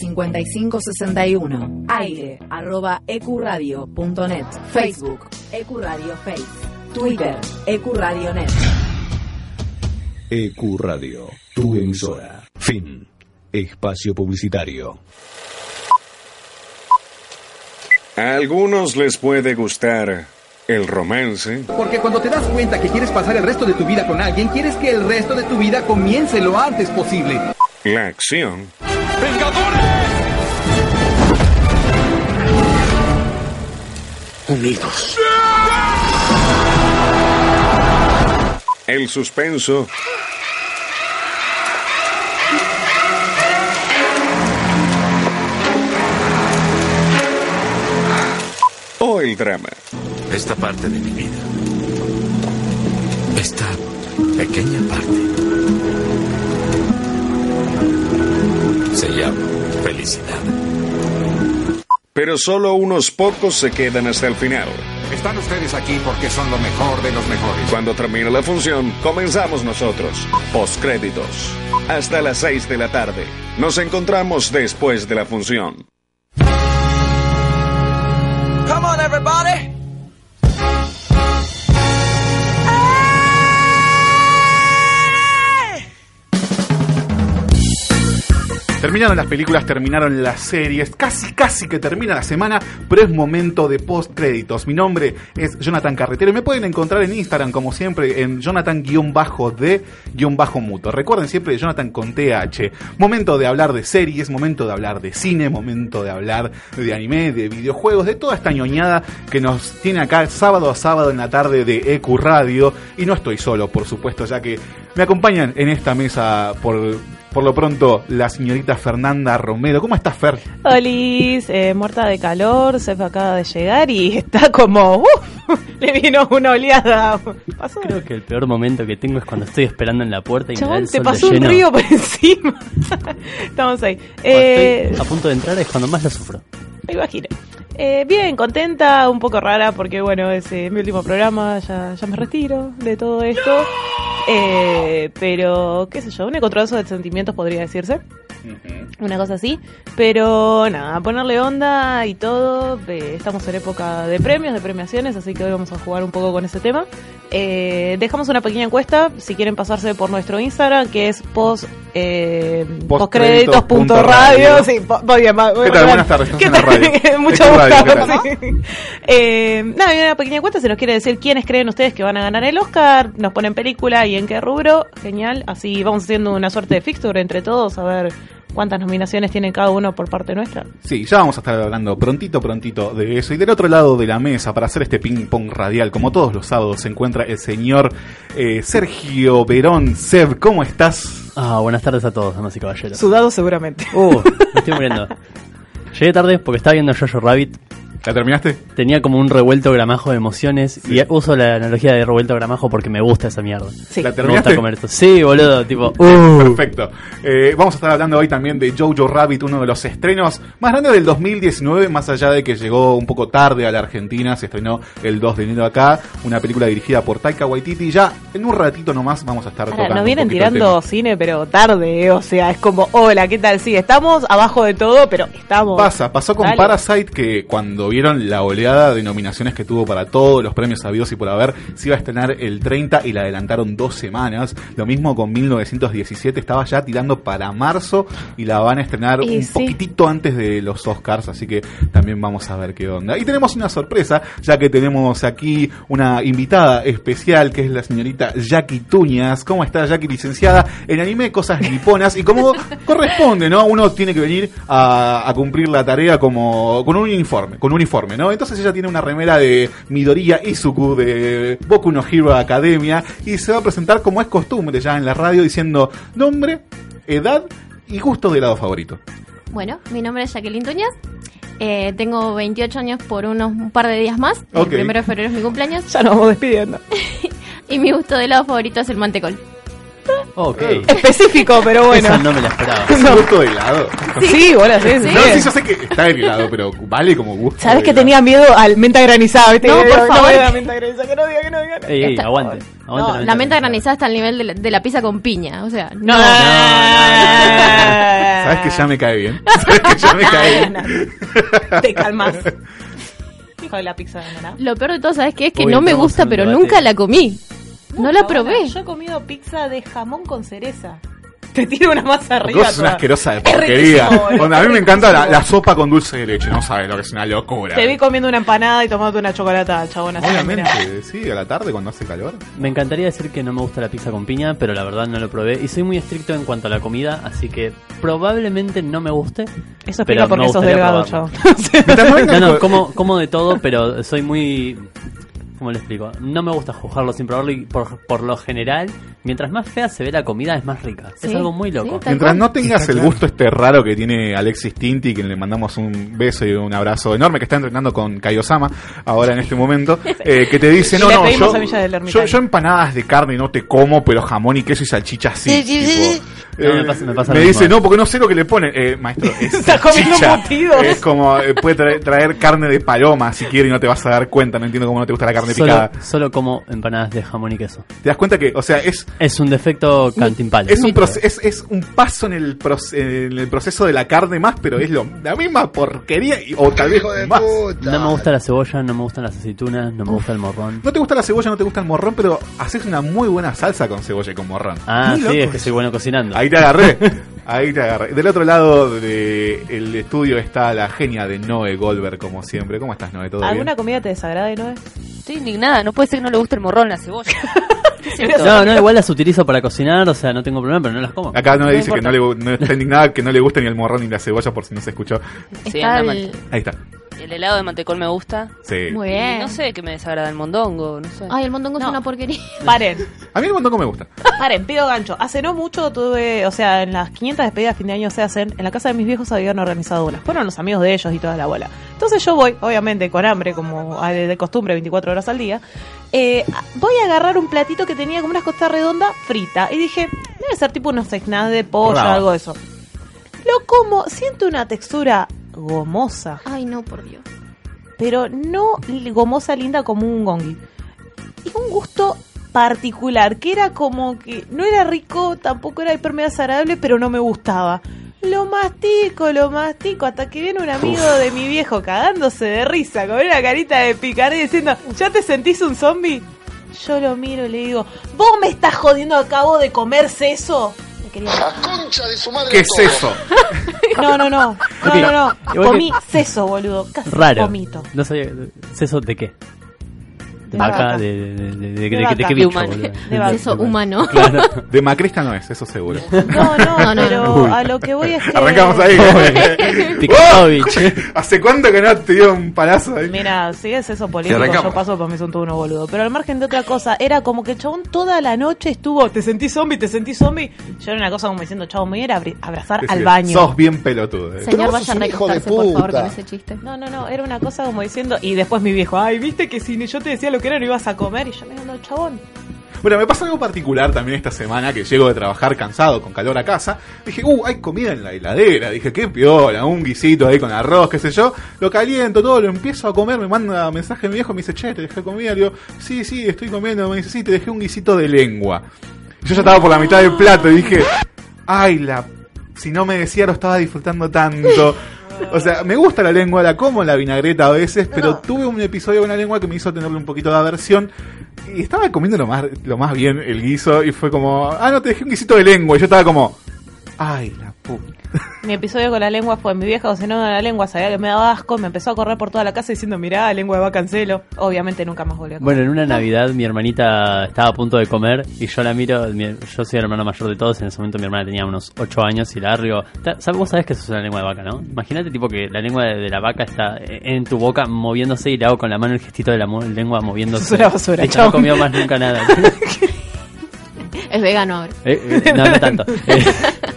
5561. Aire arroba ecuradio.net. Facebook Ecuradio Face. Twitter Ecuradionet. Ecuradio, tu emisora. Fin. Espacio publicitario. A algunos les puede gustar el romance, Porque cuando te das cuenta que quieres pasar el resto de tu vida con alguien, quieres que el resto de tu vida comience lo antes posible. la acción, Unidos. el suspenso o el drama. Esta parte de mi vida. Esta pequeña parte. Se llama felicidad. Pero solo unos pocos se quedan hasta el final. Están ustedes aquí porque son lo mejor de los mejores. Cuando termine la función, comenzamos nosotros. Postcréditos. Hasta las 6 de la tarde. Nos encontramos después de la función. Come on, everybody. Terminaron las películas, terminaron las series, casi casi que termina la semana, pero es momento de post créditos. Mi nombre es Jonathan Carretero y me pueden encontrar en Instagram como siempre en Jonathan-D-Muto. Recuerden siempre Jonathan con TH. Momento de hablar de series, momento de hablar de cine, momento de hablar de anime, de videojuegos, de toda esta ñoñada que nos tiene acá sábado a sábado en la tarde de EQ Radio. Y no estoy solo, por supuesto, ya que me acompañan en esta mesa por por lo pronto, la señorita Fernanda Romero. ¿Cómo estás, Fer? Olis, eh, muerta de calor, Sef acaba de llegar y está como... ¡uh! le vino una oleada. ¿Pasó? Creo que el peor momento que tengo es cuando estoy esperando en la puerta y me da Chabón, el te sol pasó de un río por encima. Estamos ahí. Eh, estoy a punto de entrar es cuando más lo sufro. me imagino. Eh, bien, contenta, un poco rara porque bueno, es eh, mi último programa, ya, ya me retiro de todo esto. Eh, pero, qué sé yo, un encontronazo de sentimientos podría decirse. Una cosa así. Pero nada, ponerle onda y todo. eh, estamos en época de premios, de premiaciones, así que hoy vamos a jugar un poco con ese tema. Eh, dejamos una pequeña encuesta, si quieren pasarse por nuestro Instagram, que es post, eh, postcréditos.radio. radio. Sí, po- bien, ¿Qué tal? Buenas tardes, ¿Qué tal? Mucho es gusto. Radio, ¿qué sí. Eh, nada, una pequeña encuesta, si nos quiere decir quiénes creen ustedes que van a ganar el Oscar, nos ponen película y en qué rubro, genial. Así vamos haciendo una suerte de fixture entre todos, a ver cuántas nominaciones tiene cada uno por parte nuestra. Sí, ya vamos a estar hablando prontito, prontito de eso. Y del otro lado de la mesa, para hacer este ping-pong radial, como todos los sábados, se encuentra el señor eh, Sergio Verón Seb. ¿Cómo estás? Ah, buenas tardes a todos, damas y caballeros. Sudado seguramente. Uh, me estoy muriendo. Llegué tarde porque estaba viendo Jojo Rabbit. ¿La terminaste? Tenía como un revuelto gramajo de emociones. Y uso la analogía de revuelto gramajo porque me gusta esa mierda. Sí. ¿La Me terminaste? gusta comer esto. Sí, boludo, tipo. Uh. Perfecto. Eh, vamos a estar hablando hoy también de Jojo Rabbit, uno de los estrenos más grandes del 2019, más allá de que llegó un poco tarde a la Argentina, se estrenó el 2 de enero acá, una película dirigida por Taika Waititi. Ya en un ratito nomás vamos a estar Ahora, tocando. nos un vienen tirando cine, pero tarde, eh, o sea, es como, hola, ¿qué tal? Sí, estamos abajo de todo, pero estamos. Pasa, pasó con Dale. Parasite que cuando vieron la oleada de nominaciones que tuvo para todos los premios sabidos y por haber, se iba a estrenar el 30 y la adelantaron dos semanas. Lo mismo con 1917, estaba ya tirando para marzo y la van a estrenar Y un sí. poquitito antes de los Oscars, así que también vamos a ver qué onda. Y tenemos una sorpresa, ya que tenemos aquí una invitada especial que es la señorita Jackie Tuñas. ¿Cómo está Jackie, licenciada en anime, cosas niponas? Y como corresponde, ¿no? Uno tiene que venir a, a cumplir la tarea como con un uniforme, con un uniforme, ¿no? Entonces ella tiene una remera de Midoriya Izuku de Boku no Hero Academia y se va a presentar como es costumbre ya en la radio diciendo nombre, edad y gusto de helado favorito. Bueno, mi nombre es Jacqueline Tuñas. Eh, tengo 28 años por unos un par de días más. El primero de febrero es mi cumpleaños. Ya nos vamos despidiendo. Y mi gusto de helado favorito es el mantecol. Ok. Específico, pero bueno. Esa no me la esperaba. ¿Es un gusto de helado? Sí, bueno, sí, sí. No, sí, yo sé que está el helado, pero vale como gusto. ¿Sabes de que helado. tenía miedo al menta granizada? ¿viste? No, Que por favor. No, la menta granizada, que no diga, que no diga. Ey, ey, aguante. aguante No, la menta granizada está al nivel de la, de la pizza con piña. O sea, no. No. Sabes que ya me cae bien. Sabes que ya me cae bien. Te calmas. Hijo de la pizza de. Lo peor de todo, ¿sabes qué? Es que Hoy no me gusta, pero debate. nunca la comí. No la probé. Yo he comido pizza de jamón con cereza. Te tiro una masa arriba. vos sos una toda. asquerosa de Es porquería. riquísimo, boludo, Onda, a mí es me encanta la, sopa con dulce de leche, no sabes lo que es una locura. Te vi comiendo una empanada y tomándote una chocolata, chabona. Obviamente, sí, a la tarde cuando hace calor. Me encantaría decir que no me gusta la pizza con piña, pero la verdad no lo probé. Y soy muy estricto en cuanto a la comida, así que probablemente no me guste. Eso pero explica por me qué sos gustaría delgado, probarlo. chavo. Mientras no vengan No, no, con- como, como de todo, pero soy muy... ¿Cómo le explico? No me gusta juzgarlo sin probarlo y por lo general, mientras más fea se ve la comida, es más rica. es algo muy loco. sí, Mientras cual. no tengas el gusto este raro que tiene Alexis Tinti, que le mandamos un beso y un abrazo enorme, que está entrenando con Kaiosama ahora en este momento, eh, que te dice, no, no, yo, yo, yo empanadas de carne no te como, pero jamón y queso y salchicha sí. tipo, No, me eh, pasa- me pasa me lo dice, no, porque no sé lo que le ponen. Eh, maestro, es Está comiendo embutidos. Es como, eh, puede traer, traer carne de paloma si quiere y no te vas a dar cuenta. No entiendo cómo no te gusta la carne Solo, picada. solo como empanadas de jamón y queso. Te das cuenta que, o sea, es, Es un defecto cantimpalo. es un, es, es un paso en el, en el proceso de la carne más, pero es lo, la misma porquería, y- o tal vez más. No me gusta la cebolla, no me gustan las aceitunas, no me gusta el morrón. No te gusta la cebolla, no te gusta el morrón, pero haces una muy buena salsa con cebolla y con morrón. Ah, sí, es que soy bueno cocinando. Ahí te agarré. Ahí te agarré. Del otro lado del estudio está la genia de Noé Goldberg, como siempre. ¿Cómo estás, Noé? ¿Todo ¿Alguna bien? comida te desagrada, no? Estoy indignada, no puede ser que no le guste el morrón, la cebolla. No, no, igual las utilizo para cocinar, o sea, no tengo problema, pero no las como. Acá No dice que no, le, no está indignada que no le guste ni el morrón ni la cebolla, por si no se escuchó. Sí, Está anda el- mal. Ahí está. El helado de mantecol me gusta. Sí. Muy Y bien. no sé qué me desagrada el mondongo, no sé. Ay, el mondongo es No. una porquería. Paren, A mí el mondongo me gusta. paren, pido gancho. Hace no mucho tuve, o sea, en las 500 despedidas de fin de año se hacen, en la casa de mis viejos habían organizado unas. Fueron los amigos de ellos y toda la bola. Entonces yo voy, obviamente, con hambre, como a- de costumbre, 24 horas al día. Eh, voy a agarrar un platito que tenía como una costa redonda frita. Y dije, debe ser tipo unos snacks de pollo, Bravo. algo de eso. Lo como, siento una textura gomosa. Ay, no, por Dios. pero no gomosa linda como un gongi. Y un gusto particular, que era como que no era rico, tampoco era hiper mega desagradable, pero no me gustaba. Lo mastico, lo mastico, hasta que viene un amigo de mi viejo cagándose de risa, con una carita de picardía diciendo, ¿ya te sentís un zombie? Yo lo miro y le digo, ¿vos me estás jodiendo acabo de comer seso? Me quería matar. ¿Qué es eso? No, no, no, no, no, no. Comí seso, boludo. Casi Raro. vomito. No sabía. ¿Eso de qué? De vaca, vaca. de, de, de, de- De de- vaca. de qué bicho? De. Eso humano. Claro. De macrista no es, eso seguro. No, no, No, no, pero no. a lo que voy es que... Arrancamos ahí. Pikatovich. ¿Hace cuánto que no te dio un palazo ahí? Mira, si es eso político, yo paso por mí son todo uno boludo. Pero al margen de otra cosa, era como que el chabón toda la noche estuvo, ¿te sentís zombie? ¿Te sentís zombie? Yo era una cosa como diciendo, chabón, me voy a ir a abri- abrazar al baño. Sos bien pelotudo. eh. Señor, vos vaya sos a recostarse, por favor, con ese chiste. No, no, no, era una cosa como diciendo, y después mi viejo, ay, viste que si yo te decía lo que era no ibas a comer, y yo me digo, no, chabón. Bueno, me pasa algo particular también esta semana que llego de trabajar cansado con calor a casa. Dije, uh, hay comida en la heladera. Dije, qué piola, un guisito ahí con arroz, qué sé yo. Lo caliento, todo, lo empiezo a comer. Me manda mensaje mi viejo, me dice, che, te dejé comida. Digo, sí, sí, estoy comiendo. Me dice, sí, te dejé un guisito de lengua. Yo ya estaba por la mitad del plato y dije, ay, la. Si no me decía, lo estaba disfrutando tanto. O sea, me gusta la lengua, la como la vinagreta a veces, pero tuve un episodio con la lengua que me hizo tenerle un poquito de aversión. Y estaba comiendo lo más, lo más bien el guiso y fue como, ah, no, te dejé un guisito de lengua. Y yo estaba como, ay, la puta. Mi episodio con la lengua fue mi vieja cocinando la lengua, sabía que me daba asco, me empezó a correr por toda la casa diciendo, mirá, lengua de vaca en celo. Obviamente nunca más volvió a comer. Bueno, en una Navidad mi hermanita estaba a punto de comer y yo la miro, mi- yo soy el hermano mayor de todos, en ese momento mi hermana tenía unos 8 años y la ¿sabes, vos sabés que eso es una lengua de vaca, ¿no? Imagínate tipo que la lengua de, de la vaca está en tu boca moviéndose y le hago con la mano el gestito de la mo- lengua moviéndose. Eso es una basura, Listo, no comió más nunca nada. Es vegano ahora. Eh, eh, no, no tanto. Eh, Y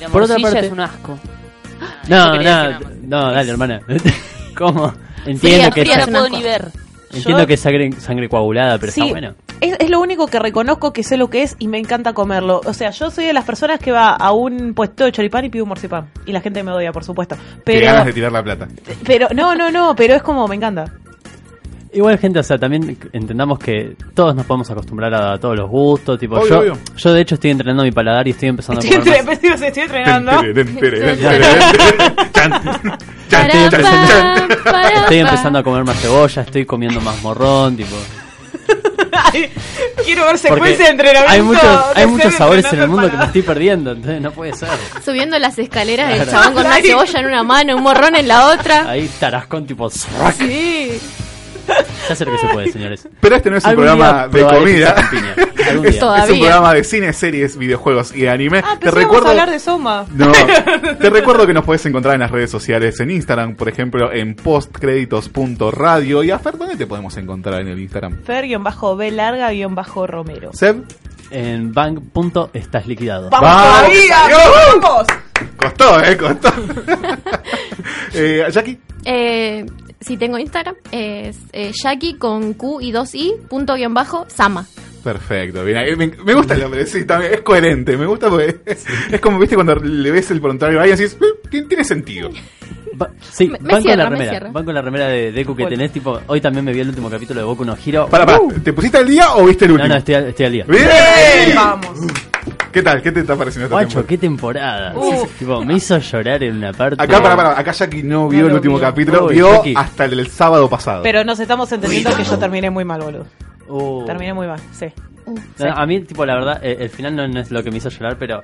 la Por otra parte- es un asco. no, no, no, dale hermana. ¿Cómo? Entiendo Fría, que fría, es, no puedo ni ver. entiendo Yo- que es sangre, sangre coagulada, pero Sí, está bueno. Es, es lo único que reconozco que sé lo que es y me encanta comerlo. O sea, yo soy de las personas que va a un puesto de choripán y pide un morcipán. Y la gente me odia, por supuesto. Qué Pero, ganas de tirar la plata. pero no, no, no, pero es como me encanta. Igual, gente, o sea, también entendamos que todos nos podemos acostumbrar a, todos los gustos. Tipo, Obvio, yo, obvio. yo, de hecho, estoy entrenando mi paladar y estoy empezando Estoy, a comer entre, más. estoy entrenando. Estoy empezando, estoy empezando a comer más cebolla, estoy comiendo más morrón, tipo. Ay, quiero ver Porque secuencia de entrenamiento. hay muchos, hay muchos sabores en el mundo que me estoy perdiendo, entonces no puede ser. Subiendo las escaleras, el Claro. chabón con una cebolla en una mano, un morrón en la otra. Ahí tarascón tipo. Sí. Ya sé lo que se puede, señores. Pero este no es un programa de comida. Algún Es, día. es un programa de cine, series, videojuegos y anime. Ah, te a recuerdo. hablar de Soma. No, te recuerdo que nos puedes encontrar en las redes sociales, en Instagram, por ejemplo, en postcréditos.radio. Y a Fer, ¿dónde te podemos encontrar en el Instagram? Fer-B larga-romero. Seb, En bank. estás liquidado. ¡Vamos Vamos, todavía! ¡Vamos! costó, eh, costó. eh, Jackie, Eh, si tengo Instagram, es eh, Jackie con Q y dos I, punto guion bajo, Sama. perfecto. Bien, me, me gusta el nombre, sí, también es coherente. Me gusta porque es, es como, viste, cuando le ves el prontuario a alguien y decís, "Eh, tiene, tiene sentido. Va- sí, Me- me van con cierra, la me remera. con la remera de Deku que tenés, tipo. Hoy también me vi el último capítulo de Boku no Hero. Para, para, Uh. ¿te pusiste al día o viste el No, último? no, estoy, al- estoy al día. ¡Bien! ¡Vamos! ¿Qué tal? ¿Qué te está pareciendo esta Guacho, temporada? qué temporada. Tipo, me hizo llorar en una parte. Acá, para, para, acá Jackie no vio No el último capítulo, Uy, vio Jackie. hasta el, el sábado pasado. Pero nos estamos entendiendo que yo terminé muy mal, boludo. Uh. Terminé muy mal, sí. No, A mí, tipo, la verdad, eh, el final no, no es lo que me hizo llorar, pero.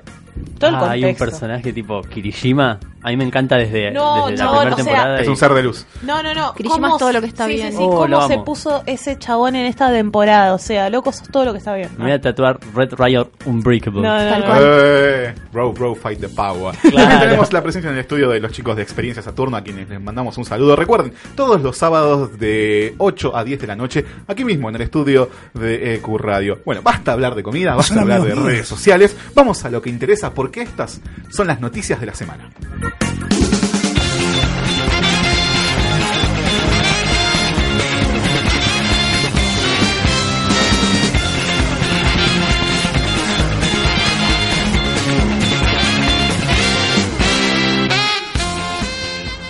Todo el Ah, hay un personaje tipo Kirishima. A mí me encanta desde, No, desde la no, primera o sea, temporada. es un ser de luz. No, no, no. Kirishima ¿Cómo es todo lo que está sí, bien. Sí, sí, Oh, cómo se puso ese chabón en esta temporada. O sea, loco, sos todo lo que está bien. Me voy a tatuar Red Riot Unbreakable. No, no, Tal no. cual. Eh, bro, bro, fight the power. También tenemos la presencia en el estudio de los chicos de Experiencia Saturno, a quienes les mandamos un saludo. Recuerden, todos los sábados de 8 a 10 de la noche, aquí mismo en el estudio de EQ Radio. Bueno, basta hablar de comida, basta hablar de redes sociales. Vamos a lo que interesa, porque estas son las noticias de la semana.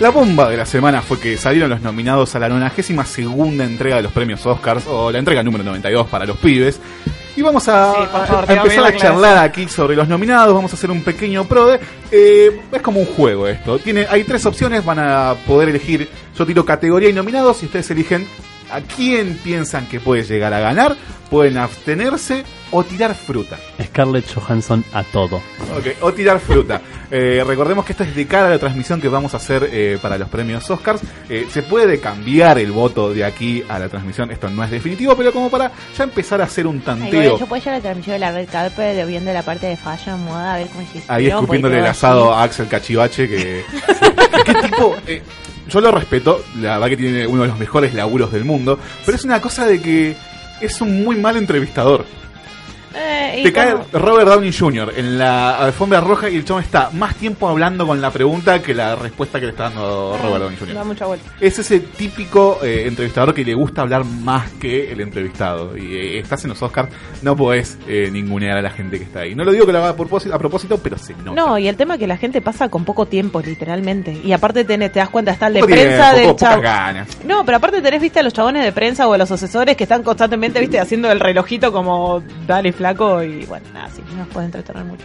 La bomba de la semana fue que salieron los nominados a la 92 segunda entrega de los premios Oscars, o la entrega número 92 para los pibes. Y vamos a, Sí, favor, empezar a charlar aquí sobre los nominados. Vamos a hacer un pequeño pro de. eh, es como un juego esto. Tiene, hay tres opciones, van a poder elegir. Yo tiro categoría y nominados y ustedes eligen a quién piensan que puede llegar a ganar. Pueden abstenerse o tirar fruta. Scarlett Johansson a todo. Ok, o tirar fruta. Eh, recordemos que esto es de cara a la transmisión que vamos a hacer eh, para los premios Oscars. Eh, se puede cambiar el voto de aquí a la transmisión. Esto no es definitivo, pero como para ya empezar a hacer un tanteo. yo puedo ir a la transmisión de la Red Carpet viendo la parte de fashion, moda, a ver cómo hiciste. Ahí escupiéndole el asado a Axel Cachivache que... ¿Qué tipo? Yo lo respeto, la verdad que tiene uno de los mejores laburos del mundo, pero es una cosa de que es un muy mal entrevistador. Eh, Te cae Robert Downey Jr. en la alfombra roja y el chabón está más tiempo hablando con la pregunta que la respuesta que le está dando Robert Downey Da Jr. mucha vuelta. Es ese típico eh, entrevistador que le gusta hablar más que el entrevistado. Y eh, estás en los Oscars, no podés eh, ningunear a la gente que está ahí. No lo digo que lo haga a propósito, a propósito pero se nota. No, y el tema es que la gente pasa con poco tiempo, literalmente. Y aparte tenés, te das cuenta, está el de Poco prensa tiempo, del chavo. No, pero aparte tenés, viste, a los chabones de prensa o a los asesores que están constantemente, viste, haciendo el relojito como dale flaco y bueno, nada, sí, no nos puede entretener mucho.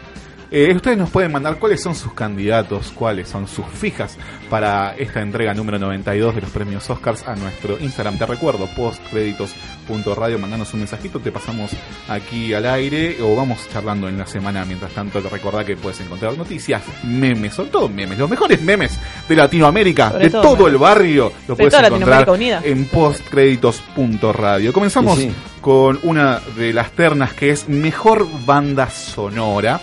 Eh, ustedes nos pueden mandar cuáles son sus candidatos, cuáles son sus fijas para esta entrega número 92 de los premios Oscars a nuestro Instagram. Te recuerdo, postcréditos.radio, mandanos un mensajito, te pasamos aquí al aire o vamos charlando en la semana. Mientras tanto, te recordá que puedes encontrar noticias, memes, sobre todo memes, los mejores memes de Latinoamérica, Sobre de todo el barrio, lo De puedes toda encontrar Latinoamérica unida. en postcréditos.radio. Comenzamos Sí, sí. con una de las ternas que es Mejor Banda Sonora.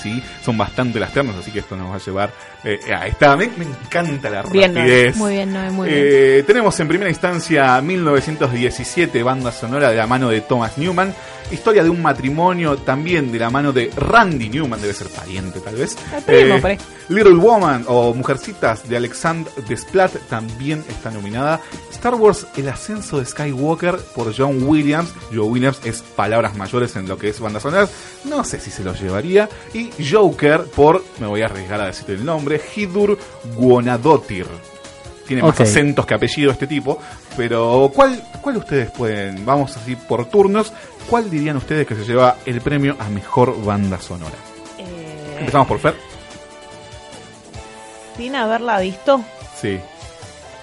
Sí, son bastante las ternas, así que esto nos va a llevar eh, a esta. Me, me encanta la Bien, rapidez. Muy bien, no, muy bien. Eh, tenemos en primera instancia 1917, banda sonora de la mano de Thomas Newman. Historia de un matrimonio también de la mano de Randy Newman, debe ser pariente tal vez. Por ahí. Little Woman o Mujercitas de Alexandre Desplat también está nominada. Star Wars El ascenso de Skywalker por John Williams. John Williams es palabras mayores en lo que es banda sonora. No sé si se lo llevaría. Y Joker por, me voy a arriesgar a decir el nombre, Hidur Guonadotir. tiene más acentos que apellido este tipo. Pero, ¿cuál, ¿cuál ustedes pueden? Vamos así por turnos. ¿Cuál dirían ustedes que se lleva el premio a mejor banda sonora? Eh, Empezamos por Fer. Sin haberla visto. Sí.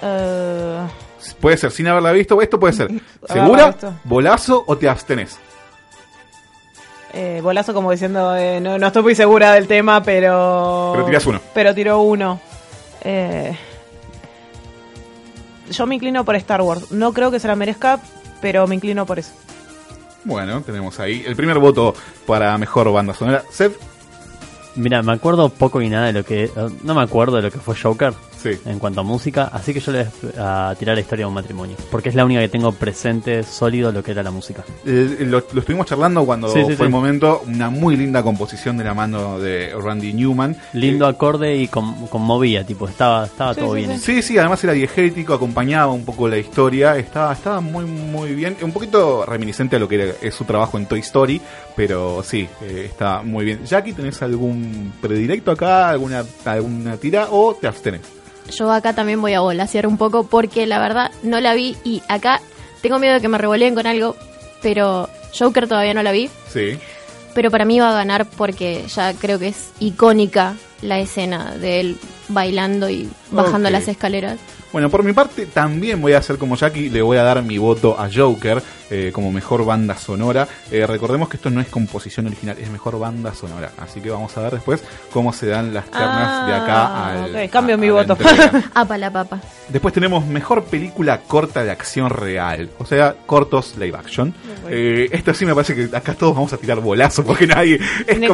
eh, Puede ser sin haberla visto. Esto puede ser segura, bolazo o te abstenés. Eh, bolazo como diciendo, eh, no, no estoy muy segura del tema, pero... Pero tirás uno. Pero tiró uno. Eh, yo me inclino por Star Wars. No creo que se la merezca, pero me inclino por eso. Bueno, tenemos ahí el primer voto para mejor banda sonora. Seth, Mira, me acuerdo poco y nada de lo que. No me acuerdo de lo que fue Joker sí. en cuanto a música, así que yo le voy a tirar la historia de un matrimonio. Porque es la única que tengo presente, sólido, lo que era la música. Eh, lo, lo estuvimos charlando cuando Sí, sí, fue el momento. Una muy linda composición de la mano de Randy Newman. Lindo acorde y con, conmovía, tipo, estaba, estaba Sí, todo sí, bien. Sí, sí, además era diegético, acompañaba un poco la historia, estaba, estaba muy, muy bien, un poquito reminiscente a lo que era- es su trabajo en Toy Story, pero sí, eh, está muy bien. Jackie, ¿tenés algún predilecto acá, alguna, alguna tira o te abstenés? Yo acá también voy a volasear un poco porque la verdad no la vi y acá tengo miedo de que me revoleen con algo, pero Joker todavía no la vi. Sí. Pero para mí va a ganar porque ya creo que es icónica la escena de él bailando y bajando las escaleras. Bueno, por mi parte también voy a hacer como Jackie, le voy a dar mi voto a Joker eh, como mejor banda sonora. Eh, recordemos que esto no es composición original, es mejor banda sonora. Así que vamos a ver después cómo se dan las ternas de acá Ah, al... ok, cambio a- mi a voto. Apa la papa. Después tenemos mejor película corta de acción real, o sea, cortos live action. Eh, esto sí me parece que acá todos vamos a tirar bolazo porque nadie. Es Son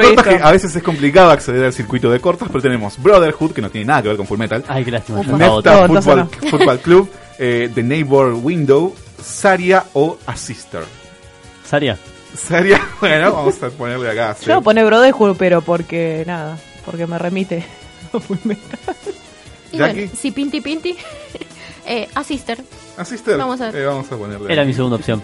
cortos que a veces es complicado acceder al circuito de cortos, pero tenemos Brotherhood, que no tiene nada que ver con Full Metal. Ay, qué lástima. Nefta No, Football, Football Club, eh, The Neighbor Window, Saria o A Sister. Saria, Saria, bueno, vamos a ponerle acá. Yo voy a poner Brotherhood, pero porque nada, porque me remite. a. Y Jackie. bueno, si Pinti Pinti, eh, a Sister. A Sister. Vamos a ver. Eh, vamos a ponerle. era mi segunda opción.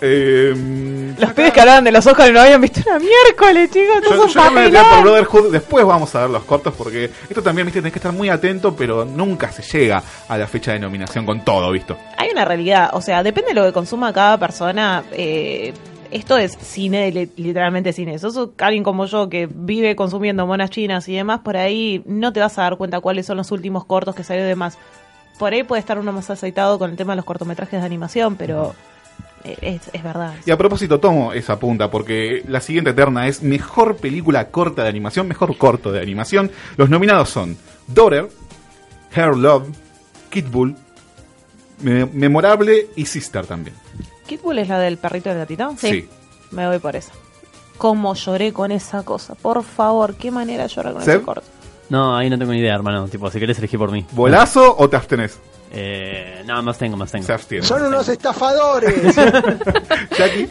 Eh, Los pibes que hablaban de los Oscars y no habían visto una miércoles, chicos. Yo, yo no me por. Brotherhood, después vamos a ver los cortos porque esto también, viste, tenés que estar muy atento, pero nunca se llega a la fecha de nominación con todo, ¿visto? Hay una realidad, o sea, depende de lo que consuma cada persona. eh, esto es cine, li- literalmente cine. Sos alguien como yo que vive consumiendo monas chinas y demás, por ahí no te vas a dar cuenta cuáles son los últimos cortos que salió y demás. Por ahí puede estar uno más aceitado con el tema de los cortometrajes de animación, pero es, es verdad. Y a propósito, tomo esa punta porque la siguiente terna es mejor película corta de animación, mejor corto de animación. Los nominados son Daughter, Hair Love, Kid Bull, Me- Memorable y Sister también. ¿Kid Bull es la del perrito del gatito? Sí. Me voy por esa. ¿Cómo lloré con esa cosa? Por favor, qué manera llorar con Seb. ese corto. No, ahí no tengo ni idea, hermano. Tipo, si querés elegir por mí. ¿Bolazo o te abstenés? Eh, no, más tengo, más tengo. Se abstiene. Son unos estafadores. Jackie.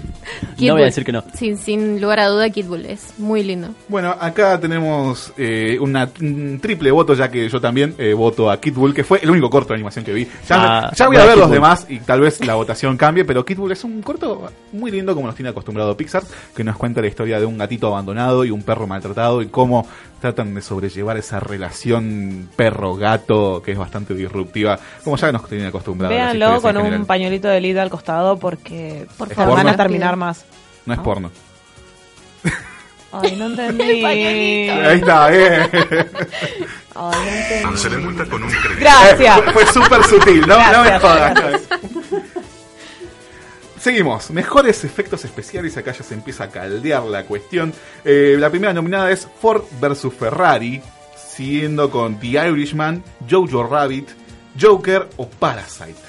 Kid No voy Bull. a decir que no. Sin, sin lugar a duda, Kid Bull es muy lindo. Bueno, acá tenemos eh, una, un triple voto, ya que yo también eh, voto a Kid Bull, que fue el único corto de animación que vi. Ya, Ah, ya voy a ver Kid los Bull. demás y tal vez la votación cambie, pero Kid Bull es un corto muy lindo como nos tiene acostumbrado Pixar, que nos cuenta la historia de un gatito abandonado y un perro maltratado y cómo tratan de sobrellevar esa relación perro-gato que es bastante disruptiva, como ya nos tienen acostumbrados. Véanlo con un pañuelito de lida al costado porque Por ¿Es favor. van a terminar más. No es porno. Ay, no entendí. Ahí está, eh. Ay, no entendí. Se le multa con un crédito. Gracias. Fue, fue súper sutil, no, no me Gracias. jodas. Seguimos, mejores efectos especiales, acá ya se empieza a caldear la cuestión. Eh, la primera nominada es Ford vs Ferrari, siguiendo con The Irishman, Jojo Rabbit, Joker o Parasite.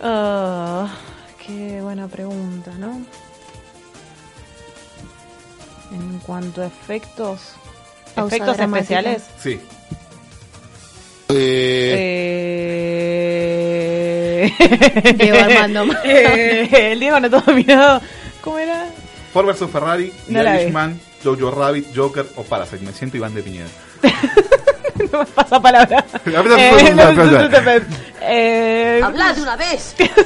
Ah, qué buena pregunta, ¿no? En cuanto a efectos. ¿Efectos especiales? Sí. Eh... Diego Armando. Eh, el Diego no todo mirado. ¿Cómo era? Ford vs Ferrari, The No. Irishman, Jojo Rabbit, Joker o Parasite. Me siento Iván de Piñera. No me pasa palabra. Eh, eh, Habla de una vez. Perdón.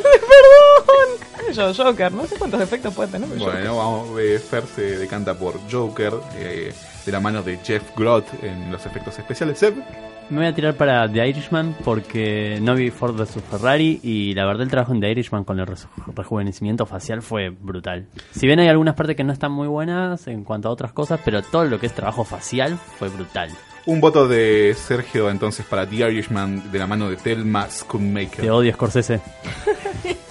Yo, Joker, no sé cuántos efectos puede tener. pero Joker. Bueno, vamos, eh, Fer se decanta por Joker. eh, de la mano de Jeff Groth en los efectos especiales. Seb, Me voy a tirar para The Irishman porque no vi Ford vs Ferrari y la verdad el trabajo en The Irishman con el reju- rejuvenecimiento facial fue brutal. Si bien hay algunas partes que no están muy buenas en cuanto a otras cosas, pero todo lo que es trabajo facial fue brutal. un voto de Sergio entonces para The Irishman de la mano de Thelma Schoonmaker. Te odio Scorsese.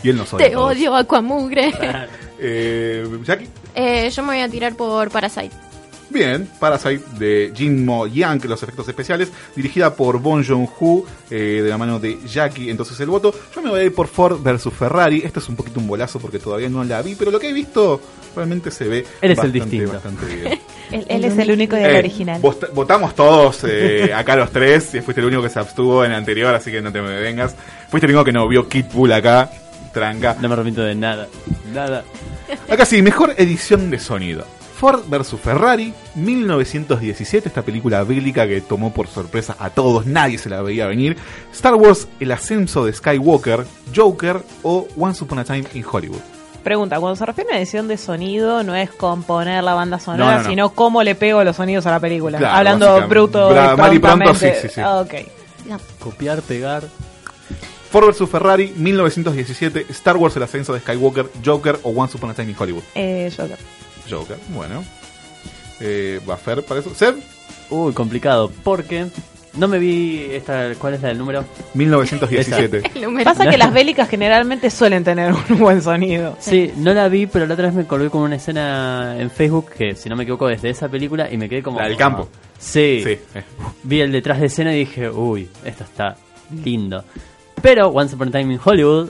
Y él nos odia. Te todos. odio, Aquamugre. Eh, Jackie. Eh, yo me voy a tirar por Parasite. Bien, Parasite de Jin Mo Yang, los efectos especiales, dirigida por Bon Joon-ho, eh, de la mano de Jackie. Entonces el voto, yo me voy a ir por Ford versus Ferrari. Esto es un poquito un bolazo porque todavía no la vi, pero lo que he visto realmente se ve Eres el bastante, distinto. bastante bien. Él, él es el único y el Eh, original. vot- votamos todos eh, acá los tres, y fuiste el único que se abstuvo en el anterior, así que no te me vengas. Fuiste el único que no vio Kid Bull acá, tranca. No me arrepiento de nada. Nada. Acá sí, mejor edición de sonido. Ford vs Ferrari, 1917, esta película bélica que tomó por sorpresa a todos, nadie se la veía venir. Star Wars, El ascenso de Skywalker, Joker o Once Upon a Time in Hollywood. Pregunta, cuando se refiere a edición de sonido, no es componer la banda sonora, No, no, no. sino cómo le pego los sonidos a la película. Claro, Hablando bruto Bra- mal y pronto, sí, sí, sí. Ah, ok. Copiar, pegar. Ford vs Ferrari, 1917, Star Wars, El ascenso de Skywalker, Joker o Once Upon a Time in Hollywood. Eh, Joker. Joker, bueno. Eh, ¿Va a Fer para eso? ¿Seb? Uy, complicado. Porque no me vi esta. ¿Cuál es la del número? 1917. Pasa que las bélicas generalmente suelen tener un buen sonido. Sí, no la vi, pero la otra vez me colgué con una escena en Facebook que, si no me equivoco, es de esa película y me quedé como. La del campo. Sí. Sí. Vi el detrás de escena y dije, uy, esto está lindo. Pero Once Upon a Time in Hollywood,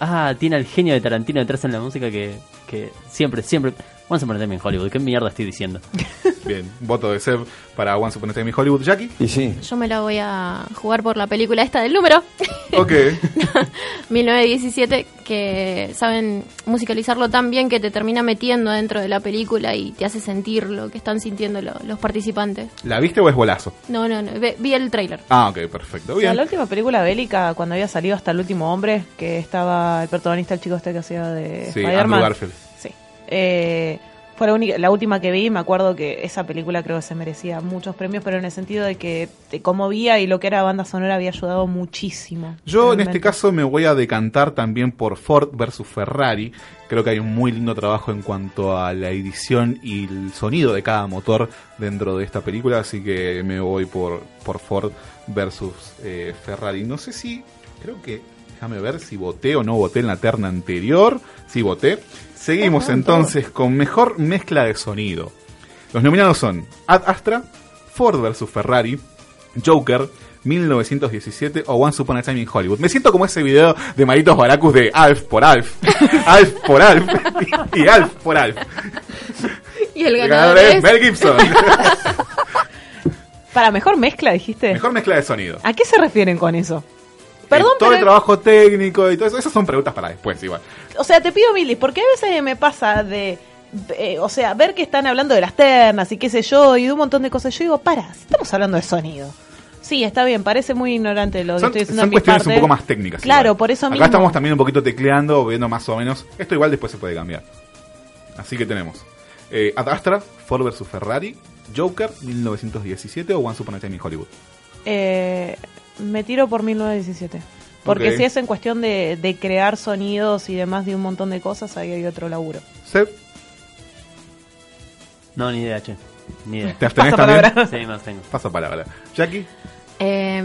ah, tiene al genio de Tarantino detrás en la música que, que siempre, siempre. Once Upon a Time in Hollywood, ¿qué mierda estoy diciendo? Bien, voto de Seb para Once Upon a Time in Hollywood. Jackie. Y sí. Yo me la voy a jugar por la película esta del número. Ok. 1917, que saben musicalizarlo tan bien que te termina metiendo dentro de la película y te hace sentir lo que están sintiendo lo- los participantes. ¿La viste o es bolazo? No, no, no, ve- vi el tráiler. Ah, ok, perfecto. O sea, Bien. la última película bélica, cuando había salido hasta el último hombre, que estaba el protagonista, el chico este que hacía de Sí, Spider-Man. Garfield. Eh, fue la, única, la última que vi, me acuerdo que esa película creo que se merecía muchos premios, pero en el sentido de que te conmovía y lo que era banda sonora había ayudado muchísimo. Yo en este caso me voy a decantar también por Ford versus Ferrari. Creo que hay un muy lindo trabajo en cuanto a la edición y el sonido de cada motor dentro de esta película, así que me voy por, por Ford versus eh, Ferrari. No sé si, creo que, déjame ver si voté o no voté en la terna anterior. Sí, voté. Seguimos entonces con mejor mezcla de sonido. Los nominados son Ad Astra, Ford vs Ferrari, Joker, 1917 o Once Upon a Time in Hollywood. Me siento como ese video de Maritos Baracus de Alf por Alf, Alf por Alf y, Alf por Alf. Y el El ganador ganador es es... Mel Gibson. Para mejor mezcla, dijiste. Mejor mezcla de sonido. ¿A qué se refieren con eso? Perdón, todo pero- el trabajo técnico y todo eso, esas son preguntas para después igual. O sea, te pido milis, porque a veces me pasa de. eh, o sea, ver que están hablando de las ternas y qué sé yo, y de un montón de cosas. Yo digo, para, si estamos hablando de sonido. Sí, está bien, parece muy ignorante lo que Son, estoy diciendo son en cuestiones un poco más técnicas. Claro, igual. por eso Acá mismo. estamos también un poquito tecleando, viendo más o menos. Esto igual después se puede cambiar. Así que tenemos eh, Ad Astra, Ford vs Ferrari, Joker, 1917 o Once Upon a Time in Hollywood. Eh, me tiro por 1917. Porque si es en cuestión de, de crear sonidos y demás de un montón de cosas, ahí hay otro laburo. No, ni idea, che. Ni idea. ¿te abstenés también? palabra. Sí, me abstengo. Pasa palabra. Jackie, Eh,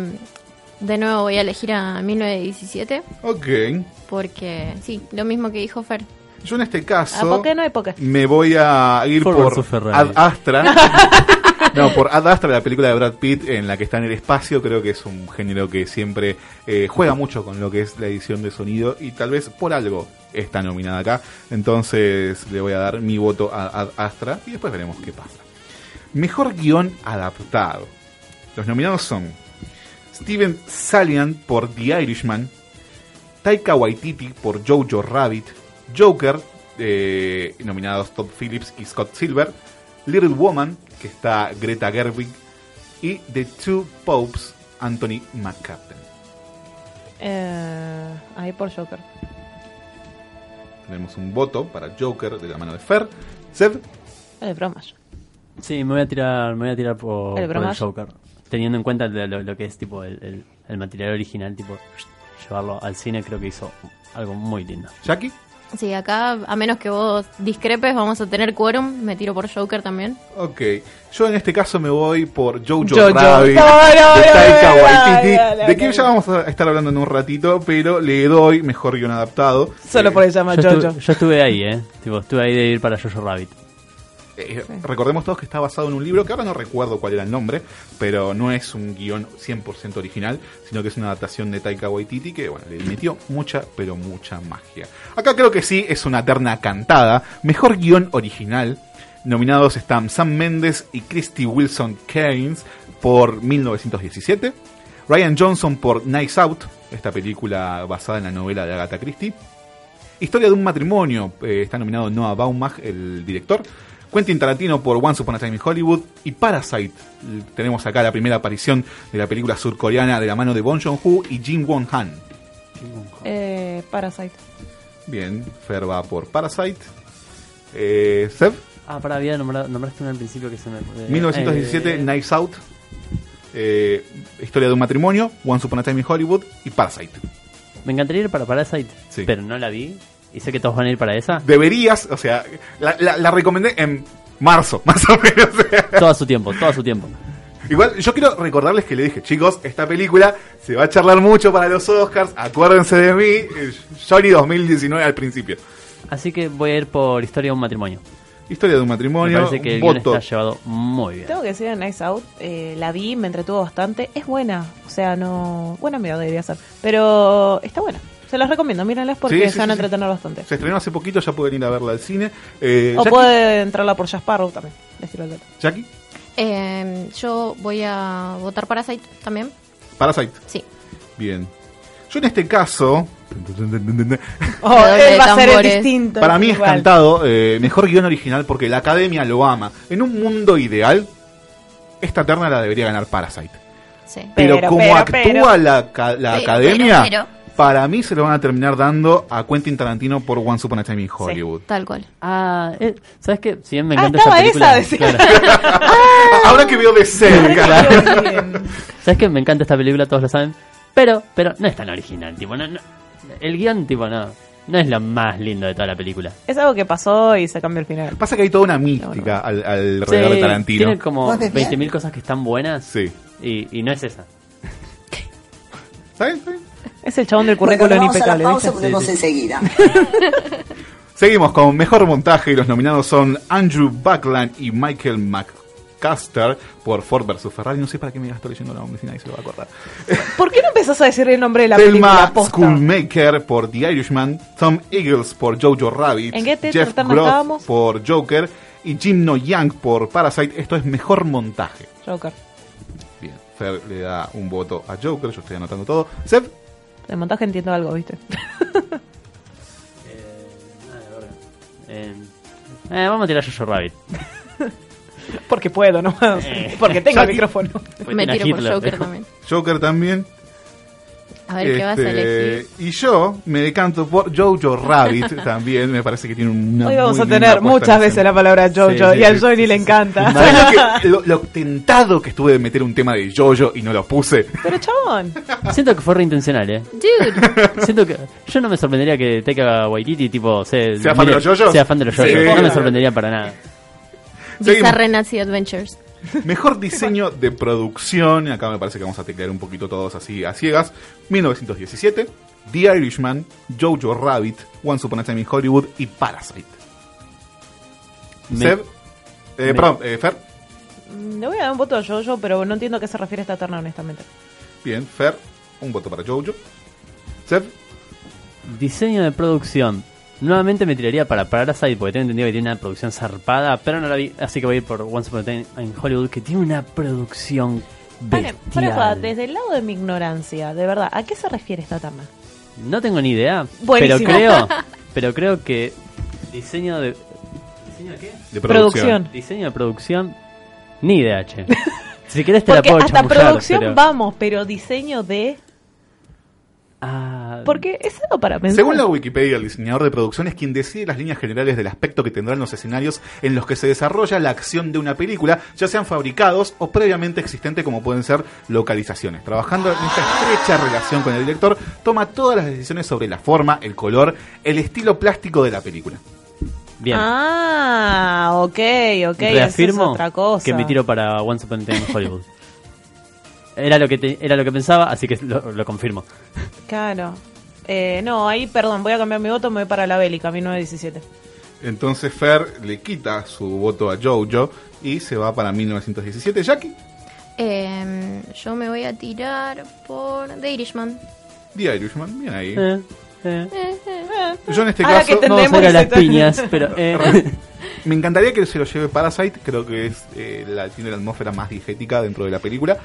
de nuevo voy a elegir a 1917 ok. porque, sí, lo mismo que dijo Fer. Yo en este ¿A caso por qué no hay me voy a ir por. Ad Astra. no, por Ad Astra, la película de Brad Pitt en la que está en el espacio. Creo que es un género que siempre eh, juega mucho con lo que es la edición de sonido y tal vez por algo está nominada acá. Entonces le voy a dar mi voto a Ad Astra y después veremos qué pasa. Mejor guion adaptado. Los nominados son Steven Salian por The Irishman, Taika Waititi por Jojo Rabbit, Joker, eh, nominados Todd Phillips y Scott Silver, Little Woman, que está Greta Gerwig, y The Two Popes, Anthony McCarten. Eh, ahí por Joker. Tenemos un voto para Joker de la mano de Fer. Seb, Es de bromas. Sí, me voy a tirar, me voy a tirar por, ¿El por el? Joker. Teniendo en cuenta lo, lo- lo que es tipo el, el- el material original, tipo llevarlo al cine, creo que hizo algo muy lindo. ¿Jackie? Sí, acá, a menos que vos discrepes, vamos a tener quórum. Me tiro por Joker también. Ok, yo en este caso me voy por Jojo, Jojo. Rabbit No, no, de Taika no, Waititi, no, no, de quien no. ya vamos a estar hablando en un ratito, pero le doy mejor guion adaptado. Solo por eso se llama Yo, Jojo. estuve, yo estuve ahí, eh. Tipo, estuve ahí de ir para Jojo Rabbit. Eh, Recordemos todos que está basado en un libro que ahora no recuerdo cuál era el nombre, pero no es un guion 100% original, sino que es una adaptación de Taika Waititi que bueno, le metió mucha, pero mucha magia. Acá creo que sí es una terna cantada. Mejor guion original. Nominados están Sam Mendes y Christy Wilson Keynes por 1917. Ryan Johnson por Nice Out, esta película basada en la novela de Agatha Christie. Historia de un matrimonio, eh, está nominado Noah Baumbach, el director. Quentin Tarantino por Once Upon a Time in Hollywood. Y Parasite, tenemos acá la primera aparición de la película surcoreana de la mano de Bong Joon-ho y Jin Won-han. Eh, Parasite. Bien, Fer va por Parasite. Eh, Seb, Ah, para, había nombrado, nombraste uno al principio que se me. eh, 1917, eh, Nice Out. Eh, Historia de un matrimonio, Once Upon a Time in Hollywood y Parasite. Me encantaría ir para Parasite, Sí. pero no la vi. Y sé que todos van a ir para esa. Deberías, o sea, la, la- la recomendé en marzo, más o menos. o sea. Todo a su tiempo, todo a su tiempo. Igual, yo quiero recordarles que le dije, chicos, esta película se va a charlar mucho para los Oscars, acuérdense de mí, eh, Johnny 2019 al principio. Así que voy a ir por Historia de un matrimonio. Historia de un Me matrimonio, parece que el está llevado muy bien. Tengo que decir en Nice Out, eh, la vi, me entretuvo bastante. Es buena, o sea, no. Buena amiga debería ser. Pero está buena. Se las recomiendo, mírenlas porque Sí, sí, se van a entretener bastante. Se estrenó hace poquito, ya pueden ir a verla al cine. Eh, O Jackie, puede entrarla por Jasparrow también. les tiro el dato. Jackie, Eh, yo voy a votar Parasite también. Parasite. Sí. Bien. Yo en este caso, Oh, él va a ser el distinto. para mí es igual. cantado, eh, mejor guion original porque la academia lo ama. En un mundo ideal, esta terna la debería ganar Parasite. Sí. Pero, Pero, como pero, actúa pero. la, ca- la academia, pero, pero. Para mí se lo van a terminar dando a Quentin Tarantino por Once Upon a Time in Hollywood. Tal cual. Ah, eh, ¿sabes qué? Si bien me Ah, encanta esta película. esa. Ahora que veo de cerca. ¿Sabes qué? Me encanta esta película, todos lo saben. Pero, pero no es tan original, tipo, no, no- el guion, tipo, no, no es lo más lindo de toda la película. Es algo que pasó y se cambió el final. Pasa que hay toda una mística al, alrededor Sí, de Tarantino. Tiene como 20.000 cosas que están buenas Sí. y, y no es esa. ¿Está bien? Es el chabón del currículo impecable, ¿viste? Sí, sí. enseguida. Seguimos con mejor montaje y los nominados son Andrew Buckland y Michael McCuster por Ford vs Ferrari. No sé para qué me gasto leyendo la nombre si nadie se lo va a acordar. ¿Por qué no empezás a decir el nombre de la película? Thelma Posta? Schoolmaker por The Irishman, Tom Eagles por Jojo Rabbit, ¿En qué te- Jeff estábamos? por Joker y Jim No Young por Parasite. Esto es mejor montaje. Joker. Bien, Fer le da un voto a Joker, yo estoy anotando todo. Seb, De montaje entiendo algo, ¿viste? Eh, eh, vamos a tirar Jojo Rabbit. Porque puedo, ¿no? Eh. Porque tengo el micrófono. Me tiro por Joker también. Joker también. A ver qué vas a Este, elegir. Y yo me decanto por Jojo Rabbit también, me parece que tiene una Hoy vamos muy a tener muchas veces la palabra Jojo Sí, y al sí, Johnny le encanta. ¿Sabes lo, que- lo- lo tentado que estuve de meter un tema de Jojo y no lo puse? Pero chabón, Siento que fue reintencional, eh. Dude. Siento que yo no me sorprendería que Taika Waititi tipo se, ¿Sea fan de los JoJos? Sea fan de los Sí. JoJos. No me sorprendería para nada. Bizarre Nazi Adventures. Mejor diseño de producción, acá me parece que vamos a teclear un poquito todos así a ciegas. 1917, The Irishman, Jojo Rabbit, Once Upon a Time in Hollywood y Parasite. Me- Seb, eh, me- perdón, eh, Fer, mm, le voy a dar un voto a Jojo, pero no entiendo a qué se refiere esta terna, honestamente. bien, Fer, un voto para Jojo. Seb, Diseño de producción. Nuevamente me tiraría para Parasite porque tengo entendido que tiene una producción zarpada, pero no la vi, así que voy a ir por Once Upon a Time in Hollywood que tiene una producción Vale, fuera de joda, bestial. desde el lado de mi ignorancia, de verdad, ¿a qué se refiere esta terna? No tengo ni idea, Buenísimo. pero creo, pero creo que diseño de diseño de qué? de Producción. producción. Diseño de producción ni idea, che. Si querés te Porque la puedo hasta producción pero- vamos, pero diseño de... Ah, Porque es algo para pensar. Según la Wikipedia, el diseñador de producción es quien decide las líneas generales del aspecto que tendrán los escenarios en los que se desarrolla la acción de una película, ya sean fabricados o previamente existentes como pueden ser localizaciones. Trabajando en esta estrecha relación con el director, toma todas las decisiones sobre la forma, el color, el estilo plástico de la película. bien. Ah, ok, ok. eso es Reafirmo otra cosa. que me tiro para Once Upon a Time in Hollywood. Era lo que te- era lo que pensaba, así que lo, lo confirmo. Claro. Eh, no, ahí, perdón, voy a cambiar mi voto, me voy para la bélica, 1917. Entonces Fer le quita su voto a Jojo y se va para 1917. Jackie, Eh, yo me voy a tirar por The Irishman. The Irishman, bien ahí. Eh, eh. Yo en este Ahora caso... que Vamos a ir a las piñas, pero... eh. Me encantaría que se lo lleve Parasite, creo que es eh, la, tiene la atmósfera más diegética dentro de la película.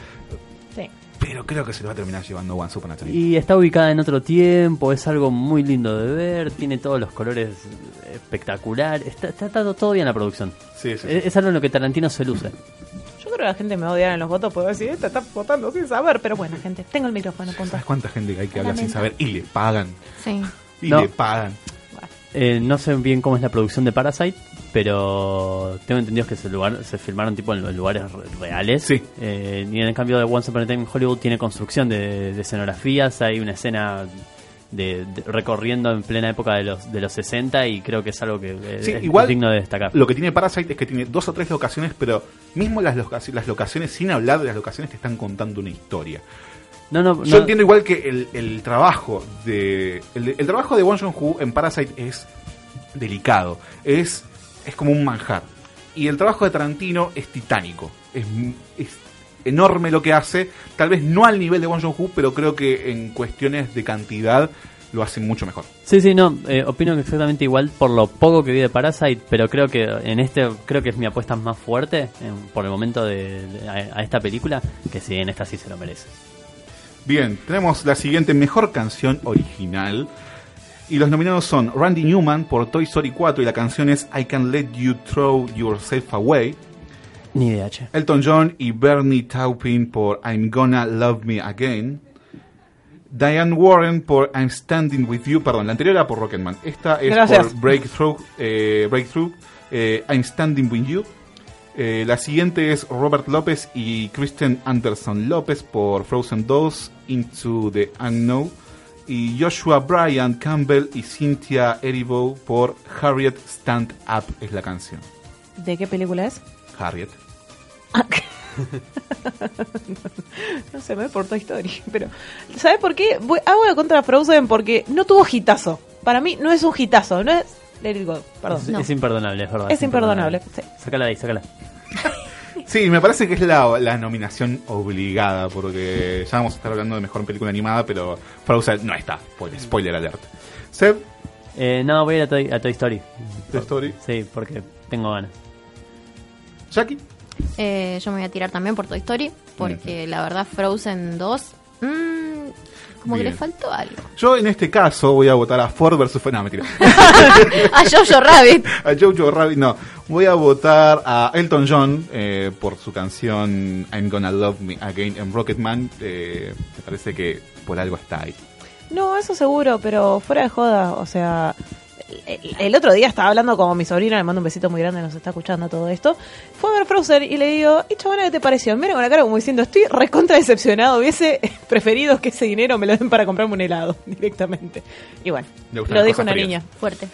Pero creo que se lo va a terminar llevando Once Upon a Time. Y está ubicada en otro tiempo, es algo muy lindo de ver, tiene todos los colores espectaculares, está, está, está todo bien la producción. Sí, sí, sí. Es, es algo en lo que Tarantino se luce. Yo creo que la gente me va a odiar en los votos, puedo decir, esta está votando sin saber, pero bueno, gente, tengo el micrófono, punto. ¿Sabes cuánta gente hay que habla sin saber? Y le pagan. Sí. Y No. le pagan. Eh, no sé bien cómo es la producción de Parasite, pero tengo entendido que se, lugar, se filmaron tipo en los lugares re- reales. Sí. Eh, y en el cambio de Once Upon a Time in Hollywood tiene construcción de, de escenografías, hay una escena de, de- recorriendo en plena época de los de los 60 y creo que es algo que eh, Sí, es, igual es digno de destacar. Lo que tiene Parasite es que tiene dos o tres locaciones, pero mismo las, locaci- las locaciones, sin hablar de las locaciones, te están contando una historia. No, no, Yo no- entiendo igual que el, el trabajo de el, el trabajo de Won Jong-Hu en Parasite es delicado, es es como un manjar. Y el trabajo de Tarantino es titánico, es, es enorme lo que hace, tal vez no al nivel de Won Jong-Hu, pero creo que en cuestiones de cantidad lo hace mucho mejor. Sí, sí, no, eh, opino que exactamente igual por lo poco que vi de Parasite, pero creo que en este, creo que es mi apuesta más fuerte por el momento de, de- a, a esta película, que sí, en esta sí se lo merece. Bien, tenemos la siguiente mejor canción original. Y los nominados son Randy Newman por Toy Story 4 y la canción es I Can Let You Throw Yourself Away. Ni idea, che. Elton John y Bernie Taupin por I'm Gonna Love Me Again. Diane Warren por I'm Standing With You. Perdón, la anterior era por Rocketman. Esta es Gracias. por Breakthrough. eh, Breakthrough eh, I'm Standing With You. Eh, la siguiente es Robert López y Kristen Anderson López por Frozen 2 Into the Unknown. Y Joshua Bryan Campbell y Cynthia Erivo por Harriet Stand Up es la canción. ¿De qué película es? Harriet. No sé, me por Toy Story. Pero, ¿sabes por qué? Voy, hago la contra Frozen porque no tuvo hitazo. Para mí no es un hitazo, no es. Let it go, perdón. Es, es imperdonable, es verdad. Es imperdonable, Sácala de ahí, sácala. Sí, me parece que es la, la nominación obligada, porque ya vamos a estar hablando de mejor película animada, pero Frozen no está. Spoiler, spoiler alert. Seb, Eh, no, voy a ir a Toy, a Toy Story. Toy Story. Sí, porque tengo ganas. Jackie. Eh, yo me voy a tirar también por Toy Story, porque la verdad Frozen 2, mm, como que le faltó algo. Yo en este caso voy a votar a Ford versus... No, mentira. a Jojo Rabbit. a Jojo Rabbit, no. Voy a votar a Elton John eh, por su canción I'm Gonna Love Me Again en Rocketman. Eh, me parece que por algo está ahí. No, eso seguro, pero fuera de joda, o sea, el, el otro día estaba hablando con mi sobrina, le mando un besito muy grande, nos está escuchando todo esto. Fue a ver Frozen y le digo, ¿y chabona qué te pareció? Mira con la cara como diciendo, estoy recontra decepcionado, hubiese preferido que ese dinero me lo den para comprarme un helado directamente. Y bueno, lo dijo una frías. niña. Fuerte.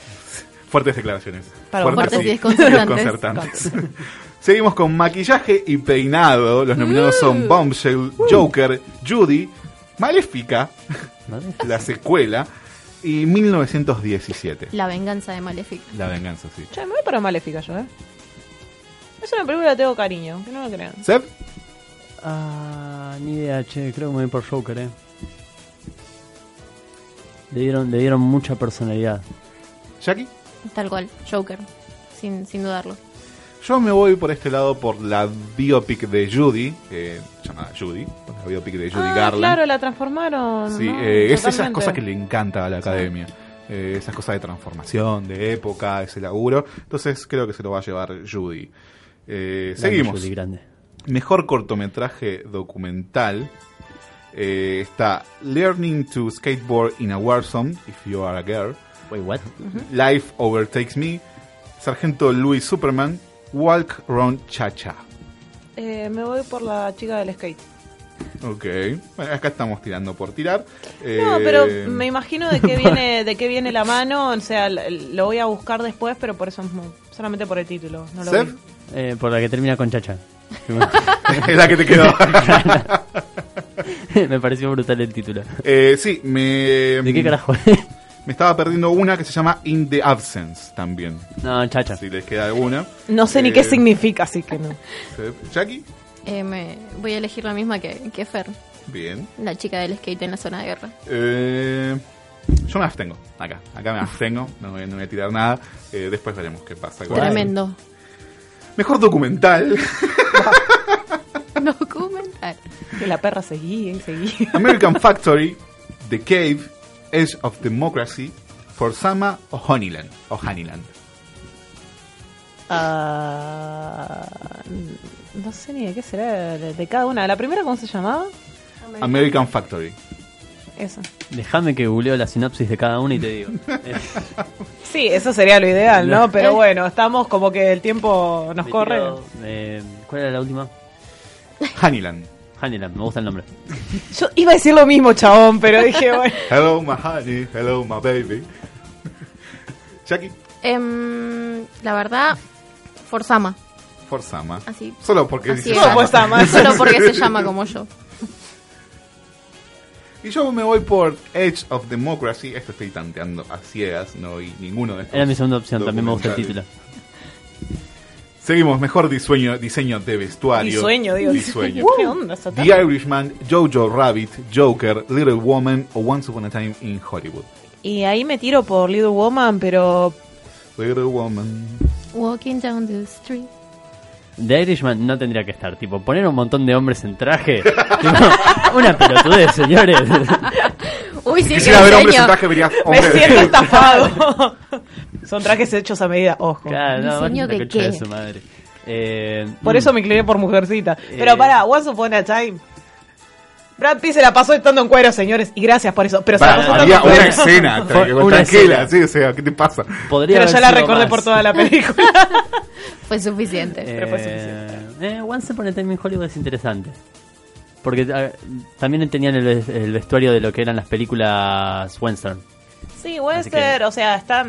Fuertes declaraciones. Perdón, fuertes y y desconcertantes. desconcertantes. Seguimos con maquillaje y peinado. Los nominados son Bombshell, Joker, Judy, Maléfica, la secuela, y 1917. La venganza de Malefic. La venganza, sí. Che, me voy para Maléfica yo, ¿eh? Es una película que tengo cariño, que no lo crean. Seb, Ah, ni idea, che, creo que me voy por Joker, eh. Le dieron, le dieron mucha personalidad. Jackie. Tal cual, Joker, sin, sin dudarlo. Yo me voy por este lado por la biopic de Judy, eh, llamada Judy, la biopic de Judy Ah, Garland. claro, la transformaron. Sí, ¿no? eh, es esas cosas que le encanta a la academia. Eh, esas cosas de transformación, de época, ese laburo. Entonces creo que se lo va a llevar Judy. Eh, Grande, seguimos. Judy, grande. Mejor cortometraje documental. Eh, está Learning to Skateboard in a Warzone, If You Are a Girl. Wait, what? Life Overtakes Me. Sargento Louis Superman. Walk Run Cha Cha. Eh, me voy por la chica del skate. Ok. Bueno, acá estamos tirando por tirar. No, Eh, pero me imagino de qué viene, de qué viene la mano. O sea, lo voy a buscar después, pero por eso mismo, solamente por el título. No lo ¿Sef? vi. Eh, por la que termina con Chacha. Es la que te quedó. me pareció brutal el título. Eh, sí, me. ¿De qué carajo? Me estaba perdiendo una que se llama In the Absence también. No, Chacha. Si les queda alguna. No sé ni Eh, qué significa, así que no. Jackie, Eh, me voy a elegir la misma que, que Fer, bien. la chica del skate en la zona de guerra. Eh, yo me abstengo. Acá, acá me abstengo. No voy, no voy a tirar nada. Eh, después veremos qué pasa. con- Tremendo. Mejor documental. Documental. Que la perra seguía y seguía. American Factory, The Cave, Edge of Democracy, For Sama o Honeyland. O Honeyland. Ah, no sé ni de qué será de, de cada una. ¿La primera cómo se llamaba? American Factory. Esa. Déjame que googleo la sinopsis de cada uno y te digo. Sí, eso sería lo ideal, ¿no? Pero bueno, estamos como que el tiempo nos me corre. tiro, eh, ¿Cuál era la última? Honeyland. Honeyland, me gusta el nombre. Yo iba a decir lo mismo, chabón, pero dije, bueno. Hello, my honey. Hello, my baby. Jackie, Em, la verdad, Forzama. For Sama. Así. Solo porque Así dice es. Pues Sama. Solo porque se llama como yo. Y yo me voy por Edge of Democracy. Esto estoy tanteando a ciegas, no vi ninguno de estos. Era mi segunda opción, también me gusta el título. Seguimos, mejor diseño, diseño de vestuario. Disueño, digo. Disueño. ¿Qué onda esa The? Irishman, Jojo Rabbit, Joker, Little Woman o Once Upon a Time in Hollywood. Y ahí me tiro por Little Woman, pero Little Woman. Walking down the street. The Irishman no tendría que estar, tipo, poner un montón de hombres en traje. tipo, una pelotudez, señores. Uy, sí, Quisiera qué ver hombres en traje, verías me hombres de- siento estafado. Son trajes hechos a medida, ojo. Claro, no, ¿Diseño la de qué? su madre. Eh, Por mm, eso me incliné por mujercita. Pero Eh. pará, Once Upon a Time. Brad Pitt se la pasó estando en cuero, señores, y gracias por eso. Pero se la pasó había en cuero. una escena, tranquila, una tranquila, escena. sí, o sea, ¿qué te pasa? podría Pero ya la recordé más. por toda la película. Fue suficiente. pero fue Eh, eh, Once Upon a Time in Hollywood es interesante. Porque eh, también tenían el, el vestuario de lo que eran las películas western. Sí, Así Wester, que- o sea, está.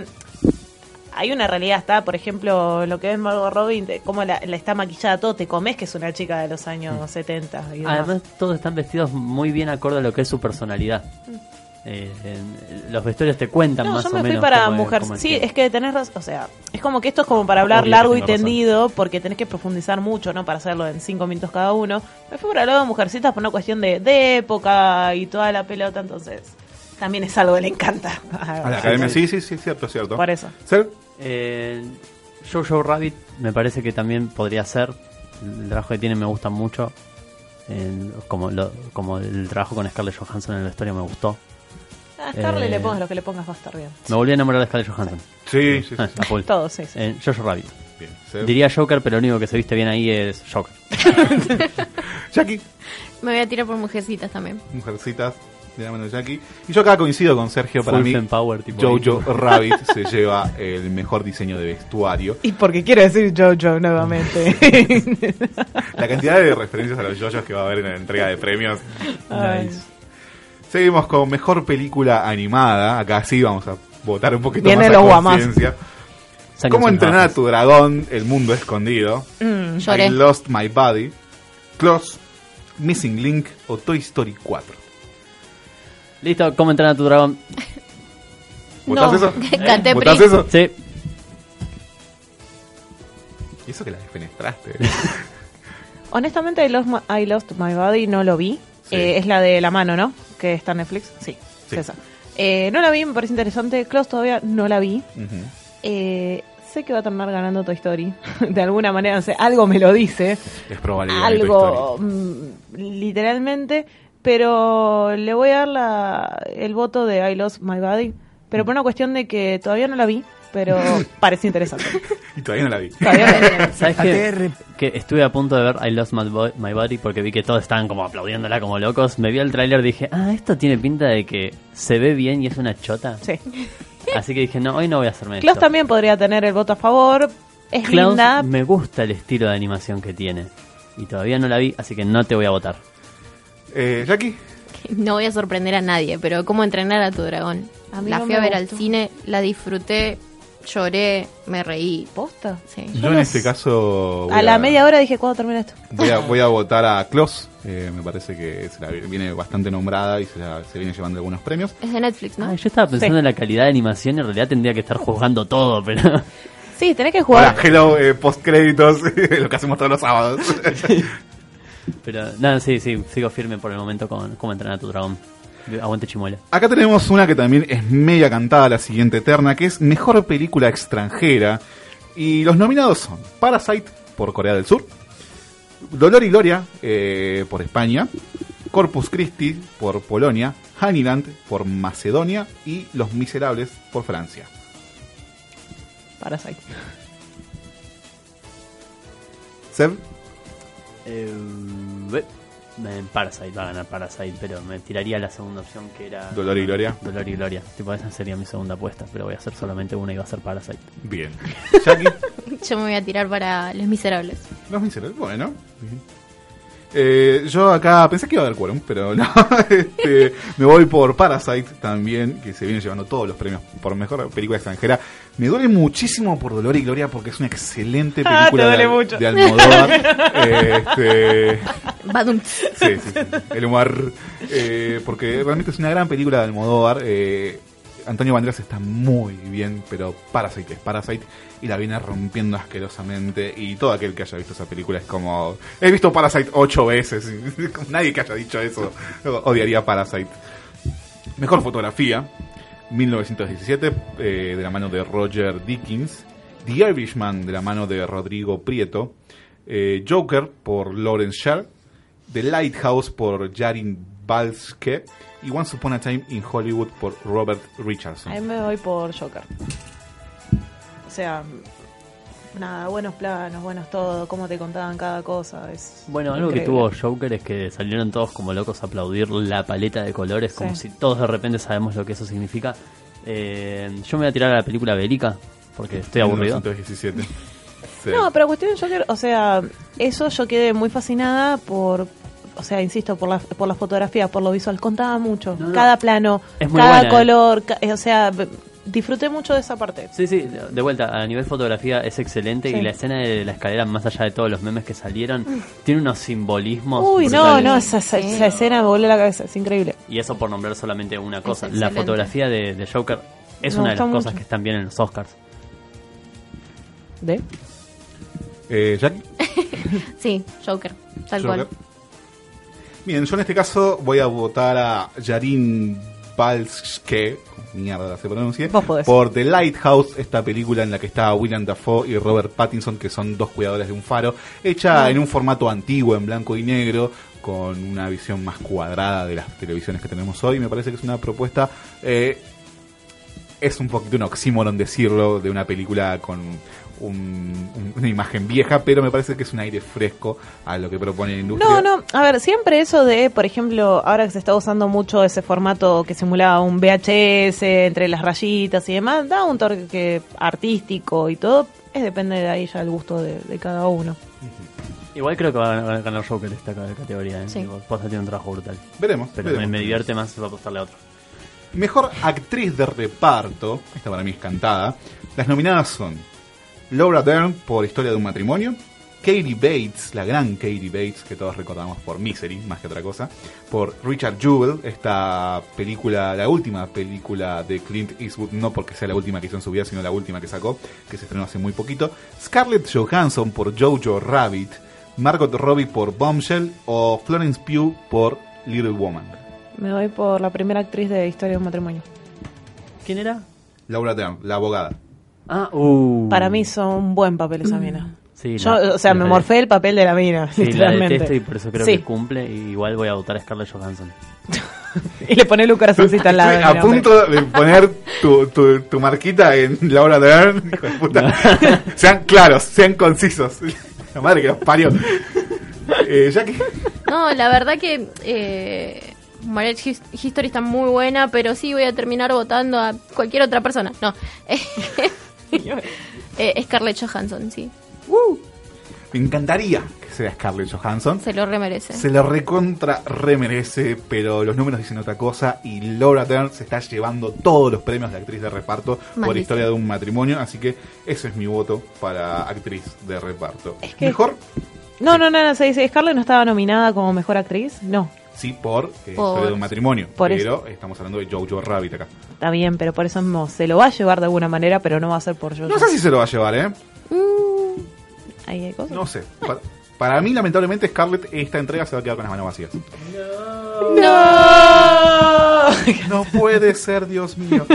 Hay una realidad, está, por ejemplo, lo que es Margot Robin, cómo la, la está maquillada todo, te comes que es una chica de los años 70. y demás. Además, todos están vestidos muy bien acorde a lo que es su personalidad. Eh, en- los vestuarios te cuentan No, más yo o me fui menos. para cómo mujer. cómo Sí, es que tenés razón. O sea, es como que esto es como para hablar Obvio largo y razón. tendido, porque tenés que profundizar mucho, ¿no? Para hacerlo en cinco minutos cada uno. Me fui para lado de mujercitas por una cuestión de, de época y toda la pelota, entonces. También es algo que le encanta. A la academia, sí, sí, sí, cierto, cierto. Por eso. ¿Ser? Eh, Jojo Rabbit me parece que también podría ser. El trabajo que tiene me gusta mucho. En- como, lo- como el trabajo con Scarlett Johansson en la historia me gustó. A Scarlett Eh, le pongas lo que le pongas, va a estar bien. Me volví a enamorar de Scarlett Johansson. Sí, sí, sí. Sí. a full. Todo, sí, sí. En Jojo Rabbit. Bien, Ser. Diría Joker, pero lo único que se viste bien ahí es Joker. Jackie, Me voy a tirar por mujercitas también. mujercitas de la mano de Jackie. Y yo acá coincido con Sergio, para Full mí, fem power, tipo Jojo ahí. Rabbit se lleva el mejor diseño de vestuario. Y porque quiere decir Jojo nuevamente. La cantidad de referencias a los JoJos que va a haber en la entrega de premios. Nice. Seguimos con mejor película animada. Acá sí vamos a votar un poquito Vienen más a conciencia. ¿Cómo entrenar a tu dragón? El mundo escondido. Mm. Lloré. I Lost My Body. Close. Missing Link o Toy Story 4. Listo, ¿cómo entrenar a tu dragón? ¿Votás No. eso? Canté ¿Votás Pri. eso? Sí. Y eso que la desfenestraste. Honestamente, I Lost, My, I Lost My Body no lo vi. Sí. Eh, es la de la mano, ¿no? Que está en Netflix. Sí, Sí. es esa. Eh, no la vi, me parece interesante. Close todavía no la vi. Eh, sé que va a terminar ganando Toy Story. de alguna manera, no sé, algo me lo dice. Es probable Algo, Story. mm, literalmente. Pero le voy a dar la, el voto de I Lost My Body. Pero por una cuestión de que todavía no la vi. pero parece interesante. Y todavía no la vi. Todavía no la vi. ¿Sabes qué? Que estuve a punto de ver I Lost My, Bo- My Body porque vi que todos estaban como aplaudiéndola como locos. Me vi el tráiler y dije, ah, esto tiene pinta de que se ve bien y es una chota. Sí. Así que dije, no, hoy no voy a hacerme Klaus esto. también podría tener el voto a favor. Es Klaus, linda. me gusta el estilo de animación que tiene. Y todavía no la vi, así que no te voy a votar. Eh, Jackie, No voy a sorprender a nadie, pero ¿cómo entrenar a tu dragón? A mí la no fui a ver gustó. al cine, la disfruté, lloré, me reí. ¿Posta? Sí. yo en este caso A la media hora dije, ¿cuándo termina esto? Voy a, voy a votar a Klaus. Eh, me parece que se la viene bastante nombrada y se, la- se viene llevando algunos premios. Es de Netflix, ¿no? Yo estaba pensando en la calidad de animación y en realidad tendría que estar juzgando todo, pero... Sí, tenés que Hola, jugar. hello, eh, post créditos, lo que hacemos todos los sábados. Pero nada, sí, sí, sigo firme por el momento con cómo entrenar a tu dragón. Aguante chimuela. Acá tenemos una que también es media cantada, la siguiente eterna, que es Mejor Película Extranjera. Y los nominados son Parasite por Corea del Sur, Dolor y Gloria eh, por España, Corpus Christi por Polonia, Honeyland por Macedonia y Los Miserables por Francia. Parasite. Seb, Eh, eh, Parasite va a ganar Parasite, pero me tiraría la segunda opción que era... Dolor y Gloria. Dolor y Gloria. Tipo, esa sería mi segunda apuesta, pero voy a hacer solamente una y va a ser Parasite. Bien. Jackie, Yo me voy a tirar para Los Miserables. Los Miserables, bueno. Eh, yo acá pensé que iba a haber quórum, pero no. Este, me voy por Parasite también, que se viene llevando todos los premios por mejor película extranjera. Me duele muchísimo por Dolor y Gloria porque es una excelente Ah, película te duele de, mucho. de Almodóvar. este, sí, sí, sí, el humor. Eh, porque realmente es una gran película de Almodóvar. Eh, Antonio Banderas está muy bien, pero Parasite es Parasite y la viene rompiendo asquerosamente. Y todo aquel que haya visto esa película es como. He visto Parasite ocho veces. Nadie que haya dicho eso odiaría Parasite. Mejor fotografía, 1917, eh, de la mano de Roger Dickens. The Irishman, de la mano de Rodrigo Prieto. eh, Joker, por Lawrence Sher. The Lighthouse, por Jarin Balske. Y Once Upon a Time in Hollywood, por Robert Richardson. Ahí me voy por Joker. O sea, nada, buenos planos, buenos todo, cómo te contaban cada cosa. Es Bueno, algo que tuvo Joker es que salieron todos como locos a aplaudir la paleta de colores, como Sí. si todos de repente sabemos lo que eso significa. Eh, yo me voy a tirar a la película bélica, porque estoy aburrido. 1917. Sí. No, pero cuestión de Joker, o sea, eso yo quedé muy fascinada por, o sea, insisto, por la, por la fotografía, por lo visual. Contaba mucho, No, no. cada plano, cada buena, eh. color, ca- o sea, disfruté mucho de esa parte. Sí, sí, de vuelta, a nivel fotografía es excelente Sí. y la escena de la escalera, más allá de todos los memes que salieron, tiene unos simbolismos. Uy, no, brutales. no, esa, esa- esa escena me voló la cabeza, es increíble. Y eso por nombrar solamente una cosa. La fotografía de, de Joker es Me una de las cosas mucho. que están bien en los Oscars. ¿De? Eh, Jackie. Sí, Joker, tal Joker. cual. Bien, yo en este caso voy a votar a Yarin Balske, mierda se podés. por The Lighthouse, esta película en la que está William Dafoe y Robert Pattinson, que son dos cuidadores de un faro, hecha Ah. en un formato antiguo, en blanco y negro, con una visión más cuadrada de las televisiones que tenemos hoy. Me parece que es una propuesta... eh, es un poquito un oxímoron decirlo de una película con un- un- una imagen vieja, pero me parece que es un aire fresco a lo que propone la industria. No, no, a ver, siempre eso de, por ejemplo, ahora que se está usando mucho ese formato que simulaba un VHS entre las rayitas y demás, da un toque artístico y todo, es depende de ahí ya el gusto de, de cada uno. Igual creo que va a ganar- Joker esta ca- categoría. ¿eh? Sí. Posta tiene un trabajo brutal. Veremos. Pero veremos. me, me divierte más va a apostarle a otro. Mejor actriz de reparto, esta para mí es cantada. Las nominadas son Laura Dern por Historia de un matrimonio, Katie Bates, la gran Katie Bates, que todos recordamos por Misery, más que otra cosa, por Richard Jewell, esta película, la última película de Clint Eastwood, no porque sea la última que hizo en su vida, sino la última que sacó, que se estrenó hace muy poquito, Scarlett Johansson por Jojo Rabbit, Margot Robbie por Bombshell o Florence Pugh por Little Woman. Me voy por la primera actriz de Historia de un matrimonio. ¿Quién era? Laura Dern, la abogada. Ah, uh. Para mí son un buen papel esa mina. Sí, Yo, la- o sea, me de- morfé el papel de la mina, Sí, la literalmente. detesto y por eso creo Sí. que cumple. Y igual voy a votar a Scarlett Johansson. Y le pone un corazoncito al lado. Estoy a punto de poner tu, tu, tu marquita en Laura Dern. Hijo de puta. sean claros, sean concisos. La madre que los parió. Eh, Jackie. No, la verdad que eh, Marriage His- History está muy buena, pero sí voy a terminar votando a cualquier otra persona. No. Eh, Scarlett Johansson, sí. Me encantaría que sea Scarlett Johansson. Se lo remerece. Se lo recontra remerece, pero los números dicen otra cosa y Laura Dern se está llevando todos los premios de actriz de reparto por historia de un matrimonio, así que ese es mi voto para actriz de reparto. que- Mejor, No, no, no, no, se dice, Scarlett no estaba nominada como mejor actriz. No, sí, por, eh, Por- historia de un matrimonio, Por pero estamos hablando de Jojo Rabbit acá. está bien, pero por eso mismo se lo va a llevar de alguna manera, pero no va a ser por yo. No sé si se lo va a llevar, ¿eh? Ahí hay cosas. No sé. Para, para mí, lamentablemente, Scarlett esta entrega se va a quedar con las manos vacías. ¡No! No puede ser, Dios mío.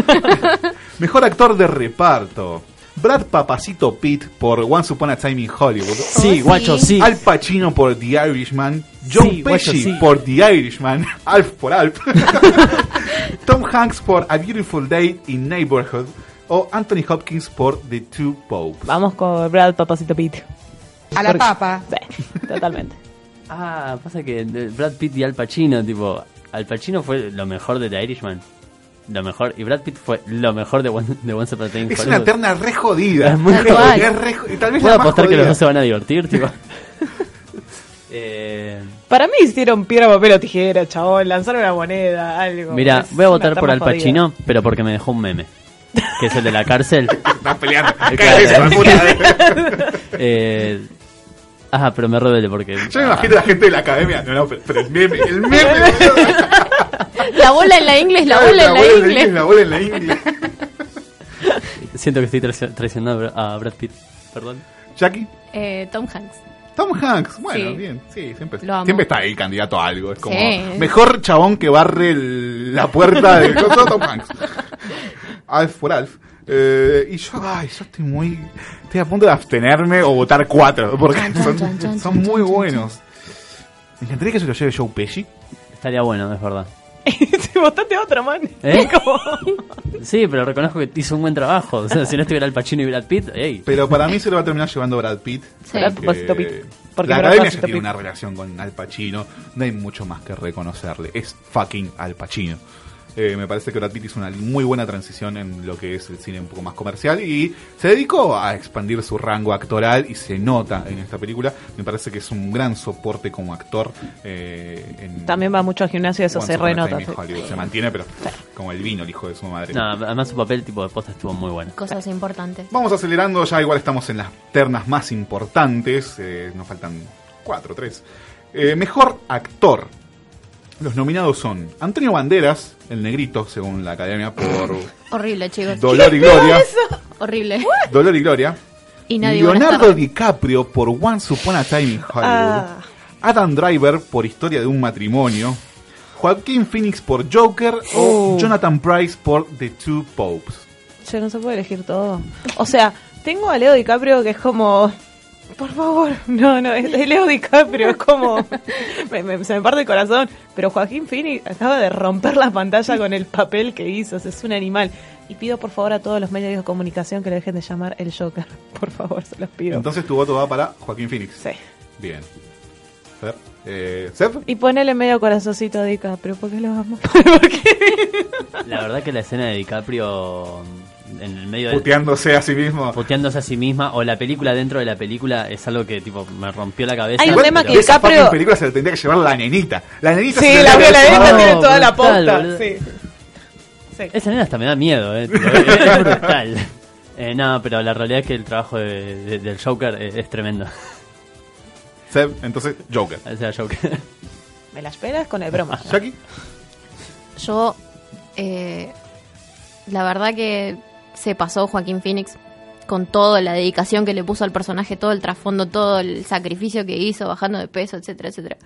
Mejor actor de reparto. Brad Papacito Pitt por Once Upon a Time in Hollywood. Sí, Oh, guacho, sí. Al Pacino por The Irishman. John Sí, guacho, Pesci sí. por The Irishman. Alf por Alf. Tom Hanks por A Beautiful Day in Neighborhood. O Anthony Hopkins por The Two Popes. Vamos con Brad Papacito Pete. A la papa. Sí, totalmente. Ah, pasa que Brad Pitt y Al Pacino, tipo, Al Pacino fue lo mejor de The Irishman. Lo mejor. Y Brad Pitt fue lo mejor de One, de Once Upon a Time Es Hollywood. una terna re jodida. Es muy Es jodida. re jo- y tal vez Puedo apostar que los jodida. dos se van a divertir, tipo. eh, Para mí hicieron piedra, papel o tijera, chabón. Lanzaron una moneda, algo. mira, voy a votar por Al jodida. Pacino, pero porque me dejó un meme. Que es el de la cárcel. Estás peleando. Puta. eh, ah, pero me rebelde porque. Yo me imagino a la gente de la academia. No, no, pero, pero el meme, el meme. La bola en la inglés, la bola en la inglés. La bola en la inglés. Siento que estoy traici- traicionando a Brad Pitt. Perdón. Jackie. Eh, Tom Hanks. Tom Hanks, bueno, Sí. bien, sí, siempre, siempre está ahí candidato a algo. Es como Sí. mejor chabón que barre el- la puerta del coso, Tom Hanks. Alf por Alf. Eh, y yo, ay, yo estoy muy. Estoy a punto de abstenerme o votar cuatro, porque son, muy buenos. Me encantaría que se lo lleve Joe Pesci. Estaría bueno, es verdad. Si votaste otra, man. ¿Eh? Sí, pero reconozco que hizo un buen trabajo. O sea, si no estuviera Al Pacino y Brad Pitt, ey. Pero para mí se lo va a terminar llevando Brad Pitt. Sí. Brad Pitt. Porque la Brad academia ya tiene una relación con Al Pacino. No hay mucho más que reconocerle. Es fucking Al Pacino. Eh, me parece que Brad Pitt hizo una muy buena transición en lo que es el cine un poco más comercial y se dedicó a expandir su rango actoral y se nota en esta película. Me parece que es un gran soporte como actor. eh, en También va mucho al gimnasio, eso se renota. Se mantiene, pero como el vino, el hijo de su madre. No, además su papel tipo de posta estuvo muy bueno. Cosas importantes. Vamos acelerando, ya igual estamos en las ternas más importantes. eh, nos faltan cuatro, tres. Eh, mejor actor. Los nominados son Antonio Banderas, el negrito, según la academia, por Horrible, chicos. Dolor y Gloria. Horrible. Dolor y Gloria. Y nadie Leonardo. DiCaprio por Once Upon a Time in Hollywood. Ah. Adam Driver por Historia de un matrimonio. Joaquín Phoenix por Joker o Uh. Jonathan Price por The Two Popes. Che, no se puede elegir todo. O sea, tengo a Leo DiCaprio que es como. Por favor, no, no, es, es Leo DiCaprio, es como. me- me- se me parte el corazón. Pero Joaquín Phoenix acaba de romper la pantalla con el papel que hizo, o sea, es un animal. Y pido por favor a todos los medios de comunicación que le dejen de llamar el Joker. Por favor, se los pido. Entonces tu voto va para Joaquín Phoenix. Sí. Bien. Fer. Eh, Seb. Y ponele medio corazoncito a DiCaprio, porque lo amo. La verdad que la escena de DiCaprio en el medio del- Puteándose a sí mismo. puteándose a sí misma o la película dentro de la película es algo que tipo me rompió la cabeza. Hay un tema que DiCaprio- película se la tendría que llevar la nenita. La nenita Sí, se la que violadita llevar- tiene toda la posta. boludo. Sí. Esa nena hasta me da miedo, eh. es, es brutal. Eh, no, pero la realidad es que el trabajo de- de- del Joker es, es tremendo. Seb, entonces Joker. O sea, Joker. Me la esperas con el broma. Jackie. Yo, eh, la verdad que se pasó Joaquín Phoenix con toda la dedicación que le puso al personaje, todo el trasfondo, todo el sacrificio que hizo, bajando de peso, etcétera, etcétera.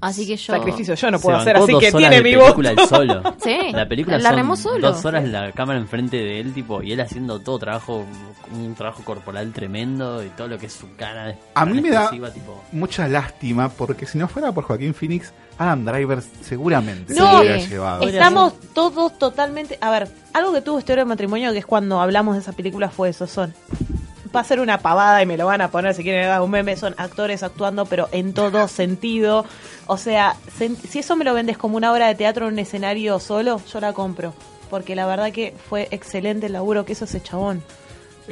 Así que yo... Sacrificio yo no puedo hacer, así que tiene mi película voto. él solo. Sí, La película la son solo. dos horas la cámara enfrente de él, tipo, y él haciendo todo trabajo, un trabajo corporal tremendo y todo lo que es su cara. A mí me da tipo, mucha lástima porque si no fuera por Joaquín Phoenix, Adam Driver seguramente se No, hubiera llevado. estamos todos totalmente... A ver, algo que tuvo Historia de Matrimonio, que es cuando hablamos de esa película, fue eso, son... Va a ser una pavada y me lo van a poner si quieren un meme, son actores actuando, pero en todo sentido. O sea, se- si eso me lo vendes como una obra de teatro en un escenario solo, yo la compro. Porque la verdad que fue excelente el laburo que hizo ese chabón.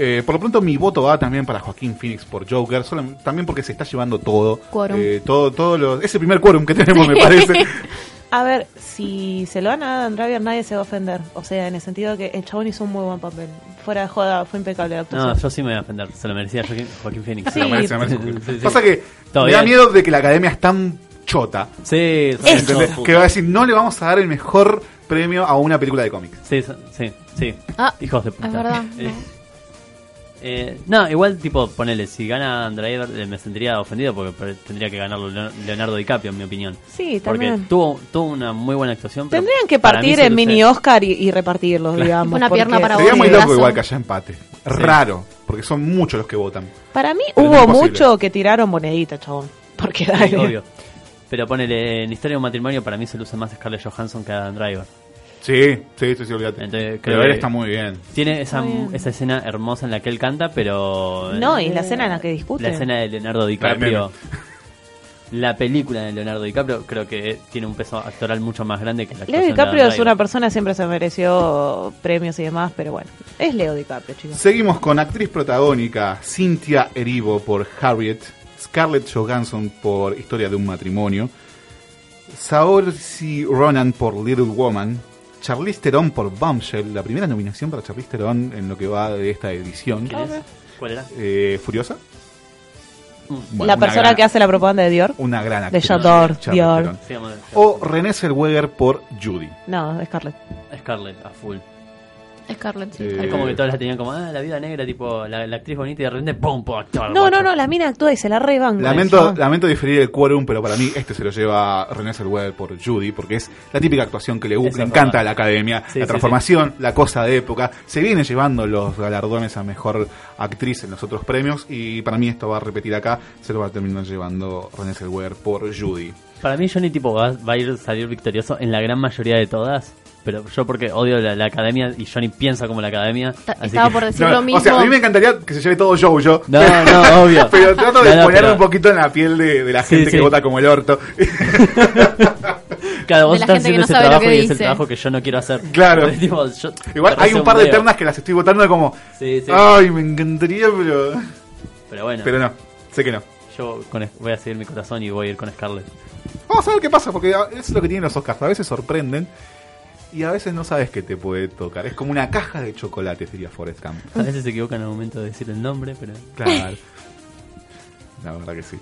Eh, por lo pronto mi voto va también para Joaquín Phoenix por Joker, solo- también porque se está llevando todo. Quórum. Eh, todo, todo lo, es el primer quórum que tenemos, me parece. A ver, si se lo dan a Adam Driver, nadie se va a ofender. O sea, en el sentido de que el chabón hizo un muy buen papel. Fuera de joda, fue impecable la actuación. No, yo sí me voy a ofender. Se lo merecía Joaquín, Joaquín Phoenix. Se lo merece, se lo merece. Sí, sí. Pasa que Todo me da miedo de que la academia es tan chota. Sí. Que va a decir, no le vamos a dar el mejor premio a una película de cómics. Sí, sí, sí. Ah, Hijos de puta. es verdad, eh, no, igual, tipo, ponele, si gana Driver eh, me sentiría ofendido porque tendría que ganarlo Leo- Leonardo DiCaprio, en mi opinión. Sí, Porque también. tuvo, tuvo una muy buena actuación. pero Tendrían que partir luce- mini Oscar y, y repartirlos, digamos. Una pierna porque- para Sería muy loco igual que haya empate. Raro, porque son muchos los que votan. Para mí Pero hubo mucho que tiraron monedita, chabón. Porque Sí, dale. obvio. Pero ponele, en Historia de un matrimonio para mí se luce más Scarlett Johansson que Adam Driver. Sí, sí, sí, sí, olvídate. Entonces, creo Pero él que está muy bien. Tiene esa, Muy bien. esa escena hermosa en la que él canta, pero... No, y la escena en la que discute. La escena de Leonardo DiCaprio. La película de Leonardo DiCaprio creo que tiene un peso actoral mucho más grande que la Leo actuación de DiCaprio Adam es una persona, siempre se mereció premios y demás, pero bueno, es Leo DiCaprio, chicos. Seguimos con actriz protagónica Cynthia Erivo por Harriet, Scarlett Johansson por Historia de un matrimonio, Saoirse Ronan por Little Woman, Charlize Theron por Bombshell, la primera nominación para Charlize Theron en lo que va de esta edición. ¿Quién es? ¿Cuál era? Eh, ¿Furiosa? Bueno, la persona gran- que hace la propaganda de Dior. Una gran De actriz. J'adore, Charlize Dior. Theron. O Renée Zellweger por Judy. No, Scarlett. Scarlett, a full. Scarlett, sí. Eh, Es como que todas las tenían como, ah, la vida negra, tipo, la, la actriz bonita y de repente, ¡pum! ¡pum! actor, No, no, no, la mina actúa y se la rebanca. Lamento, lamento diferir el quórum, pero para mí este se lo lleva René Zellweger por Judy, porque es la típica actuación que le, le encanta a la academia, Sí, la sí, transformación, la cosa de época. Se viene llevando los galardones a mejor actriz en los otros premios, y para mí esto va a repetir acá, se lo va a terminar llevando René Zellweger por Judy. Para mí Johnny tipo va, va a ir salir victorioso en la gran mayoría de todas. Pero yo porque odio la, la academia y Johnny piensa como la academia. así Estaba que- por decir No, lo mismo. o sea, a mí me encantaría que se lleve todo Jojo. No, no, obvio. pero trato de No, no, ponerme pero- un poquito en la piel de, de la gente sí. que vota como el orto. Claro, vos estás haciendo no ese trabajo y es el trabajo que yo no quiero hacer. Claro. Tipo, yo- Igual hay un par de ternas que las estoy votando como, Sí, sí. ay, me encantaría, pero... Pero bueno, Pero no, sé que no. yo con, voy a seguir mi corazón y voy a ir con Scarlett. Vamos a ver qué pasa, porque es lo que tienen los Oscars. A veces sorprenden y a veces no sabes qué te puede tocar. Es como una caja de chocolates, diría Forrest Gump. A veces se equivocan al momento de decir el nombre, pero... Claro. La verdad que sí.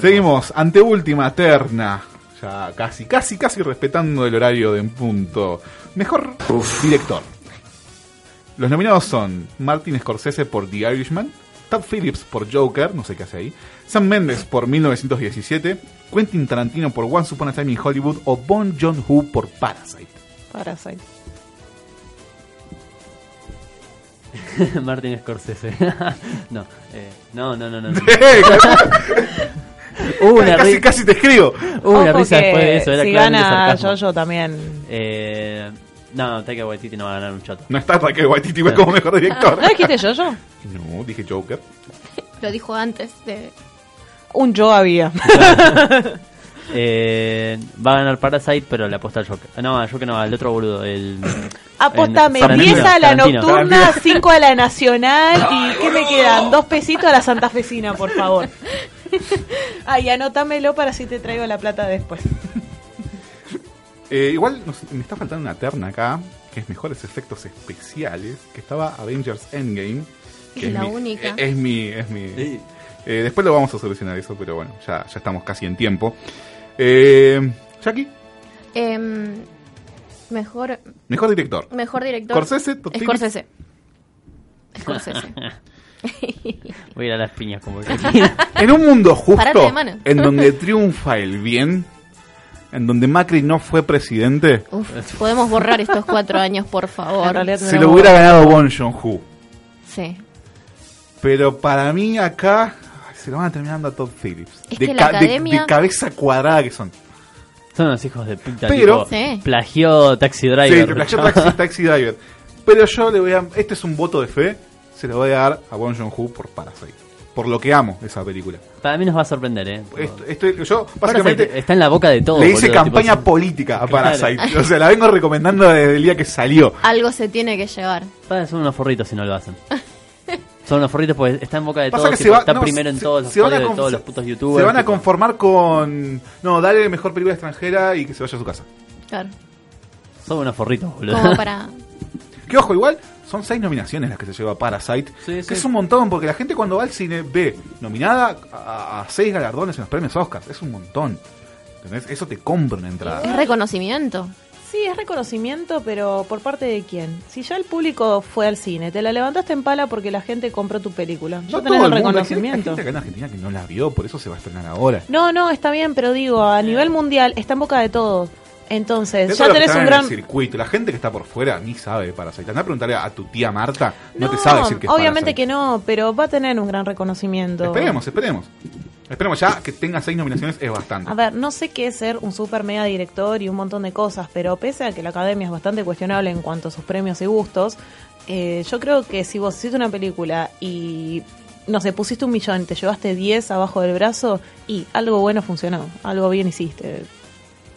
Seguimos, anteúltima terna. Ya casi, casi, casi respetando el horario de en punto. Mejor director. Los nominados son Martin Scorsese por The Irishman, Todd Phillips por Joker, no sé qué hace ahí, Sam Mendes por 1917, Quentin Tarantino por Once Upon a Time in Hollywood o Bon Joon-ho por Parasite. Parasite. Martin Scorsese. no, eh, no, no, no, no. no. Hubo una, casi, ri- casi te escribo. hubo una Ojo risa después de eso. Era si gana. Jojo también. Eh, no, Taika Waititi no va a ganar un choto. No está Taika Waititi como mejor director. ¿No dijiste Jojo? No, dije Joker. Lo dijo antes de... Un yo había. Eh, va a ganar Parasite, pero le apuesta al Joker. No, al Joker no, al otro boludo. El, Apostame, el Tarantino, 10 a la Tarantino. nocturna, 5 a la nacional y ¿qué me quedan? Dos pesitos a la santafesina, por favor. Ay, anótamelo para si te traigo la plata después. Eh, igual nos- me está faltando una terna acá, que es mejores efectos especiales, que estaba Avengers Endgame. Que Es la mi, única. eh, Es mi... Es mi eh, después lo vamos a solucionar eso, pero bueno, ya, ya estamos casi en tiempo. Eh, Jackie, Em, mejor, mejor director. mejor director. Scorsese. Scorsese. Scorsese. Voy a ir a las piñas como En un mundo justo, en donde triunfa el bien, en donde Macri no fue presidente, Uf, podemos borrar estos cuatro años, por favor. Realidad se lo hubiera ganado Bon Joon-ho. Sí. Pero para mí acá se lo van a terminar dando a Todd Phillips. Es de, que la ca- de- academia- de cabeza cuadrada que son. Son unos hijos de puta. Pero- tipo, Sí. Plagió Taxi Driver. Sí, plagió Taxi, Taxi Driver. Pero yo le voy a. Este es un voto de fe. Se lo voy a dar a Bong Joon-ho por Parasite. Por lo que amo esa película. Para mí nos va a sorprender, ¿eh? Esto- esto- yo, Parasite básicamente. está en la boca de todo. Le hice boludo, campaña tipo, política a Claro. Parasite. O sea, la vengo recomendando desde el día que salió. Algo se tiene que llevar. Ah, Son unos forritos si no lo hacen. Son unos forritos porque está en boca de Pasa todos. que tipo, se va- está no, primero en se- todos los se van a de todos los putos youtubers. Se van a tipo. conformar con. No, dale mejor película extranjera y que se vaya a su casa. Claro. Son unos forritos, boludo. Como para. Que ojo, igual son seis nominaciones las que se lleva Parasite. Sí, sí. Que es un montón, porque la gente cuando va al cine ve nominada a, a seis galardones en los premios Oscars. Es un montón. ¿Entendés? Eso te compra una entrada. Es reconocimiento. Sí, es reconocimiento, pero ¿por parte de quién? Si ya el público fue al cine, te la levantaste en pala porque la gente compró tu película. Ya No tenés todo el el mundo. Hay gente, hay reconocimiento. gente acá en Argentina que no la vio, por eso se va a estrenar ahora. No, no, está bien, pero digo, a nivel mundial está en boca de todos. Entonces, ya tenés un gran... circuito, la gente que está por fuera ni sabe de Parasite. Andá a preguntarle a tu tía Marta, no, No, te sabe decir que obviamente que no, pero va a tener un gran reconocimiento. Esperemos, esperemos. Esperemos ya que tenga seis nominaciones es bastante. A ver, no sé qué es ser un super mega director y un montón de cosas, pero pese a que la academia es bastante cuestionable en cuanto a sus premios y gustos, eh, yo creo que si vos hiciste una película y, no sé, pusiste un millón y te llevaste 10 abajo del brazo y algo bueno funcionó, algo bien hiciste,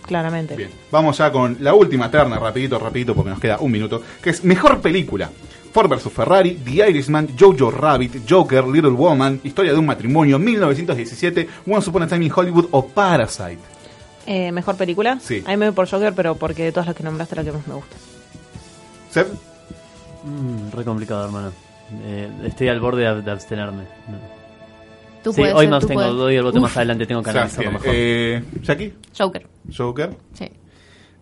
claramente. Bien, vamos ya con la última terna, rapidito, rapidito, porque nos queda un minuto, que es Mejor Película. Ford vs. Ferrari, The Irishman, Jojo Rabbit, Joker, Little Woman, Historia de un matrimonio, 1917, Once Upon a Time in Hollywood o Parasite. Eh, ¿Mejor película? Sí. A mí me voy por Joker, pero porque de todas las que nombraste la que más me gusta. Seb, Mm, re complicado, hermano. Eh, estoy al borde de, de abstenerme. Tú sí, puedes hoy ser, más tú tengo, puedes. doy el bote Uf. más adelante, tengo que analizarlo mejor. Eh, Jackie, Joker. Joker. Sí.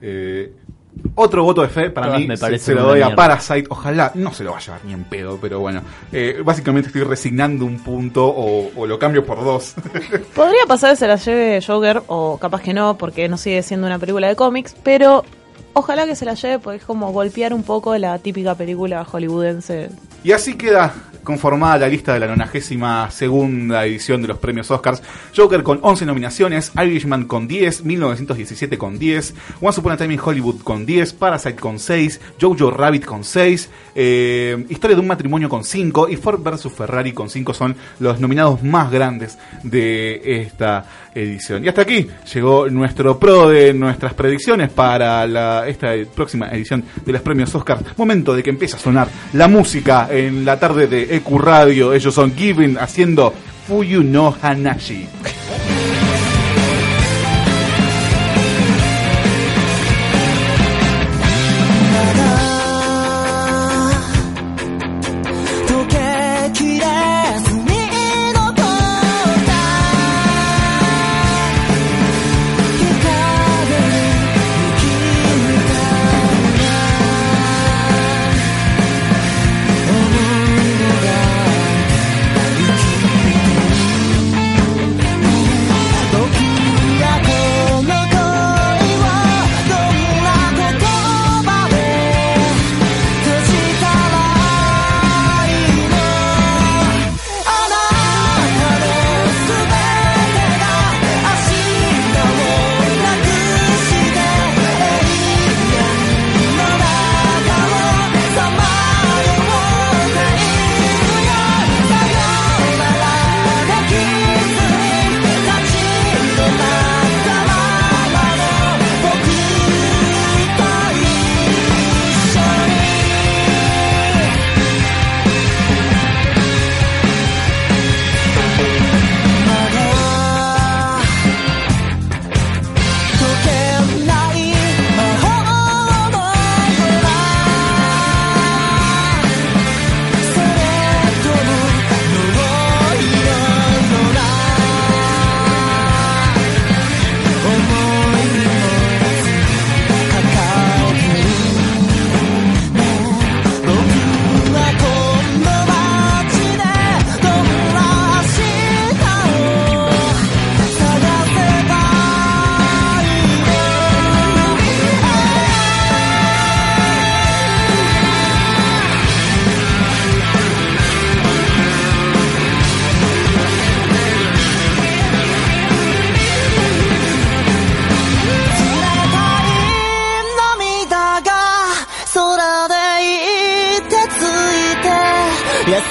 Eh, otro voto de fe para Todas mí me se- lo doy a. Parasite. Ojalá no se lo va a llevar ni en pedo, pero bueno. Eh, básicamente estoy resignando un punto o, o lo cambio por dos. Podría pasar que se la lleve Joker, o capaz que no, porque no sigue siendo una película de cómics, pero ojalá que se la lleve, porque es como golpear un poco la típica película hollywoodense. Y así queda conformada la lista de la 92 segunda edición de los premios Oscars. Joker con 11 nominaciones, Irishman con 10, 1917 con 10, Once Upon a Time in Hollywood con 10, Parasite con 6, Jojo Rabbit con 6, eh, Historia de un matrimonio con 5 y Ford vs. Ferrari con 5 son los nominados más grandes de esta edición. Y hasta aquí llegó nuestro pro de nuestras predicciones para la, esta próxima edición de los premios Oscars. Momento de que empiece a sonar la música en la tarde de EQ Radio. Ellos son Giving haciendo Fuyu no Hanashi.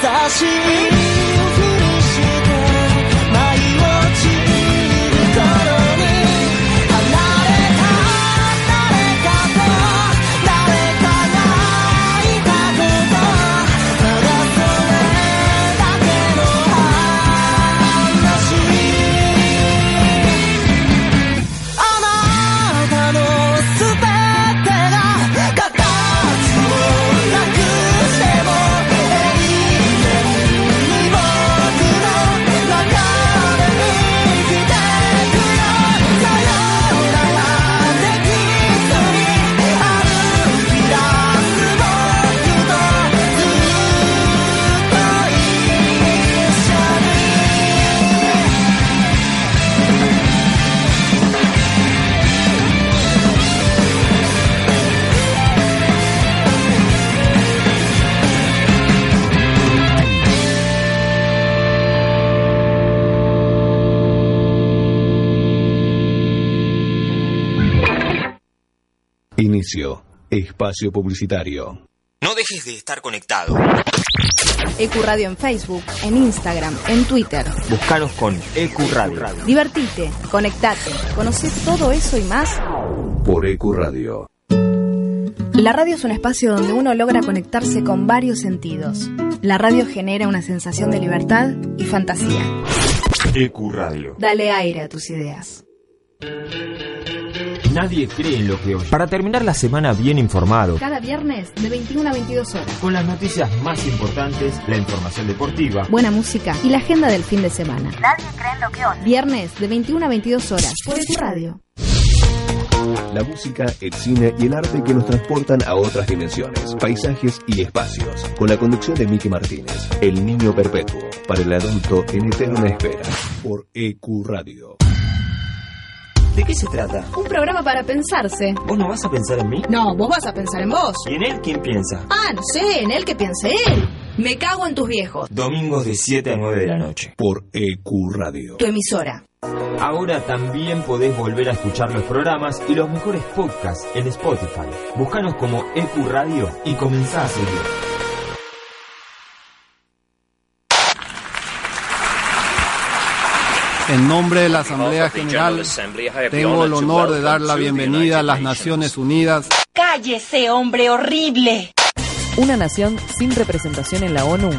優しい Espacio publicitario. No dejes de estar conectado. Ecuradio en Facebook, en Instagram, en Twitter. Búscanos con EcuRadio. Divertite, conectate, conoce todo eso y más. Por Ecuradio. La radio es un espacio donde uno logra conectarse con varios sentidos. La radio genera una sensación de libertad y fantasía. EcuRadio. Dale aire a tus ideas. Nadie cree en lo que oye. Para terminar la semana bien informado, Cada viernes de 21 a 22 horas. con las noticias más importantes, la información deportiva, Buena música y la agenda del fin de semana. Nadie cree en lo que oye. Viernes de 21 a 22 horas. Por Ecuradio. La música, el cine y el arte que nos transportan a otras dimensiones, paisajes y espacios. Con la conducción de Miki Martínez, El Niño Perpetuo, para el adulto en eterna espera. Por Ecuradio. ¿De qué se trata? Un programa para pensarse. ¿Vos no vas a pensar en mí? No, vos vas a pensar en vos. ¿Y en él quién piensa? Ah, no sé, en él que piense él. Me cago en tus viejos. Domingos de 7 a 9 de la noche. Por Ecuradio. Tu emisora. Ahora también podés volver a escuchar los programas y los mejores podcasts en Spotify. Búscanos como EcuRadio y comenzá a seguir. En nombre de la Asamblea General, tengo el honor de dar la bienvenida a las Naciones Unidas. ¡Cállese, hombre horrible! Una nación sin representación en la ONU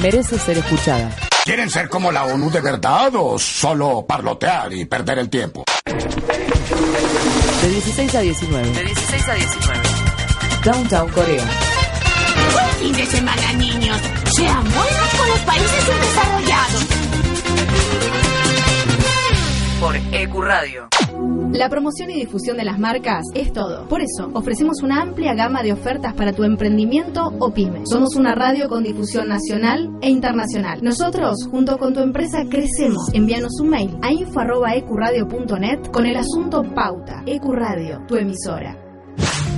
merece ser escuchada. ¿Quieren ser como la ONU de verdad o solo parlotear y perder el tiempo? De 16 a 19. De 16 a 19. Downtown Corea. Buen fin de semana, niños. Sean buenos con los países subdesarrollados. Por Ecuradio. La promoción y difusión de las marcas es todo. Por eso, ofrecemos una amplia gama de ofertas para tu emprendimiento o pyme. Somos una radio con difusión nacional e internacional. Nosotros, junto con tu empresa, crecemos. Envíanos un mail a info.ecuradio.net con el asunto Pauta. Ecuradio, tu emisora.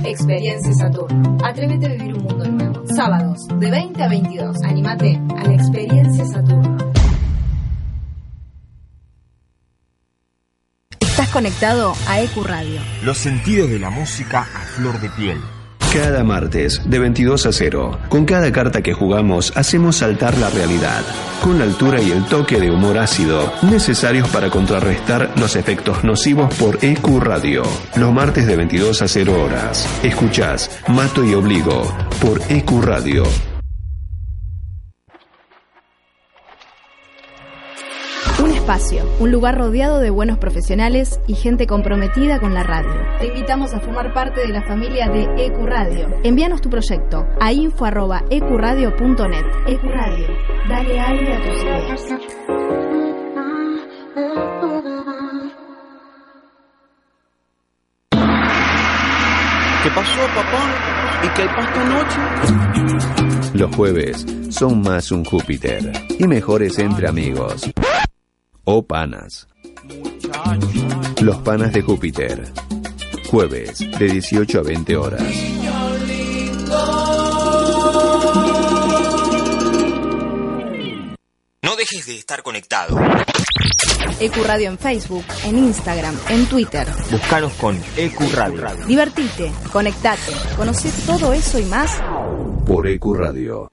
Experiencia Saturno. Atrévete a vivir un mundo nuevo. Sábados, de 20 a 22. Anímate a la Experiencia Saturno. Conectado a Ecuradio. Los sentidos de la música a flor de piel. Cada martes, de 22 a 0, con cada carta que jugamos hacemos saltar la realidad, con la altura y el toque de humor ácido necesarios para contrarrestar los efectos nocivos por EQ Radio. Los martes de 22 a 0 horas, escuchás Mato y Obligo por EQ Radio. Espacio, un lugar rodeado de buenos profesionales y gente comprometida con la radio. Te invitamos a formar parte de la familia de Ecuradio. Envíanos tu proyecto a info.ecuradio.net. Ecuradio, dale aire a tus ideas. ¿Qué pasó, papá? ¿Y qué pasó anoche? Los jueves son más un Júpiter y mejores entre amigos. O panas. Los panas de Júpiter. Jueves de 18 a 20 horas. No dejes de estar conectado. Ecuradio en Facebook, en Instagram, en Twitter. Búscanos con EcuRadio. Divertite, conectate, conoce todo eso y más. Por Ecuradio.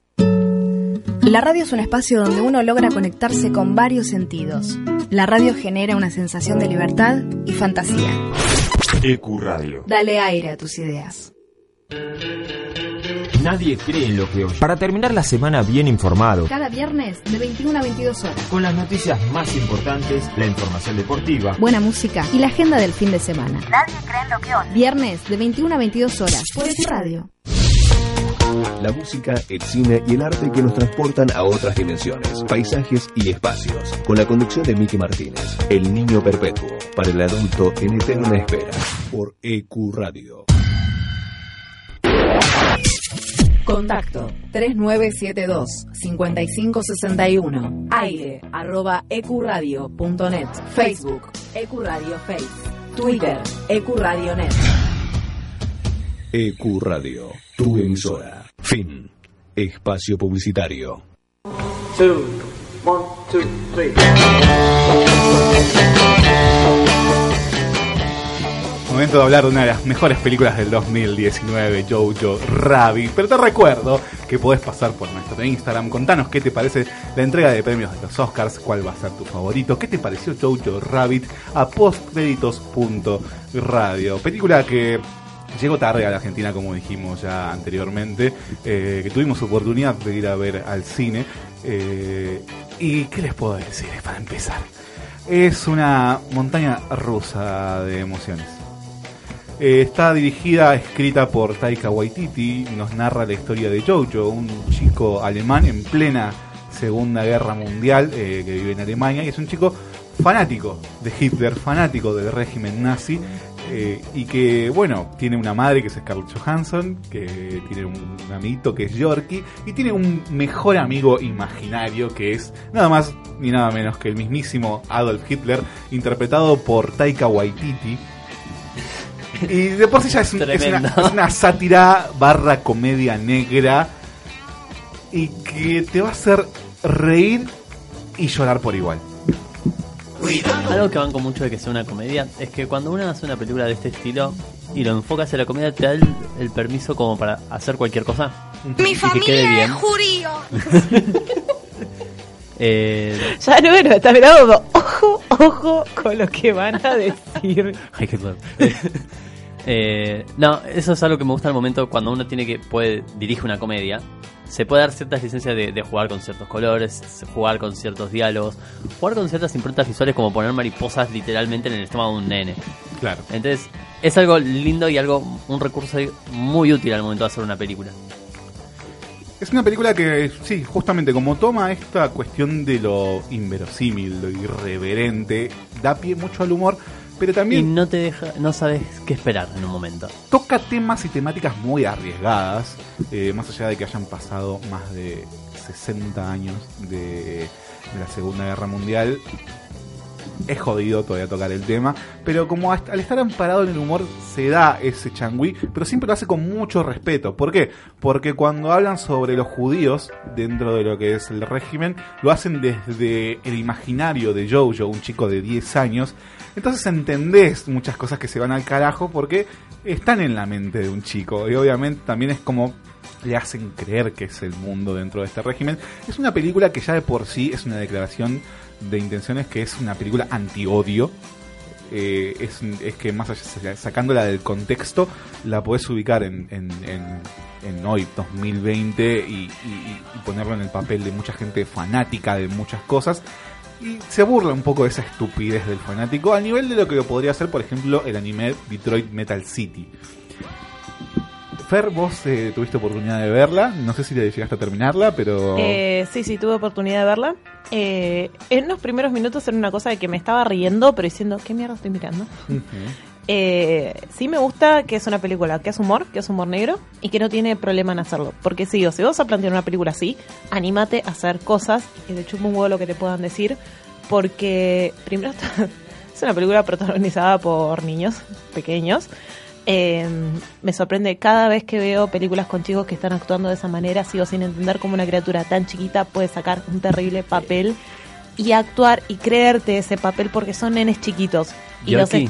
La radio es un espacio donde uno logra conectarse con varios sentidos. La radio genera una sensación de libertad y fantasía. Ecuradio. Dale aire a tus ideas. Nadie cree en lo que oye. Para terminar la semana bien informado, Cada viernes de 21 a 22 horas. con las noticias más importantes, la información deportiva, Buena música y la agenda del fin de semana. Nadie cree en lo que oye. Viernes de 21 a 22 horas por Ecu Radio. La música, el cine y el arte que nos transportan a otras dimensiones, paisajes y espacios. Con la conducción de Miki Martínez, El Niño Perpetuo, para el adulto en eterna espera, por EQ Radio. Contacto 3972-5561. Aire arroba ecuradio.net. Facebook Ecuradio Face. Twitter Ecuradio.net. EQ Radio, tu emisora. Fin. Espacio publicitario. Two, one, two, three. Momento de hablar de una de las mejores películas del 2019, Jojo Rabbit. Pero te recuerdo que podés pasar por nuestro Instagram. Contanos qué te parece la entrega de premios de los Oscars, cuál va a ser tu favorito, qué te pareció Jojo Rabbit a postcréditos.radio. Película que llegó tarde a la Argentina, como dijimos ya anteriormente, eh, que tuvimos oportunidad de ir a ver al cine. eh, ¿Y qué les puedo decir para empezar? Es una montaña rusa de emociones. Eh, está dirigida, escrita por Taika Waititi, nos narra la historia de Jojo, un chico alemán en plena Segunda Guerra Mundial que vive en Alemania y es un chico fanático de Hitler, fanático del régimen nazi eh, y que, bueno, tiene una madre que es Scarlett Johansson, que tiene un, un amiguito que es Yorkie y tiene un mejor amigo imaginario que es nada más ni nada menos que el mismísimo Adolf Hitler, interpretado por Taika Waititi. Y de por sí ya es, un- es una, Tremendo. es una sátira barra comedia negra y que te va a hacer reír y llorar por igual. Algo que banco mucho de que sea una comedia es que cuando uno hace una película de este estilo y lo enfoca hacia la comedia, te da el, el permiso como para hacer cualquier cosa. Mi y que quede familia es judío. Eh, Ya no, bueno, está mirando como, ojo, ojo con lo que van a decir. Ay, qué. Eh, no, eso es algo que me gusta al momento cuando uno tiene que puede dirige una comedia. Se puede dar ciertas licencias de, de jugar con ciertos colores, jugar con ciertos diálogos, jugar con ciertas improntas visuales como poner mariposas literalmente en el estómago de un nene. Claro. Entonces, es algo lindo y algo un recurso muy útil al momento de hacer una película. Es una película que, sí, justamente como toma esta cuestión de lo inverosímil, lo irreverente, da pie mucho al humor, pero Y no te deja, no sabes qué esperar en un momento. toca temas y temáticas muy arriesgadas, eh, más allá de que hayan pasado más de 60 años de, de la Segunda Guerra Mundial. Es jodido todavía tocar el tema, pero como al estar amparado en el humor se da ese changüí, pero siempre lo hace con mucho respeto. ¿Por qué? Porque cuando hablan sobre los judíos dentro de lo que es el régimen, lo hacen desde el imaginario de Jojo, un chico de 10 años. Entonces entendés muchas cosas que se van al carajo porque están en la mente de un chico. Y obviamente también es como le hacen creer que es el mundo dentro de este régimen. Es una película que ya de por sí es una declaración de intenciones que es una película anti-odio. Eh, es, es que más allá, sacándola del contexto, la podés ubicar en, en, en- en hoy, 2020, y, y- y ponerlo en el papel de mucha gente fanática de muchas cosas. Y se burla un poco de esa estupidez del fanático, al nivel de lo que podría ser, por ejemplo, el anime Detroit Metal City. Fer, vos eh, tuviste oportunidad de verla, no sé si le llegaste a terminarla, pero... Eh, sí, sí, tuve oportunidad de verla. Eh, en los primeros minutos era una cosa de que me estaba riendo, pero diciendo, ¿qué mierda estoy mirando? Ujú. Eh, sí me gusta que es una película que es humor, que es humor negro y que no tiene problema en hacerlo. Porque sí, o si vas a plantear una película así, anímate a hacer cosas y te chupa un huevo lo que te puedan decir. Porque primero está- es una película protagonizada por niños pequeños. Eh, me sorprende cada vez que veo películas con chicos que están actuando de esa manera, sigo sin entender cómo una criatura tan chiquita puede sacar un terrible papel y actuar y creerte ese papel porque son nenes chiquitos. Y los Yorkie.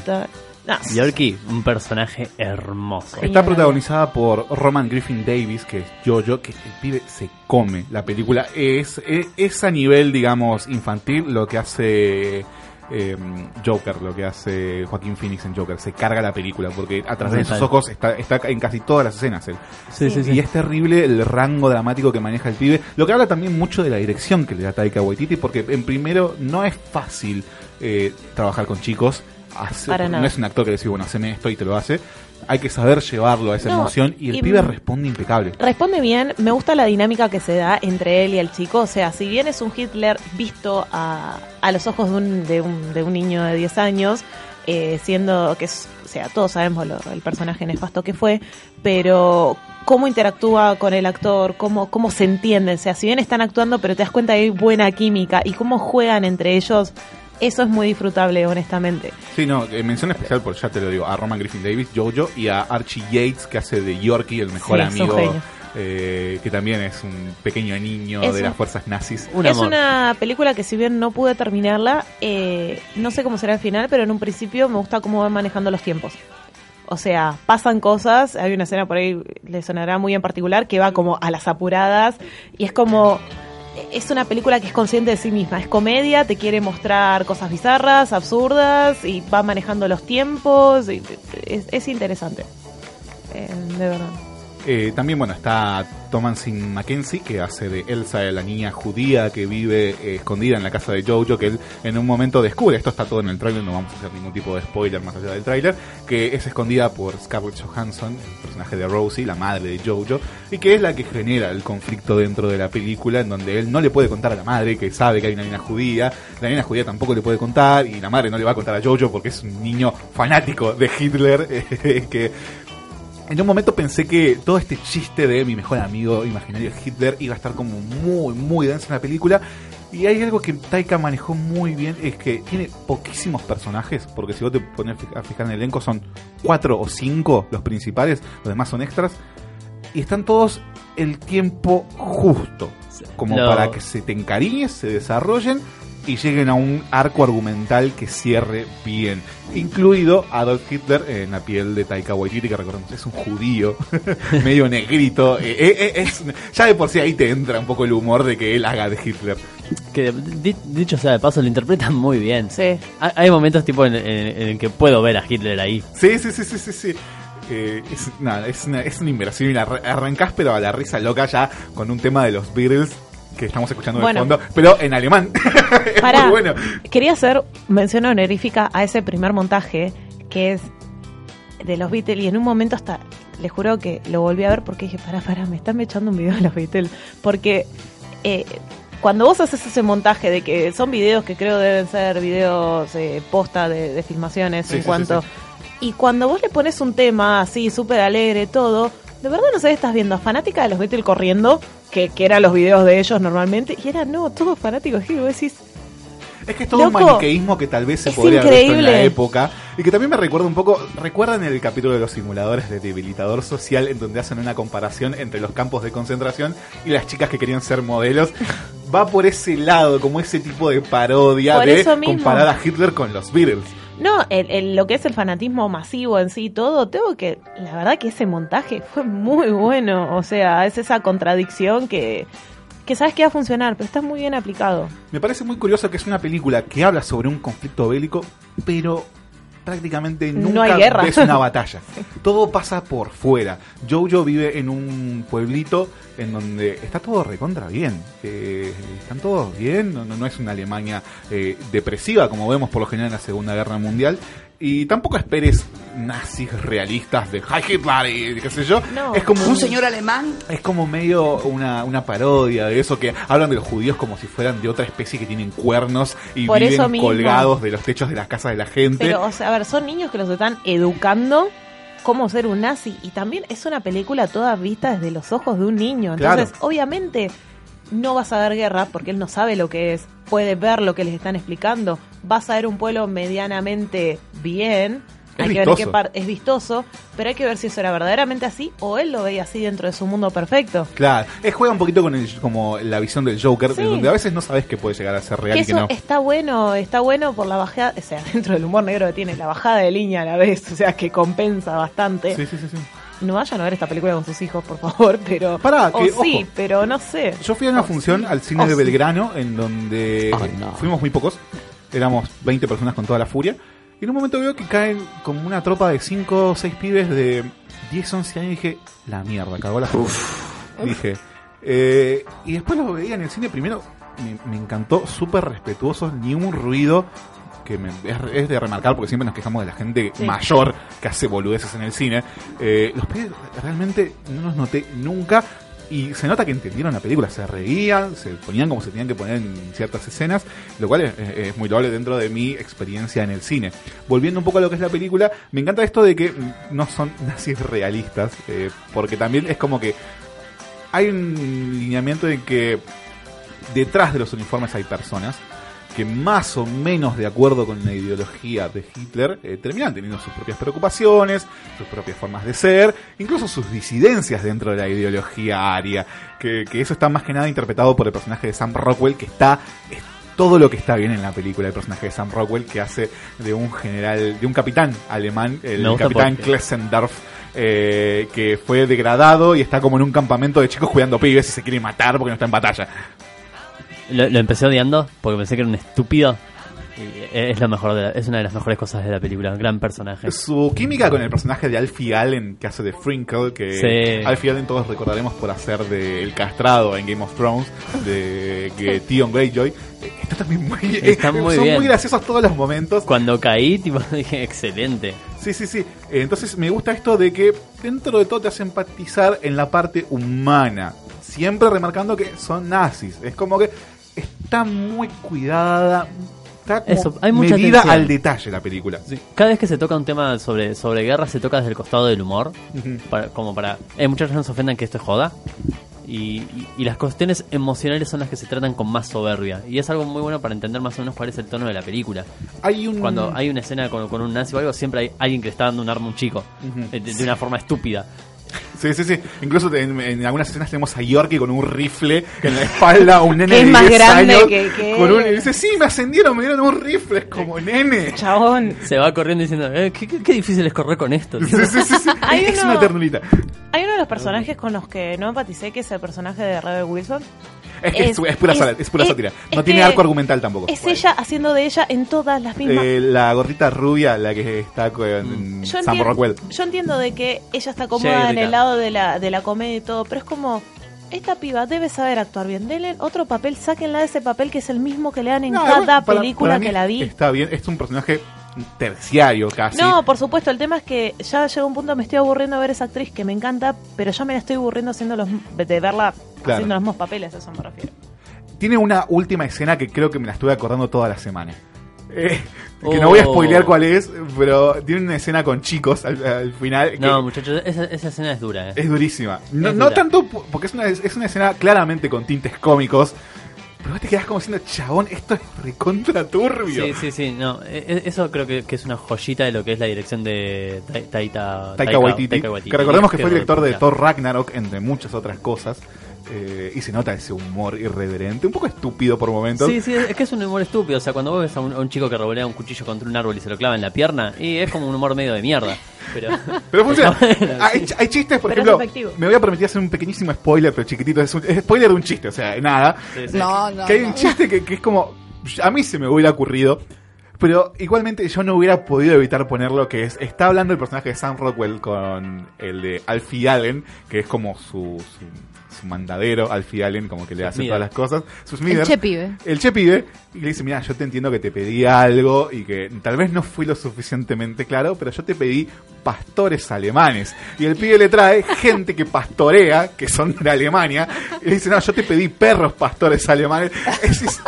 Yorkie, un personaje hermoso. Está protagonizada por Roman Griffin Davis, que es Jojo, que el pibe se come. La película es, es, es a nivel, digamos, infantil lo que hace eh, Joker, lo que hace Joaquín Phoenix en Joker. Se carga la película porque a través de sus ojos está, está en casi todas las escenas él. Sí, sí, sí. Y es terrible el rango dramático que maneja el pibe. Lo que habla también mucho de la dirección que le da Taika Waititi, porque en primero no es fácil eh, trabajar con chicos. Hace- Para no es un actor que decir, bueno, haceme esto y te lo hace. Hay que saber llevarlo a esa No, emoción y el y- pibe responde impecable. Responde bien, me gusta la dinámica que se da entre él y el chico. O sea, si bien es un Hitler visto a, a los ojos de un, de un, de un niño de 10 años, eh, siendo que es, o sea, todos sabemos lo- el personaje nefasto que fue, pero cómo interactúa con el actor, cómo, cómo se entienden. O sea, si bien están actuando, pero te das cuenta que hay buena química y cómo juegan entre ellos, eso es muy disfrutable, honestamente. Sí, no, eh, mención especial, por ya te lo digo, a Roman Griffin Davis, Jojo, y a Archie Yates, que hace de Yorkie, el mejor Sí, amigo, eh, que también es un pequeño niño Es de un- las fuerzas nazis. es una película que si bien no pude terminarla, eh, no sé cómo será el final, pero en un principio me gusta cómo van manejando los tiempos. O sea, pasan cosas, hay una escena por ahí, le sonará muy en particular, que va como a las apuradas y es como... Es una película que es consciente de sí misma, es comedia, te quiere mostrar cosas bizarras, absurdas y va manejando los tiempos, y es, es interesante, Eh, de verdad. Eh, también, bueno, está Thomasin Mackenzie, que hace de Elsa, la niña judía que vive eh, escondida en la casa de Jojo, que él en un momento descubre, esto está todo en el tráiler, no vamos a hacer ningún tipo de spoiler más allá del tráiler, que es escondida por Scarlett Johansson, el personaje de Rosie, la madre de Jojo, y que es la que genera el conflicto dentro de la película, en donde él no le puede contar a la madre que sabe que hay una niña judía, la niña judía tampoco le puede contar, y la madre no le va a contar a Jojo porque es un niño fanático de Hitler, eh, que en un momento pensé que todo este chiste de mi mejor amigo imaginario Hitler iba a estar como muy, muy denso en la película. Y hay algo que Taika manejó muy bien, es que tiene poquísimos personajes, porque si vos te pones a fijar en el elenco son cuatro o cinco los principales, los demás son extras, y están todos el tiempo justo, como para que se te encariñes, se desarrollen y lleguen a un arco argumental que cierre bien. Incluido Adolf Hitler en la piel de Taika Waititi, que recordemos es un judío, medio negrito. eh, eh, eh, es- ya de por sí ahí te entra un poco el humor de que él haga de Hitler. Que di- dicho sea de paso, lo interpretan muy bien. Sí. Hay, momentos tipo en, en- en el que puedo ver a Hitler ahí. Sí, sí, sí, sí, sí. sí. Eh, es, nada, es, una, es una inversión y la arrancás pero a la risa loca ya con un tema de los Beatles que estamos escuchando de Bueno. fondo, pero en alemán. bueno. quería hacer mención honorífica a ese primer montaje que es de los Beatles y en un momento hasta, les juro que lo volví a ver porque dije, pará, pará, me están echando un video de los Beatles. Porque eh, cuando vos haces ese montaje de que son videos que creo deben ser videos eh, posta de, de filmaciones Sí, en sí, cuanto... sí, Y cuando vos le pones un tema así, súper alegre, todo, de verdad no sabés, estás viendo a fanática de los Beatles corriendo, que, que eran los videos de ellos normalmente, y era no, todos fanáticos. Y vos decís, Es que es todo un maniqueísmo que tal vez se podría haber visto en la época. Y que también me recuerda un poco. ¿Recuerdan el capítulo de los simuladores de debilitador social en donde hacen una comparación entre los campos de concentración y las chicas que querían ser modelos? Va por ese lado, como ese tipo de parodia Por de comparar a Hitler con los Beatles. No, el, el- lo que es el fanatismo masivo en sí, todo, tengo que, la verdad que ese montaje fue muy bueno, o sea, es esa contradicción que, que sabes que va a funcionar, pero está muy bien aplicado. Me parece muy curioso que es una película que habla sobre un conflicto bélico, pero prácticamente No nunca hay guerra. ves una batalla. Todo pasa por fuera. Jojo vive en un pueblito en donde está todo recontra bien. Eh, están todos bien, no, no- no es una Alemania eh, depresiva como vemos por lo general en la Segunda Guerra Mundial. Y tampoco esperes nazis realistas de High Hitler y qué sé yo. No. Es como Un señor alemán. es como medio una, una parodia de eso que hablan de los judíos como si fueran de otra especie que tienen cuernos y Por viven eso colgados de los techos de las casas de la gente. Pero, o sea, a ver, son niños que los están educando cómo ser un nazi, y también es una película toda vista desde los ojos de un niño, entonces, Claro. obviamente, no vas a ver guerra porque él no sabe lo que es, puede ver lo que les están explicando, vas a ver un pueblo medianamente bien, Hay Es que ver qué vistoso. es vistoso, pero hay que ver si eso era verdaderamente así o él lo veía así dentro de su mundo perfecto. Claro, es juega un poquito con el, como la visión del Joker, Sí. donde a veces no sabes que puede llegar a ser real Que y que eso no. está bueno, está bueno por la bajada, o sea, dentro del humor negro que tiene, la bajada de línea a la vez, o sea, que compensa bastante. Sí, sí, sí, sí. No vayan a ver esta película con sus hijos, por favor, pero... Pará, o que, sí, ojo. pero no sé. Yo fui a una función al cine de sí. Belgrano, en donde fuimos muy pocos, éramos 20 personas con toda la furia, y en un momento veo que caen como una tropa de 5 o 6 pibes de 10, 11 años y dije, la mierda, cagó la Dije, eh, y después lo veía en el cine, primero me, me encantó, súper respetuosos, ni un ruido que me- es, de remarcar porque siempre nos quejamos de la gente Sí. mayor que hace boludeces en el cine. Eh, los pibes realmente no los noté nunca y se nota que entendieron la película, se reían, se ponían como se tenían que poner en ciertas escenas, lo cual es, muy loable dentro de mi experiencia en el cine. Volviendo un poco a lo que es la película, me encanta esto de que no son nazis realistas, eh, porque también es como que hay un lineamiento en que detrás de los uniformes hay personas que más o menos de acuerdo con la ideología de Hitler eh, terminan teniendo sus propias preocupaciones, sus propias formas de ser, incluso sus disidencias dentro de la ideología aria, que, que eso está más que nada interpretado por el personaje de Sam Rockwell, que está es todo lo que está bien en la película, el personaje de Sam Rockwell, que hace de un general, de un capitán alemán, el capitán Klessendorf, eh, que fue degradado y está como en un campamento de chicos cuidando pibes y se quiere matar porque no está en batalla. Lo, lo empecé odiando porque pensé que era un estúpido. Y es lo mejor de la- es una de las mejores cosas de la película, gran personaje. Su química con el personaje de Alfie Allen, que hace de Frinkle, que Sí. Alfie Allen todos recordaremos por hacer de El Castrado en Game of Thrones, de que Theon Greyjoy, está también muy, Está eh, muy son bien. muy graciosos todos los momentos. Cuando caí, tipo, dije, excelente. Sí, sí, sí. Entonces me gusta esto de que dentro de todo te hace empatizar en la parte humana. Siempre remarcando que son nazis. Es como que está muy cuidada. Está como Eso, hay mucha medida atención. al detalle la película. Cada vez que se toca un tema sobre, sobre guerra, se toca desde el costado del humor. Para- como para. Eh, muchas veces nos ofendan que esto es joda. Y, y- y las cuestiones emocionales son las que se tratan con más soberbia. Y es algo muy bueno para entender más o menos cuál es el tono de la película. Hay un... Cuando hay una escena con, con un nazi o algo, siempre hay alguien que le está dando un arma a un chico. Eh, de, de una forma estúpida. Sí, sí, sí. Incluso en, en algunas escenas tenemos a Yorkie con un rifle en la espalda, un nene Que es de más 10 grande años. que- que con un- y dice, sí, me ascendieron, me dieron un rifle. Es como, nene. Chabón. Se va corriendo diciendo, eh, qué, qué- qué difícil es correr con esto. Sí, sí, sí, sí. Hay es uno- una ternurita. Hay uno de los personajes con los que no empaticé, que es el personaje de Rebel Wilson. Es que es, es pura, sala- es pura es- sátira. No es tiene arco argumental tampoco. Es ella haciendo de ella en todas las mismas. Eh, la gordita rubia, la que está con yo, Sam Rockwell. yo entiendo de que ella está cómoda en el lado de la, de la comedia y todo, pero es como, esta piba debe saber actuar bien. Denle otro papel, sáquenla de ese papel que es el mismo que le dan en No, cada para- película para mí que la vi. Está bien, es un personaje terciario casi. No, por supuesto, el tema es que ya llegó un punto me estoy aburriendo de ver esa actriz que me encanta, pero ya me la estoy aburriendo haciendo los de verla Claro. haciendo los mismos papeles, a eso me refiero. Tiene una última escena que creo que me la estuve acordando toda la semana. Eh, que no voy a Oh. spoilear cuál es, pero tiene una escena con chicos al, al final. que No, muchachos, esa, esa escena es dura, eh. es durísima. No, Es no dura. tanto po- porque es una, es una escena claramente con tintes cómicos, pero vos te quedás como diciendo, chabón, esto es recontra turbio. Sí, sí, sí, no, e- e- eso creo que, que es una joyita de lo que es la dirección de Taika Waititi, Taika Waititi. que recordemos que fue el director de. Thor Ragnarok, entre muchas otras cosas. Eh, y se nota ese humor irreverente, un poco estúpido por momentos. Sí, sí, es que es un humor estúpido. O sea, cuando vos ves a un, a un chico que revolea un cuchillo contra un árbol y se lo clava en la pierna, y es como un humor medio de mierda. Pero, Pero funciona. Hay, sí. hay chistes, por Pero ejemplo. Me voy a permitir hacer un pequeñísimo spoiler, pero chiquitito. Es, un, es spoiler de un chiste, o sea, nada. Sí, sí. No, no. que hay no. un chiste que, que es como. A mí se me hubiera ocurrido. Pero igualmente yo no hubiera podido evitar ponerlo que es. Está hablando el personaje de Sam Rockwell con el de Alfie Allen, que es como su, su, su mandadero, Alfie Allen, como que le hace todas las cosas. Sus El che pibe. El che pibe y le dice, mira, yo te entiendo que te pedí algo y que tal vez no fui lo suficientemente claro, pero yo te pedí pastores alemanes. Y el pibe le trae gente que pastorea, que son de Alemania, y le dice, no, yo te pedí perros pastores alemanes. Es, es-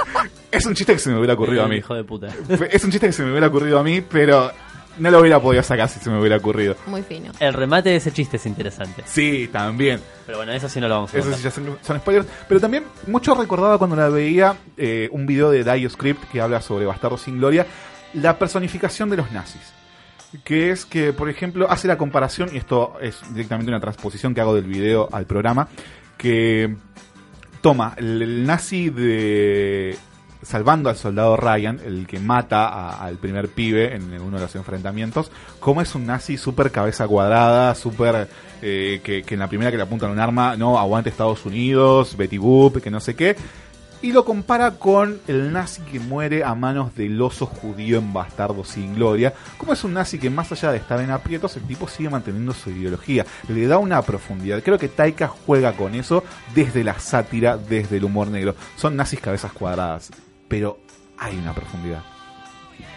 es un chiste que se me hubiera ocurrido a mí. Hijo de puta. Es un chiste que se me hubiera ocurrido a mí, pero no lo hubiera podido sacar si se me hubiera ocurrido. Muy fino. El remate de ese chiste es interesante. Sí, también. Pero bueno, eso sí no lo vamos a Eso sí ya son, son spoilers. Pero también mucho recordaba cuando la veía eh, un video de Dio Script que habla sobre Bastardo sin Gloria, la personificación de los nazis. que es que, por ejemplo, hace la comparación, y esto es directamente una transposición que hago del video al programa, que toma el, el nazi de salvando al soldado Ryan, el que mata al primer pibe en uno de los enfrentamientos, como es un nazi súper cabeza cuadrada, súper eh, que, que en la primera que le apuntan un arma, no, aguante Estados Unidos, Betty Boop, que no sé qué, y lo compara con el nazi que muere a manos del oso judío en Bastardo sin Gloria. Como es un nazi que más allá de estar en aprietos, el tipo sigue manteniendo su ideología. Le da una profundidad. Creo que Taika juega con eso desde la sátira, desde el humor negro. Son nazis cabezas cuadradas, pero hay una profundidad.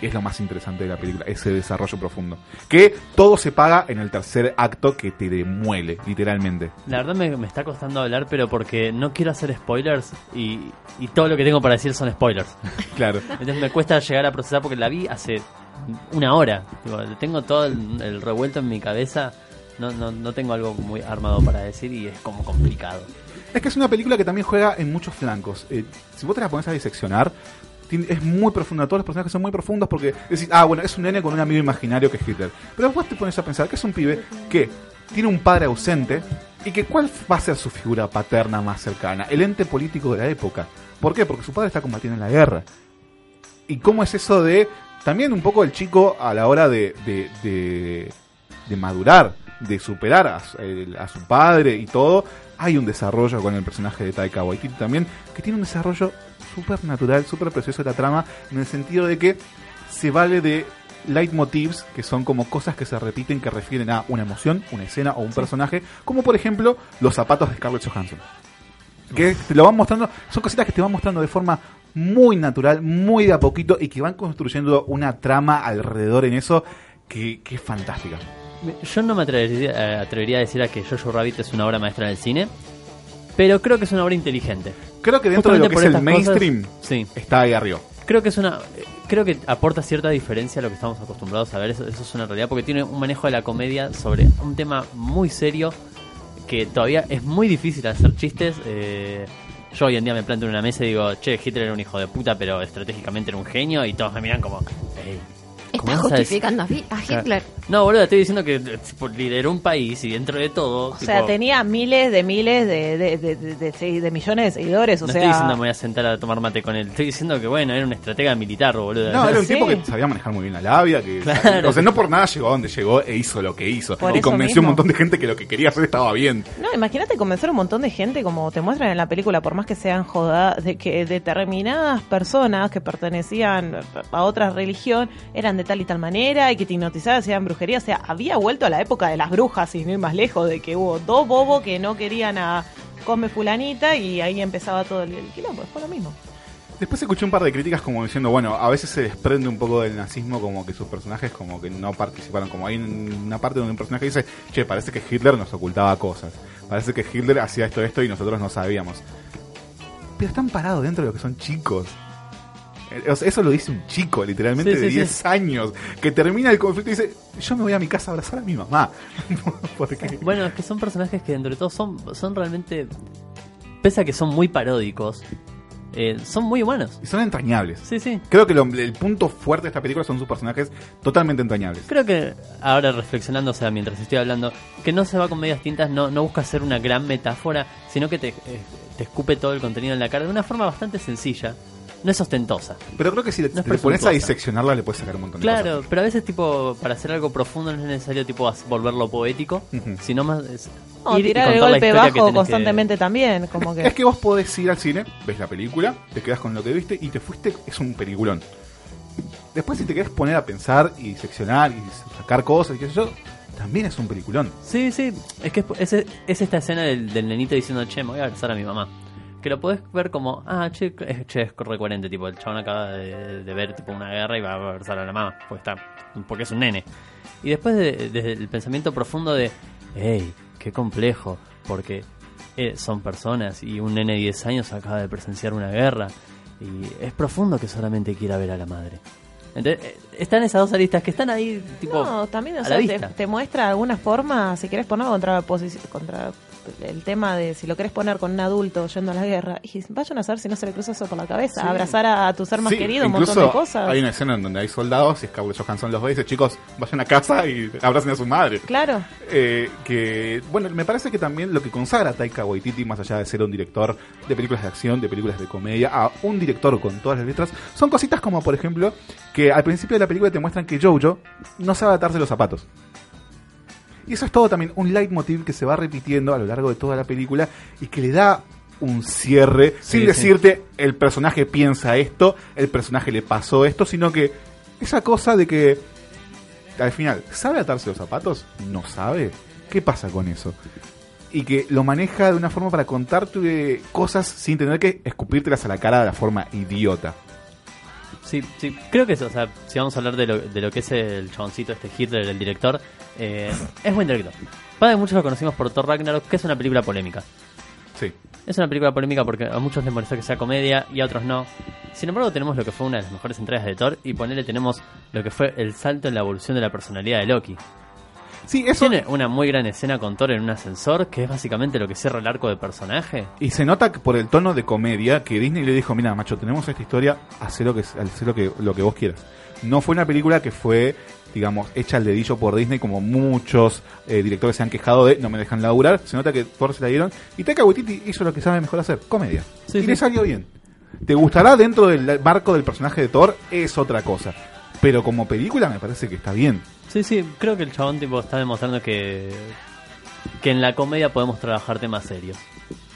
Es lo más interesante de la película, ese desarrollo profundo. Que todo se paga en el tercer acto que te demuele, literalmente. La verdad me, me está costando hablar, pero porque no quiero hacer spoilers y, y todo lo que tengo para decir son spoilers. Claro. Entonces me cuesta llegar a procesar porque la vi hace una hora. Digo, tengo todo el, el revuelto en mi cabeza. No, no, no tengo algo muy armado para decir y es como complicado. Es que es una película que también juega en muchos flancos. Eh, si vos te la pones a diseccionar, es muy profunda. Todos los personajes son muy profundos porque decís, ah, bueno, es un nene con un amigo imaginario que es Hitler. Pero vos te pones a pensar que es un pibe que tiene un padre ausente y que cuál va a ser su figura paterna más cercana, el ente político de la época. ¿Por qué? Porque su padre está combatiendo en la guerra. ¿Y cómo es eso de también un poco el chico a la hora de, de, de- de madurar, de superar a su padre y todo? Hay un desarrollo con el personaje de Taika Waititi también, que tiene un desarrollo súper natural, súper precioso de la trama, en el sentido de que se vale de leitmotivs, que son como cosas que se repiten que refieren a una emoción, una escena o un personaje, como por ejemplo los zapatos de Scarlett Johansson que te lo van mostrando, son cositas que te van mostrando de forma muy natural, muy de a poquito y que van construyendo una trama alrededor en eso que, que es fantástica. Yo no me atrevería, eh, atrevería a decir a que Jojo Rabbit es una obra maestra del cine, pero creo que es una obra inteligente. Creo que dentro de lo que es Justamente el mainstream cosas- sí. está ahí arriba. Creo que es una creo que aporta cierta diferencia a lo que estamos acostumbrados a ver, eso, eso es una realidad porque tiene un manejo de la comedia sobre un tema muy serio que todavía es muy difícil hacer chistes. eh, yo hoy en día me planto en una mesa y digo, che, Hitler era un hijo de puta, pero estratégicamente era un genio y todos me miran como, "Ey, ¿cómo Está vas a decir?". justificando a, Hitler. No, boludo, estoy diciendo que eh, lideró un país y dentro de todo... O sea, tenía miles de miles de, de, de, de- de segui- de millones de seguidores. O no sea, estoy diciendo me voy a sentar a tomar mate con él, estoy diciendo que bueno, era un estratega militar, boludo. No, era un Sí. tipo que sabía manejar muy bien la labia, que Claro. o sea, no por nada llegó a donde llegó e hizo lo que hizo. Por y convenció a un mismo. montón de gente que lo que quería hacer estaba bien. No, imagínate convencer a un montón de gente, como te muestran en la película, por más que sean jodadas, de que determinadas personas que pertenecían a otra religión eran de tal y tal manera y que te hipnotizaban, hacían brujería. O sea, había vuelto a la época de las brujas, no ir más lejos, de que hubo dos bobos que no querían a Come Fulanita y ahí empezaba todo el, el quilombo. Fue lo mismo. Después escuché un par de críticas como diciendo, bueno, a veces se desprende un poco del nazismo como que sus personajes como que no participaron, como hay una parte donde un personaje dice, che, parece que Hitler nos ocultaba cosas, parece que Hitler hacía esto, esto y nosotros no sabíamos. Pero están parados dentro de lo que son chicos. Eso lo dice un chico, literalmente Sí, de sí, 10 sí. años, que termina el conflicto y dice, yo me voy a mi casa a abrazar a mi mamá. Porque Bueno, es que son personajes que dentro de todo son, son realmente, pese a que son muy paródicos, eh, son muy humanos. y son entrañables. Sí, sí. Creo que lo- el punto fuerte de esta película son sus personajes totalmente entrañables. Creo que ahora reflexionando, o sea, mientras estoy hablando, que no se va con medias tintas, no, no busca hacer una gran metáfora, sino que te, eh, te escupe todo el contenido en la cara de una forma bastante sencilla. No es ostentosa. Pero creo que si le, No le pones a diseccionarla le puedes sacar un montón de cosas. Claro, pero a veces tipo para hacer algo profundo no es necesario tipo volverlo poético, sino más es O ir y tirar el golpe bajo que- constantemente también. Como que... Es que vos podés ir al cine, ves la película, te quedas con lo que viste y te fuiste, es un peliculón. Después si te querés poner a pensar y seccionar y sacar cosas y qué sé yo, también es un peliculón. Sí, sí, es que es, es- es esta escena del, del nenito diciendo, che, me voy a abrazar a mi mamá. Que lo podés ver como, ah, che, es, che, es recoherente, tipo, el chabón acaba de, de ver tipo una guerra y va a abrazar a la mamá, porque, está, porque es un nene. Y después de- desde el pensamiento profundo de, hey, qué complejo, porque eh, son personas y un nene de 10 años acaba de presenciar una guerra y es profundo que solamente quiera ver a la madre. Entonces, eh, están esas dos aristas que están ahí, tipo, No, también, o a sea, la te, vista. te muestra alguna forma, si querés poner contra, contra el tema de si lo querés poner con un adulto yendo a la guerra, y vayan a saber si no se le cruza eso por la cabeza, Sí. abrazar a, tu ser más Sí, querido, un montón de cosas. Hay una escena en donde hay soldados y Scarlett Johansson los ve y dice, chicos, vayan a casa y abracen a su madre. Claro. Eh, que, bueno, me parece que también lo que consagra a Taika Waititi, más allá de ser un director de películas de acción, de películas de comedia, a un director con todas las letras, son cositas como, por ejemplo, que al principio de la película te muestran que Jojo no sabe atarse los zapatos. Y eso es todo también un leitmotiv que se va repitiendo a lo largo de toda la película y que le da un cierre Sí, sin sí. decirte el personaje piensa esto, el personaje le pasó esto, sino que esa cosa de que al final, ¿sabe atarse los zapatos? ¿No sabe? ¿Qué pasa con eso? Y que lo maneja de una forma para contarte cosas sin tener que escupírtelas a la cara de la forma idiota. Sí, sí, creo que eso, o sea, si vamos a hablar de lo, de lo que es el chaboncito, este Hitler, el director, eh, es buen director. Padre, muchos lo conocimos por Thor Ragnarok, que es una película polémica. Sí. Es una película polémica porque a muchos les molestó que sea comedia y a otros no. Sin embargo, tenemos lo que fue una de las mejores entregas de Thor y ponele tenemos lo que fue el salto en la evolución de la personalidad de Loki. Sí, eso... Tiene una muy gran escena con Thor en un ascensor, que es básicamente lo que cierra el arco de personaje. Y se nota que por el tono de comedia que Disney le dijo, mira, macho, tenemos esta historia, haz lo que, hacé lo que, lo que vos quieras. No fue una película que fue, digamos, hecha al dedillo por Disney, como muchos eh, directores se han quejado de, no me dejan laburar. Se nota que Thor se la dieron. Y Taika Waititi hizo lo que sabe mejor hacer, comedia. Sí, y sí. le salió bien. ¿Te gustará dentro del marco del personaje de Thor? Es otra cosa. Pero como película me parece que está bien. Sí, sí, creo que el chabón tipo está demostrando que que en la comedia podemos trabajar temas serios.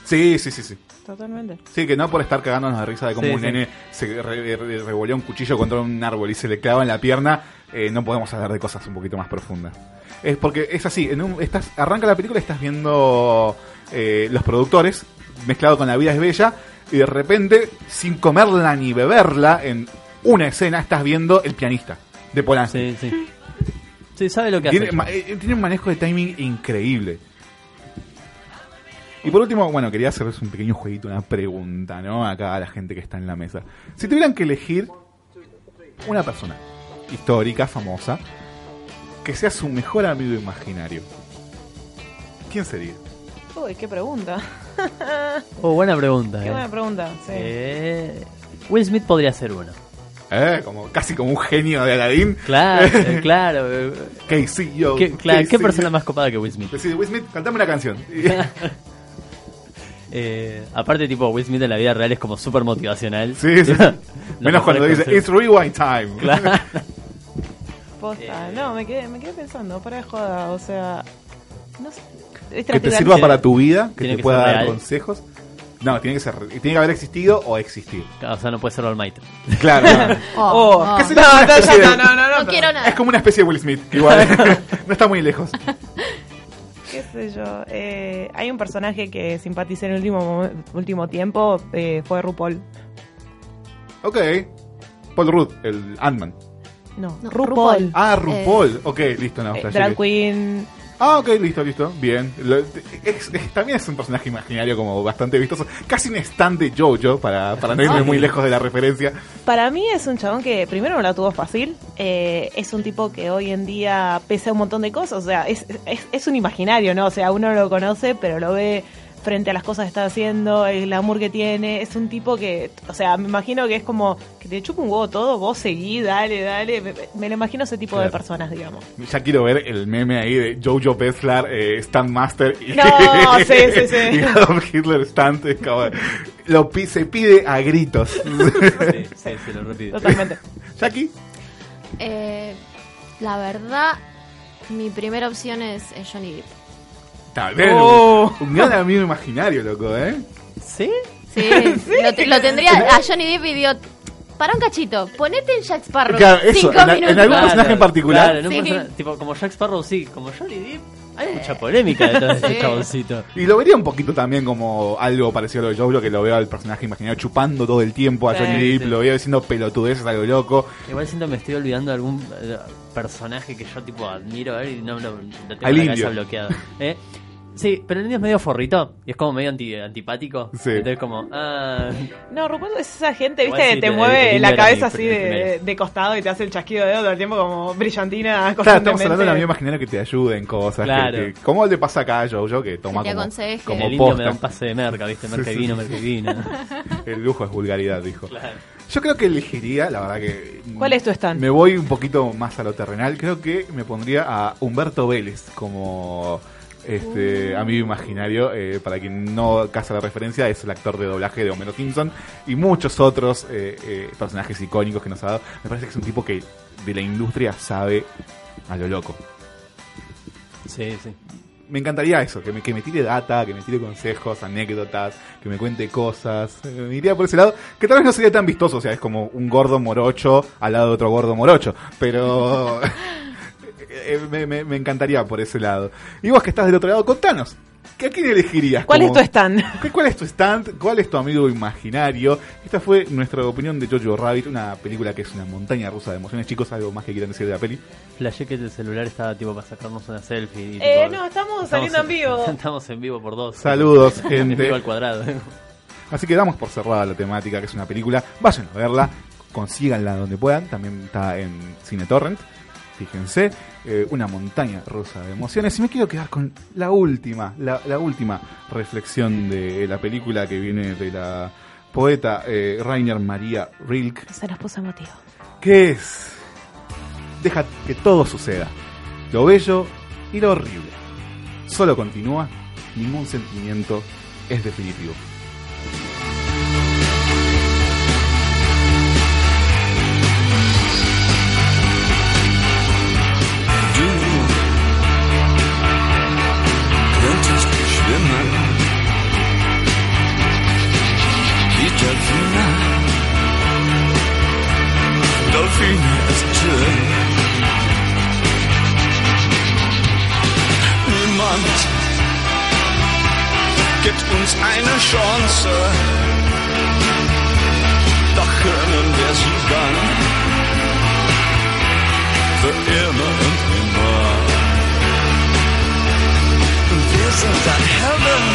Sí, sí, sí, sí. Totalmente. Sí, que no por estar cagándonos de risa de cómo Sí, un sí. nene se re- re- revolvió un cuchillo contra un árbol y se le clava en la pierna, eh, no podemos hablar de cosas un poquito más profundas. Es porque es así, en un, estás, arranca la película y estás viendo eh, los productores mezclado con La vida es bella y de repente, sin comerla ni beberla, en una escena estás viendo el pianista de Polanski. Sí, sí. Sí, sabe lo que Tiene, hace. ma- eh, tiene un manejo de timing increíble. Y por último, bueno, quería hacerles un pequeño jueguito, una pregunta, ¿no? Acá a la gente que está en la mesa. Si tuvieran que elegir una persona histórica, famosa, que sea su mejor amigo imaginario, ¿quién sería? Uy, qué pregunta. Oh, buena pregunta. Qué eh. buena pregunta, sí. Eh, Will Smith podría ser uno. ¿Eh? Como, casi como un genio de Aladdin. Claro, eh, claro. eh. Casey, yo. ¿Qué, claro, ¿qué Casey. persona más copada que Will Smith? Decide, Will Smith, cantame una canción. Eh, aparte, tipo, Will Smith en la vida real es como súper motivacional. Sí, sí. Menos cuando dice, it's rewind time. Claro. Posta. No, me quedé, me quedé pensando, para de joda, o sea. No sé. ¿viste que te sirva para tu vida, que Tiene te que pueda dar real. consejos. No, tiene que ser, tiene que haber existido o existir. O sea, no puede ser All Might. Claro. no. Oh, ¿Qué oh. No, no, no, quiero nada. Es como una especie de Will Smith, igual. no está muy lejos. qué sé yo. Eh, hay un personaje que simpaticé en el último, último tiempo, eh, fue RuPaul. Ok. Paul Rudd, el Ant-Man. No, No, RuPaul. RuPaul. Ah, RuPaul. ok, listo, no. Eh, drag que- Queen. Ah, ok, listo, listo. Bien. Lo- es- es- también es un personaje imaginario como bastante vistoso. Casi un stand de Jojo, para, para no irme Ah. muy lejos de la referencia. Para mí es un chabón que primero no la tuvo fácil. eh, es un tipo que hoy en día pesa un montón de cosas. O sea, es, es, es un imaginario, ¿no? O sea, uno no lo conoce, pero lo ve frente a las cosas que está haciendo, el glamour que tiene. Es un tipo que, o sea, me imagino que es como que te chupa un huevo todo, vos seguí, dale, dale. Me, me lo imagino ese tipo de personas, digamos. Ya quiero ver el meme ahí de Jojo Bessler, eh, Stand Master y, No, sí, sí, sí. y Adolf Hitler Stand. es como- lo pi- se pide a gritos. Sí, sí, se lo repito. Totalmente. Jackie. Eh, la verdad, mi primera opción es, es Johnny Depp. Está bien, Oh. un, un gran amigo imaginario, loco, ¿eh? ¿Sí? Sí, Lo, te- lo tendría a Johnny Depp y para un cachito, ponete en Jack Sparrow. Claro, eso, cinco en la- en algún personaje en particular. Claro, en un Sí. personaje- tipo, como Jack Sparrow, sí. Como Johnny Depp, hay mucha polémica detrás de este chaboncito. Y lo vería un poquito también como algo parecido a lo de Jojo, que lo veo al personaje imaginario chupando todo el tiempo a Sí, Johnny Depp, sí. lo veo diciendo pelotudeces a lo loco. Igual siento que me estoy olvidando de algún eh, personaje que yo tipo admiro a ver y no, no, lo tengo Al la cabeza bloqueado. ¿Eh? Sí, pero el indio es medio forrito y es como medio anti, antipático. Sí. Entonces como, ah, No, RuPaul es esa gente, viste, sí, que te mueve la cabeza así de, de costado y te hace el chasquido de dedo todo el tiempo como brillantina Claro, estamos hablando de un amigo imaginario que te ayude en cosas. que- Claro. que- ¿Cómo le pasa acá a Jojo que toma Que te como, como el indio me da un pase de merca, ¿viste? Merca vino, sí. merca vino. El lujo es vulgaridad, dijo. Claro. Yo creo que elegiría, la verdad que... ¿Cuál es tu stand? Me voy un poquito más a lo terrenal. Creo que me pondría a Humberto Vélez como este amigo imaginario. eh, para quien no casa la referencia, es el actor de doblaje de Homero Simpson y muchos otros eh, eh, personajes icónicos que nos ha dado. Me parece que es un tipo que de la industria sabe a lo loco. Sí, sí. Me encantaría eso, que me, que me tire data, que me tire consejos, anécdotas, que me cuente cosas. Me iría por ese lado, que tal vez no sería tan vistoso, o sea, es como un gordo morocho al lado de otro gordo morocho, pero me, me- me encantaría por ese lado. Y vos que estás del otro lado, contanos, ¿que ¿a quién elegirías? ¿Cuál es como- tu stand? ¿Qué- ¿Cuál es tu stand? ¿Cuál es tu amigo imaginario? Esta fue nuestra opinión de Jojo Rabbit, una película que es una montaña rusa de emociones. Chicos, ¿algo más que quieran decir de la peli? Flashé que el celular estaba tipo para sacarnos una selfie. y, Eh, no, estamos saliendo en vivo. Estamos en vivo por dos. Saludos, En gente. vivo al cuadrado. Así que damos por cerrada la temática, que es una película. Vayan a verla, consíganla donde puedan. También está en Cine Torrent. Fíjense, eh, una montaña rusa de emociones. Y me quiero quedar con la última, la, la última reflexión de la película que viene de la poeta eh, Rainer Maria Rilke, Se nos puso emotivo. que es deja que todo suceda, lo bello y lo horrible. Solo continúa, ningún sentimiento es definitivo. kuszące Dachem der sie für immer und immer. Wir sind ein Heaven.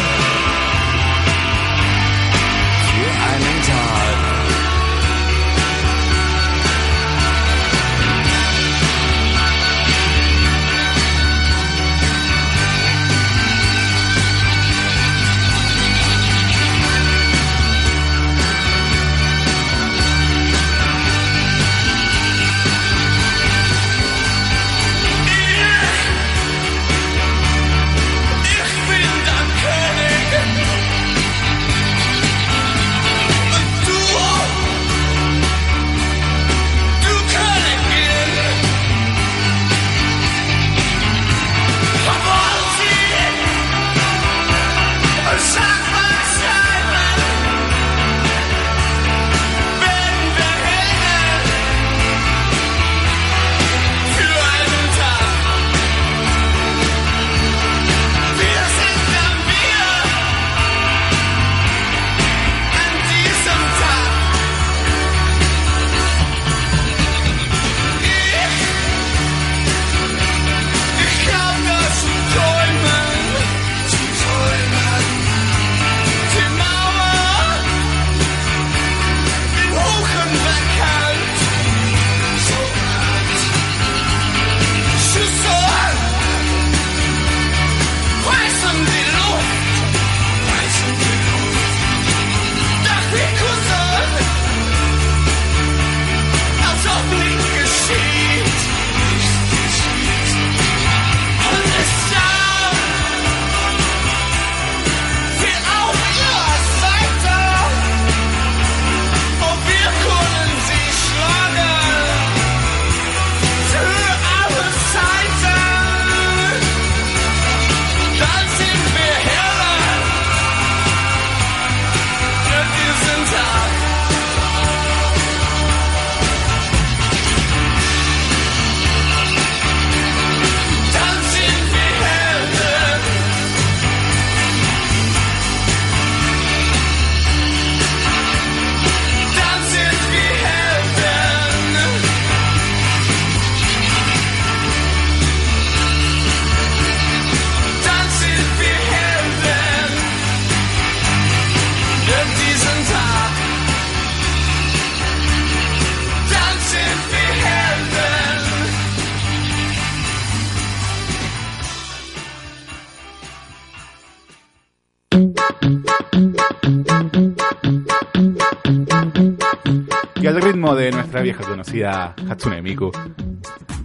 De nuestra vieja conocida Hatsune Miku.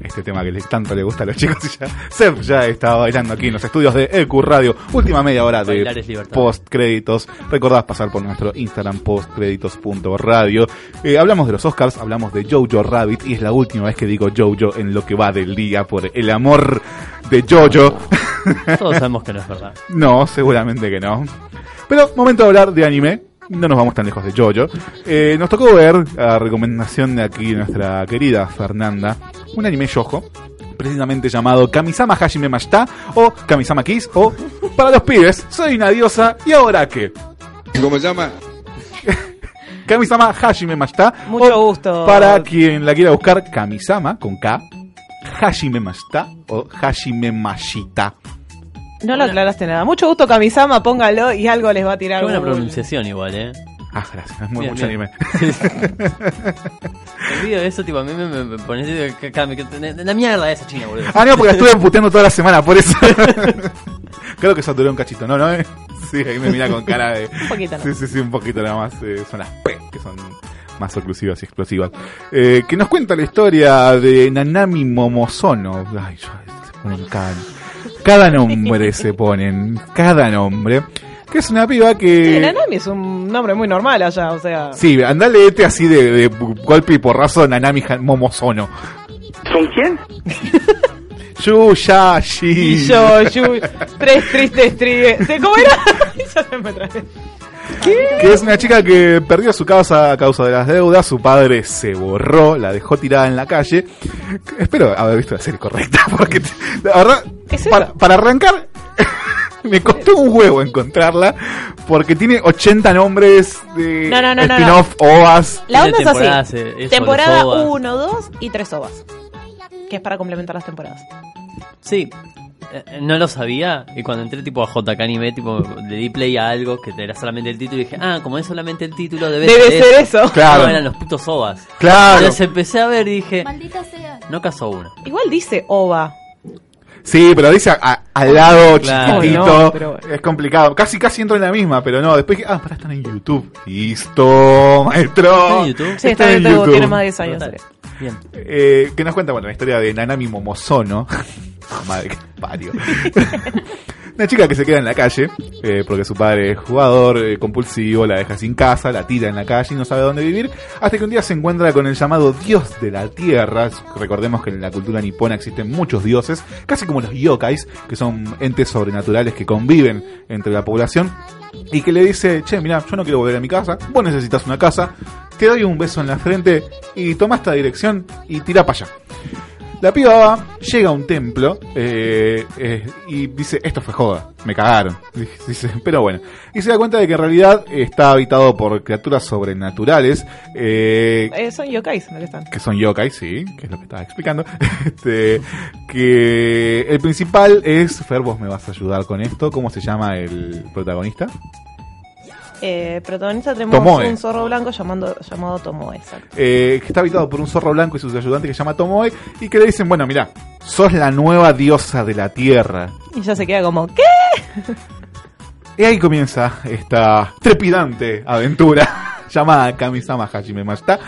Este tema que tanto le gusta a los chicos y ya Seb ya está bailando aquí en los estudios de EQ Radio. Última media hora de Bailar es libertad. post créditos. Recordad pasar por nuestro Instagram postcréditos.radio. Eh, hablamos de los Oscars, hablamos de Jojo Rabbit y es la última vez que digo Jojo en lo que va del día por el amor de Jojo. Todos sabemos que no es verdad. No, seguramente que no. Pero momento de hablar de anime. No nos vamos tan lejos de Jojo. Eh, nos tocó ver, a recomendación de aquí nuestra querida Fernanda, un anime yojo, precisamente llamado Kamisama Hajime Mashita o Kamisama Kiss o para los pibes, soy una diosa y ahora qué. ¿Cómo se llama? Kamisama Hajime Mashita. Mucho o, gusto. Para quien la quiera buscar, Kamisama con K, Hajime Mashita o Hajime Mashita. No lo aclaraste nada. Mucho gusto, Kamisama, póngalo y algo les va a tirar. Qué buena Google. pronunciación igual, eh. Ah, gracias, es muy Bien, mucho bien. anime. El video de eso, tipo, a mí me, me, me pones de- la mierda esa china, boludo. Ah, no, porque la estuve puteando toda la semana, por eso. Creo que saturé un cachito, ¿no? ¿No? eh? Sí, ahí me mira con cara de... Un poquito, ¿no? Sí, sí, sí, un poquito nada más. eh, son las P, que son más oclusivas y explosivas. Eh, que nos cuenta la historia de Nanami Momosono. Ay, yo, se ponen cada, nombre se ponen, cada nombre. Que es una piba Sí, que... Nanami es un nombre muy normal allá, o sea. Sí, andale este así de, de golpe y porrazo Nanami Momosono. ¿Con quién? Yushashi. Y yo, yo, tres tristes tríes. ¿Cómo era? ya se me trae. Que es una chica que perdió su casa a causa de las deudas, su padre se borró, la dejó tirada en la calle. Espero haber visto la serie correcta, porque la verdad, para, para arrancar, me costó un huevo encontrarla, porque tiene 80 nombres de No, no, no, no, spin-off, OVAs. La onda es así. eh, Temporada los ovas. 1, 2 y 3 ovas. Que es para complementar las temporadas. Sí, eh, no lo sabía y cuando entré tipo a JK Anime, tipo, le di play a algo que era solamente el título y dije, ah, como es solamente el título, debe, Debe ser eso. Claro. No, eran los putos ovas. Claro. Entonces empecé a ver y dije, Maldita sea. no casó uno. Igual dice ova. Sí, pero dice a- a- al lado Claro. chiquitito. No, pero- Es complicado. Casi, casi entro en la misma, pero no. Después dije, ah, para están en YouTube. Listo, maestro. ¿Está en YouTube? Sí, está en YouTube, tiene más de 10 años. Brutal. Bien. Eh, que nos cuenta, bueno, la historia de Nanami Momosono. Madre que parió. Una chica que se queda en la calle, eh, porque su padre es jugador eh, compulsivo, la deja sin casa, la tira en la calle y no sabe dónde vivir, hasta que un día se encuentra con el llamado dios de la tierra. Recordemos que en la cultura nipona existen muchos dioses, casi como los yokais, que son entes sobrenaturales que conviven entre la población, y que le dice, che, mira, yo no quiero volver a mi casa, vos necesitas una casa, te doy un beso en la frente y toma esta dirección y tira para allá. La piba va, llega a un templo eh, eh, y dice, esto fue joda, me cagaron. Dice, pero bueno. Y se da cuenta de que en realidad está habitado por criaturas sobrenaturales, eh, Eh, son yokais, ¿no que están? que son yokai, sí, que es lo que estaba explicando. Este, que el principal es, Fer, vos me vas a ayudar con esto, ¿cómo se llama el protagonista? Eh, protagonista tenemos Tomoe. un zorro blanco llamando, llamado Tomoe, exacto. eh, que está habitado por un zorro blanco y sus ayudantes que se llama Tomoe, y que le dicen, bueno, mira, sos la nueva diosa de la tierra. Y ya se queda como, ¿qué? Y ahí comienza esta trepidante aventura llamada Kamisama Hajime Mashita.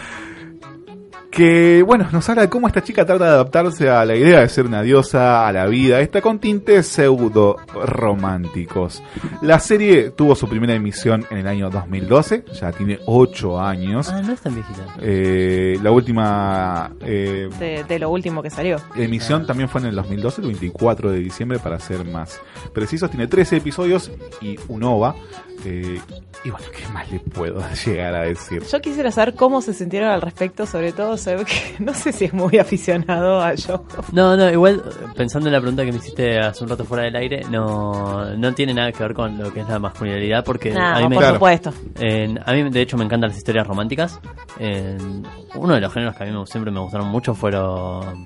Que, bueno, nos habla de cómo esta chica trata de adaptarse a la idea de ser una diosa, a la vida, esta con tintes pseudo románticos. La serie tuvo su primera emisión en el año 2012, ya tiene 8 años. Ah, no es tan viejita. Eh, la última eh, De, de lo último que salió. emisión también fue en el 2012, el 24 de diciembre, para ser más precisos. Tiene 13 episodios y un OVA. Eh, y bueno, ¿qué más le puedo llegar a decir? Yo quisiera saber cómo se sintieron al respecto, sobre todo se ve que no sé si es muy aficionado a yo. No, no, igual pensando en la pregunta que me hiciste hace un rato fuera del aire, no, no tiene nada que ver con lo que es la masculinidad, porque No, a mí me, por supuesto. en- a mí de hecho me encantan las historias románticas. En- uno de los géneros que a mí me- siempre me gustaron mucho fueron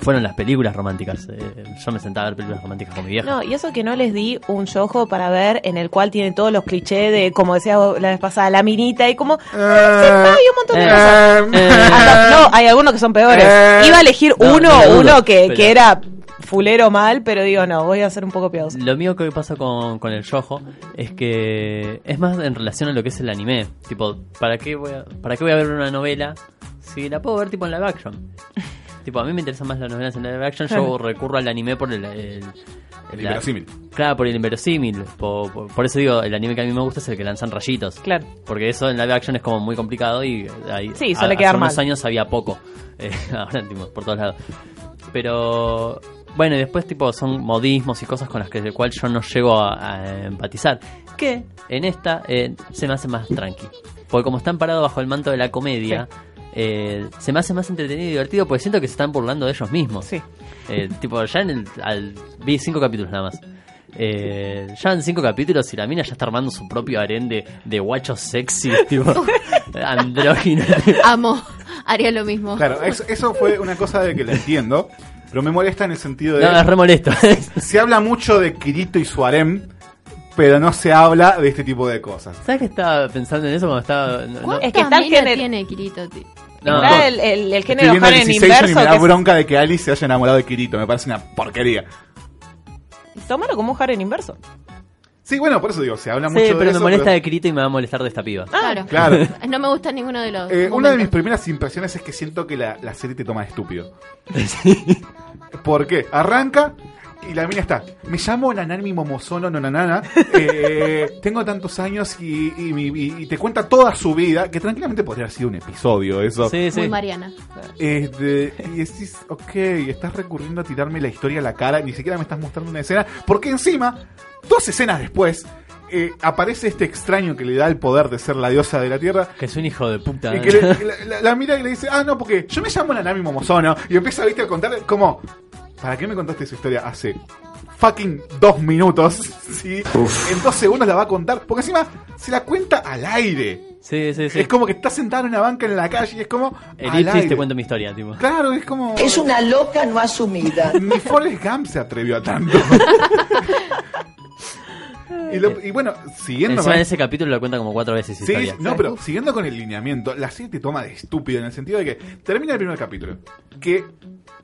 fueron las películas románticas. Eh, yo me sentaba a ver películas románticas con mi vieja. No, y eso que no les di un yojo para ver en el cual tiene todos los clichés de, como decía la vez pasada, la minita y como... "Ah, sí, y un montón de eh, cosas. eh. Hasta- no, hay algunos que son peores. Eh. Iba a elegir No, uno, no uno que, pero- que era fulero mal, pero digo, no, voy a ser un poco piadoso. Lo mío que pasa con, con el yojo es que es más en relación a lo que es el anime. Tipo, ¿para qué voy a, para qué voy a ver una novela si la puedo ver tipo en live action? tipo, a mí me interesan más las novelas en live action, yo Claro. recurro al anime por el... el El la- inverosímil. Claro, por el inverosímil. Por, por- por eso digo, el anime que a mí me gusta es el que lanzan rayitos. Claro. Porque eso en live action es como muy complicado y ahí, Sí, suele a- quedar hace unos mal. años había poco. Eh, ahora tipo, por todos lados. Pero bueno, y después tipo son modismos y cosas con las que el cual yo no llego a, a empatizar. Que en esta eh, se me hace más tranqui. Porque como están parados bajo el manto de la comedia, eh, se me hace más entretenido y divertido porque siento que se están burlando de ellos mismos. Sí. Eh, tipo, ya en el. Al, vi cinco capítulos nada más. Eh, ya en cinco capítulos y la mina ya está armando su propio harén de, de guachos sexy, tipo andrógino. Amo. Haría lo mismo. Claro, eso, eso fue una cosa de que la entiendo, pero me molesta en el sentido de... No, es re molesto. Se habla mucho de Kirito y su harem, pero no se habla de este tipo de cosas. ¿Sabes que estaba pensando en eso cuando estaba.? no- no- Es que está el tiene Kirito, tío? No. Está el, el, el Estoy género el Harem 16 y inverso. me da que es- bronca de que Alice se haya enamorado de Kirito, me parece una porquería. Tómalo como un Harem inverso. Sí, bueno, por eso digo, se habla Sí, mucho de pero me molesta pero- de Kirito y me va a molestar de esta piba. Claro. Claro. No me gusta ninguno de los. Eh, una de mis primeras impresiones es que siento que la, la serie te toma de estúpido. ¿Por qué? Arranca y la mina está. Me llamo Nanami Momozono no Nanana. eh, tengo tantos años y, y y- y te cuenta toda su vida, que tranquilamente podría haber sido un episodio eso. Sí, Muy Mariana. Este, y decís, ok, estás recurriendo a tirarme la historia a la cara, ni siquiera me estás mostrando una escena, porque encima, dos escenas después, eh, aparece este extraño que le da el poder de ser la diosa de la tierra. Que es un hijo de puta. Y que le- la, la- la mira y le dice, ah, no, porque yo me llamo Nanami Momozono. Y empieza, viste, a contar como, ¿para qué me contaste esa historia hace fucking dos minutos? ¿sí? En dos segundos la va a contar, porque encima se la cuenta al aire. Sí, sí, sí. Es como que está sentado en una banca en la calle y es como... al Elipsis aire. te cuento mi historia, tipo. Claro, es como... Es una loca no asumida. Ni Forrest Gump se atrevió a tanto. y, lo- y bueno, siguiendo Encima con- en ese capítulo lo cuenta como cuatro veces Sí, historia. no, pero siguiendo con el lineamiento, la serie te toma de estúpido en el sentido de que termina el primer capítulo, que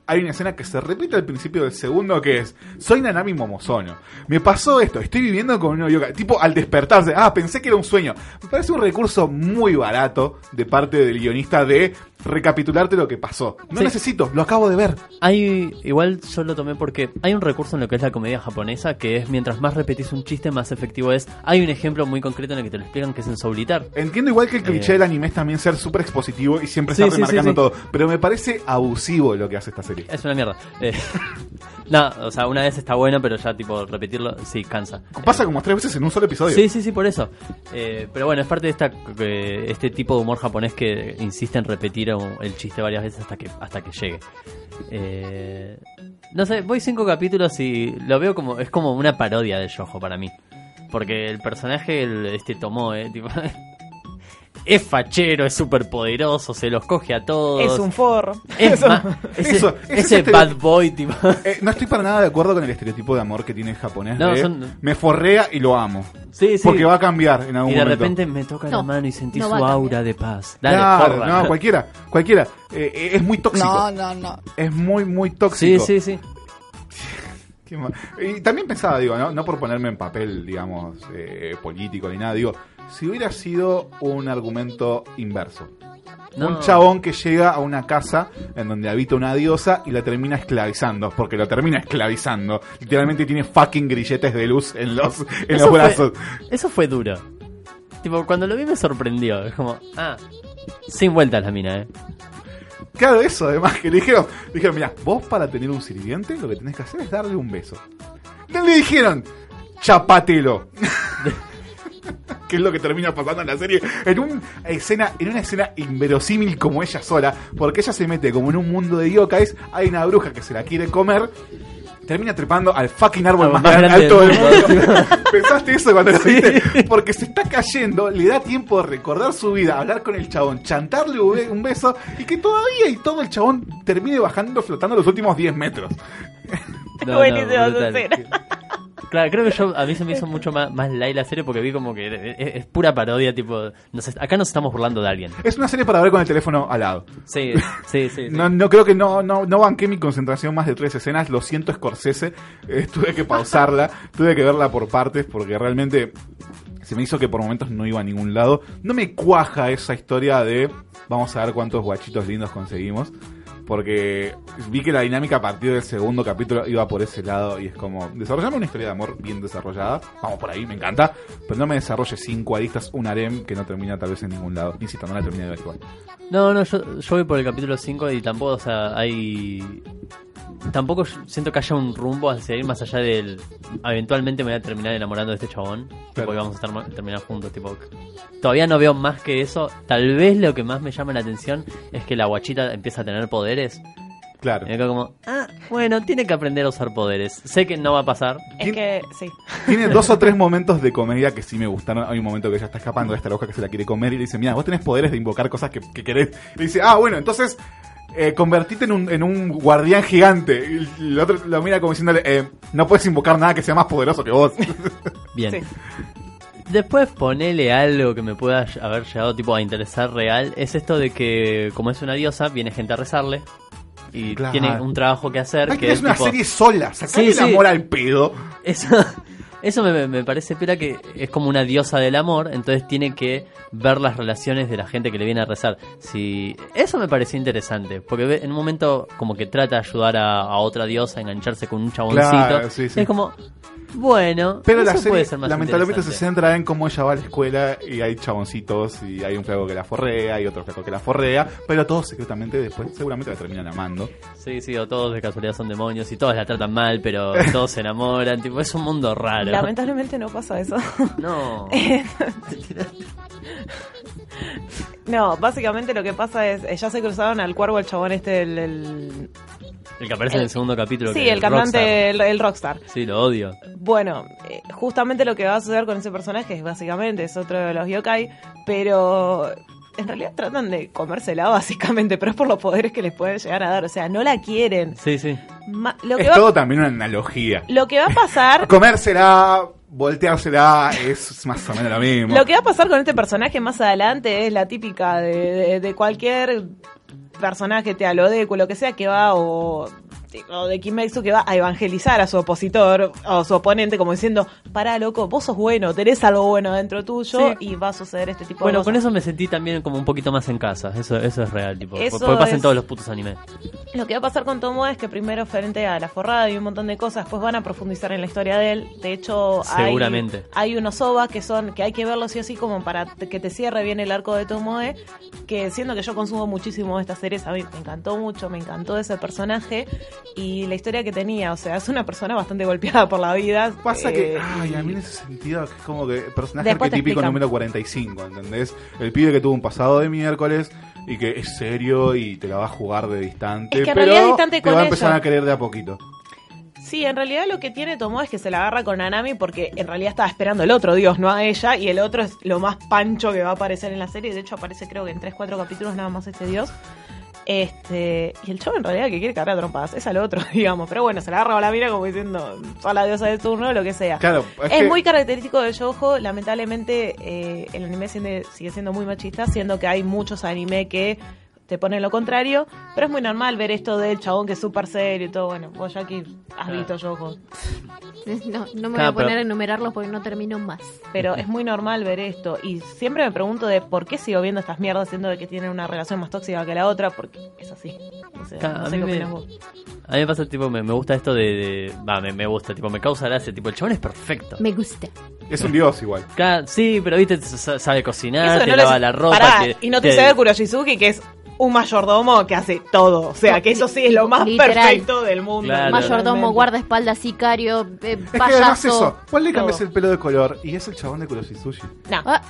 hay una escena que se repite al principio del segundo que es, soy Nanami Momozono, me pasó esto, estoy viviendo con un yoga, tipo al despertarse, ah, pensé que era un sueño. Me parece un recurso muy barato de parte del guionista de recapitularte lo que pasó. No Sí. necesito, lo acabo de ver. Hay, igual yo lo tomé porque hay un recurso en lo que es la comedia japonesa que es mientras más repetís un chiste, más efectivo es. Hay un ejemplo muy concreto en el que te lo explican que es en Eater. Entiendo igual que el cliché Eh. del anime es también ser súper expositivo y siempre Sí, estar sí, remarcando todo, pero me parece abusivo lo que hace esta serie. Es una mierda. Eh, no, o sea, una vez está bueno, pero ya tipo repetirlo, sí, cansa. Pasa como tres veces en un solo episodio. Sí, sí, sí, por eso. Eh, pero bueno, es parte de esta eh, este tipo de humor japonés que insiste en repetir el chiste varias veces hasta que hasta que llegue. Eh, no sé, voy cinco capítulos y lo veo como es como una parodia de Yojo para mí, porque el personaje este tomó, eh, tipo, es fachero, es súper poderoso, se los coge a todos. Es un forro. Es Eso. ma- ese, Eso, ese ese estere- bad boy, tipo. Eh, no estoy para nada de acuerdo con el estereotipo de amor que tiene el japonés. No, de, son- Me forrea y lo amo. Sí, sí. Porque va a cambiar en algún Y de momento. repente me toca la No, mano y sentí no su aura de paz. Dale, Claro, porra. no, cualquiera, cualquiera. Eh, eh, es muy tóxico. No, no, no. Es muy, muy Sí, tóxico. sí, sí. Qué ma- Y también pensaba, digo, no, no por ponerme en papel, digamos, eh, político ni nada, digo, si hubiera sido un argumento inverso. No. Un chabón que llega a una casa en donde habita una diosa y la termina esclavizando, porque lo termina esclavizando. Literalmente tiene fucking grilletes de luz en los, en Eso los fue- brazos. Eso fue duro. Tipo, cuando lo vi me sorprendió. Es como, ah, sin vueltas la mina, eh. Claro, eso además que le dijeron, le dijeron, mira, vos para tener un sirviente lo que tenés que hacer es darle un beso. Le dijeron, chapatelo. que es lo que termina pasando en la serie, en, un escena, en una escena inverosímil como ella sola, porque ella se mete como en un mundo de yokais, hay una bruja que se la quiere comer, termina trepando al fucking árbol más, más grande, alto del mundo. mundo. ¿Pensaste eso cuando lo viste? Porque se está cayendo, le da tiempo de recordar su vida, hablar con el chabón, chantarle un beso y que todavía y todo el chabón termine bajando, flotando los últimos 10 metros. No, no, Claro, creo que yo a mí se me hizo mucho más, más light la serie porque vi como que es, es pura parodia, tipo, nos acá nos estamos burlando de alguien. Es una serie para ver con el teléfono al lado. Sí, sí, sí. sí. No, no creo que no, no, no banqué mi concentración más de tres escenas. Lo siento, Scorsese. Eh, tuve que pausarla, tuve que verla por partes porque realmente se me hizo que por momentos no iba a ningún lado. No me cuaja esa historia de vamos a ver cuántos guachitos lindos conseguimos. Porque vi que la dinámica a partir del segundo capítulo iba por ese lado y es como desarrollame una historia de amor bien desarrollada. Vamos por ahí, me encanta. Pero no me desarrolle cinco aristas, un harem que no termina tal vez en ningún lado. Insisto, no la terminé de igual. No, no, yo, yo voy por el capítulo 5 y tampoco, o sea, hay... Tampoco siento que haya un rumbo hacia ir más allá del... Eventualmente me voy a terminar enamorando de este chabón. Tipo, y vamos a estar terminar juntos, tipo... Todavía no veo más que eso. Tal vez lo que más me llama la atención es que la guachita empieza a tener poderes. Claro. Y me quedo como, ah, bueno, tiene que aprender a usar poderes. Sé que no va a pasar. Es que, sí. Tiene dos o tres momentos de comedia que sí me gustaron. Hay un momento que ella está escapando de esta loca que se la quiere comer y le dice, mira, vos tenés poderes de invocar cosas que, que querés. Y dice, ah, bueno, entonces eh, convertite en un, en un guardián gigante. Y el otro lo mira como diciéndole, eh, no puedes invocar nada que sea más poderoso que vos. Bien. Después ponele algo que me pueda haber llegado tipo a interesar real. Es esto de que como es una diosa, viene gente a rezarle. Y Claro. tiene un trabajo que hacer. Ay, que que es es una tipo- serie sola. Sacale Sí, el sí. amor al pedo. Eso, eso me, me parece pira que es como una diosa del amor, entonces tiene que ver las relaciones de la gente que le viene a rezar. Si eso me pareció interesante, porque en un momento como que trata de ayudar a, a otra diosa a engancharse con un chaboncito. Claro, sí, sí. Es como bueno, Pero eso la serie puede ser más lamentablemente se centra en cómo ella va a la escuela y hay chaboncitos y hay un flaco que la forrea y otro flaco que la forrea, pero todos secretamente después seguramente la terminan amando. Sí, sí, o todos de casualidad son demonios y todos la tratan mal, pero todos se enamoran, tipo, es un mundo raro. Lamentablemente no pasa eso. No. no, básicamente lo que pasa es, eh, ya se cruzaron al cuervo el chabón este, el... el- El que aparece en el segundo capítulo. sí, que el cantante, Rockstar. el, el rockstar. Sí, lo odio. Bueno, eh, justamente lo que va a suceder con ese personaje es básicamente, es otro de los yokai, pero en realidad tratan de comérsela básicamente, pero es por los poderes que les pueden llegar a dar, o sea, no la quieren. Sí, sí. Ma- lo, que Es va, todo también una analogía. lo que va a pasar... Comérsela, volteársela, es más o menos lo mismo. Lo que va a pasar con este personaje más adelante es la típica de, de- de cualquier personaje tealodeco, lo que sea, que va o, o de Kimetsu que va a evangelizar a su opositor o su oponente como diciendo, pará loco, vos sos bueno, tenés algo bueno dentro tuyo Sí. y va a suceder este tipo Bueno, de con cosas. eso me sentí también como un poquito más en casa. Eso, eso es real, tipo. Eso porque pasa en todos los putos animes. Lo que va a pasar con Tomo es que primero frente a la forrada y un montón de cosas, pues van a profundizar en la historia de él. De hecho, hay- Seguramente. hay, unos OVA que son que hay que verlos sí o sí como para que te cierre bien el arco de Tomoe, que siendo que yo consumo muchísimo estas series, a mí me encantó mucho, me encantó ese personaje y la historia que tenía, o sea, es una persona bastante golpeada por la vida. Pasa que, eh, ay, a mí en ese sentido es como que personaje arquetípico número 45, ¿entendés? El pibe que tuvo un pasado de miércoles y que es serio y te la va a jugar de distante, Es que en pero realidad es distante te con va a empezar ella. a querer de a poquito. Sí, en realidad lo que tiene Tomoe es que se la agarra con Nanami porque en realidad estaba esperando el otro dios, no a ella, y el otro es lo más pancho que va a aparecer en la serie. De hecho, aparece creo que en 3-4 capítulos nada más este dios. Este, y el chavo en realidad que quiere cagar a trompadas, es al otro, digamos. Pero bueno, se la agarra a la mira como diciendo, sos la diosa de turno, lo que sea. Claro, es es que- muy característico de Yojo, lamentablemente eh, el anime sigue siendo muy machista, siendo que hay muchos anime que te ponen lo contrario, pero es muy normal ver esto del chabón que es súper serio y todo. Bueno, vos ya aquí has visto Yojo. No, no me voy a poner a enumerarlos porque no termino más. Pero es muy normal ver esto. Y siempre me pregunto de por qué sigo viendo estas mierdas siendo de que tienen una relación más tóxica que la otra, porque es así. O sea, Claro, no a sé mí qué me- vos. A mí me pasa, tipo, me, me gusta esto de. de- Va, me, me gusta, tipo, me causa gracia. Tipo, el chabón es perfecto. Me gusta. Es un dios igual. Claro, sí, pero viste, sa- sabe cocinar, Eso te no les- lava la ropa. Pará, te- y no te de Kuroshizuki que es un mayordomo que hace todo. O sea, que eso sí es lo más Literal. perfecto del mundo. Mayordomo, realmente. guardaespaldas, sicario, eh, Es que además eso. ¿cuál le cambias el pelo de color? Y es el chabón de Kuroshizushi. No. Ah,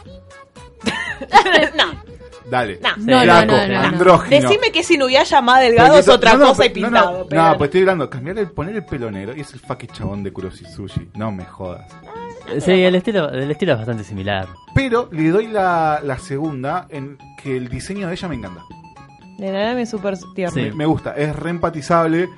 no. Dale. No. No, Flaco, no, no, no, no. andrógino. Decime que si Nuyaya más delgado Porque es otra no, no, cosa y pintado. No, pues estoy hablando, cambiar el, poner el pelo negro y es el fucking chabón de Kuroshizushi. No me jodas. Sí, el estilo, el estilo es bastante similar. Pero le doy la, la segunda en que el diseño de ella me encanta. De Nanami es súper tierno. Me, me gusta, es re empatizable.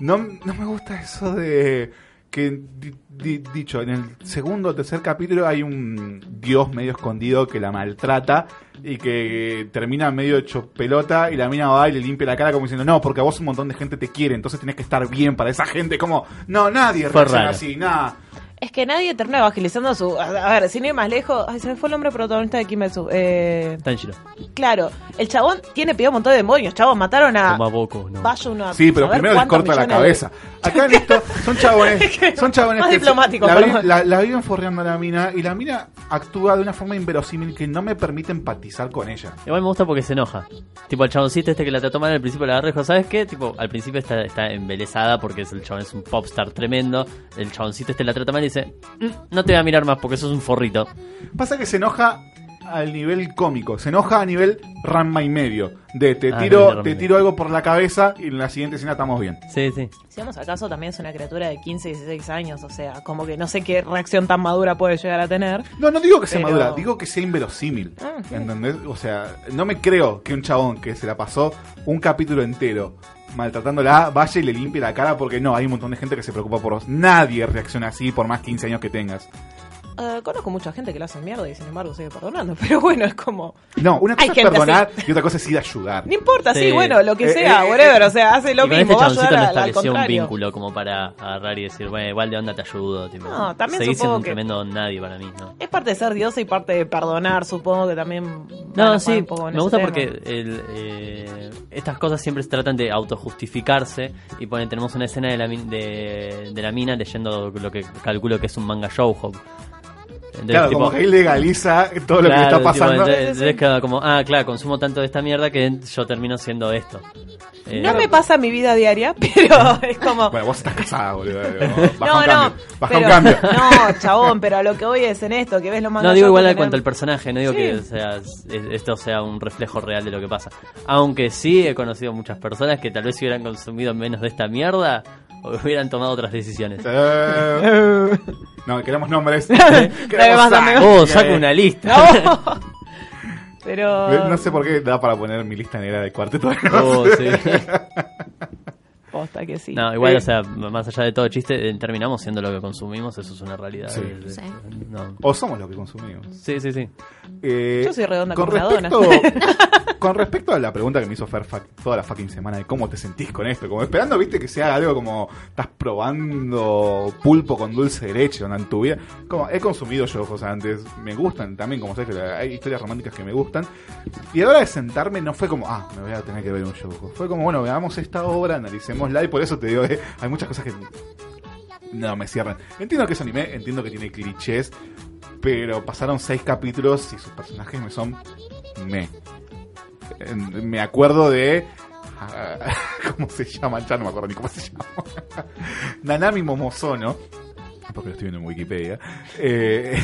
No, no me gusta eso de que di- di- dicho, en el segundo o tercer capítulo hay un dios medio escondido que la maltrata y que termina medio hecho pelota y la mina va y le limpia la cara como diciendo, no, porque a vos un montón de gente te quiere, entonces tenés que estar bien para esa gente, como, no, nadie reacciona así, nada. Es que nadie termina evangelizando su. A ver, sin ir más lejos. Ay, se me fue el nombre protagonista de Kimetsu. Eh, Tanjiro. claro, el chabón tiene pegado un montón de demonios. Chabón, mataron a. Toma poco, no. Vaya uno a Sí, pero primero les corta la de- cabeza. Acá en esto son chabones, son chabones Más que diplomático, la, vi- la, la viven forreando a la mina y la mina actúa de una forma inverosímil que no me permite empatizar con ella. Igual me gusta porque se enoja. Tipo, el chaboncito este que la trató mal al principio la dijo, ¿sabes qué? Tipo, al principio está, está embelesada porque es el chabón es un popstar tremendo. El chaboncito este la trata mal y dice, "Mm, no te voy a mirar más porque sos un forrito. Pasa que se enoja al nivel cómico, se enoja a nivel Ramma y medio. De te Ah, tiro, nivel Ranma y te medio. tiro algo por la cabeza y en la siguiente escena estamos bien. Sí, sí. Si vamos acaso, también es una criatura de 15, 16 años. O sea, como que no sé qué reacción tan madura puede llegar a tener. No, no digo que sea Pero- madura, digo que sea inverosímil. Ah, sí. ¿Entendés? O sea, no me creo que un chabón que se la pasó un capítulo entero maltratándola vaya y le limpie la cara porque no, hay un montón de gente que se preocupa por vos. Nadie reacciona así por más 15 años que tengas. Eh, conozco mucha gente que lo hace mierda y sin embargo sigue perdonando. Pero bueno, es como. No, una Hay cosa es gente perdonar así. y otra cosa es ir a ayudar. No importa, sí, Sí. bueno, lo que Eh, sea, eh, whatever. O sea, hace lo y con mismo. este va a ayudar no al estableció un vínculo como para agarrar y decir, bueno, igual de onda te ayudo. Tipo, No, también Seguís siendo un que- tremendo nadie para mí, ¿no? Es parte de ser diosa y parte de perdonar, supongo que también. No, sí, un poco en me gusta tema. porque el, eh, estas cosas siempre se tratan de autojustificarse y ponen, tenemos una escena de la, min- de, de la mina leyendo lo que calculo que es un manga shoujo. Entonces, Claro, tipo- como que él legaliza todo lo que Claro, está tipo, pasando. entonces- entonces queda como, ah, claro, consumo tanto de esta mierda que yo termino siendo esto. Eh, No me pasa en mi vida diaria, pero es como. Bueno, vos estás casada, boludo. Baja No, un no, cambio. Baja pero, un cambio. no, chabón, pero a lo que voy es en esto, que ves los mangas No, digo igual en cuanto al personaje, no digo Sí. que sea, es- esto sea un reflejo real de lo que pasa. Aunque sí he conocido muchas personas que tal vez si hubieran consumido menos de esta mierda, hubieran tomado otras decisiones. Eh, no, queremos nombres. Queremos sangre. Oh, saco una lista. No. Pero. No sé por qué da para poner mi lista negra de cuarteto. de Oh, sí. Posta que sí. No, igual, Eh. o sea, más allá de todo chiste, eh, terminamos siendo lo que consumimos, eso es una realidad. Sí. Eh, Sí. no. O somos lo que consumimos. Sí, sí, sí. Eh, Yo soy redonda con respecto, dona. Con respecto a la pregunta que me hizo Fer toda la fucking semana de cómo te sentís con esto, como esperando, viste, que sea algo como estás probando pulpo con dulce de leche ¿no? en tu vida. Como he consumido youjos antes, me gustan también, como sabes, hay historias románticas que me gustan. Y a la hora de sentarme no fue como, ah, me voy a tener que ver un yojo. Fue como, bueno, veamos esta obra, analicémosla y por eso te digo, eh, hay muchas cosas que no me cierran. Entiendo que es anime, entiendo que tiene clichés, pero pasaron seis capítulos y sus personajes me son me. En- Me acuerdo de. ah, ¿Cómo se llama? Ya no me acuerdo ni cómo se llama. Nanami Momozono. Porque lo estoy viendo en Wikipedia. Eh,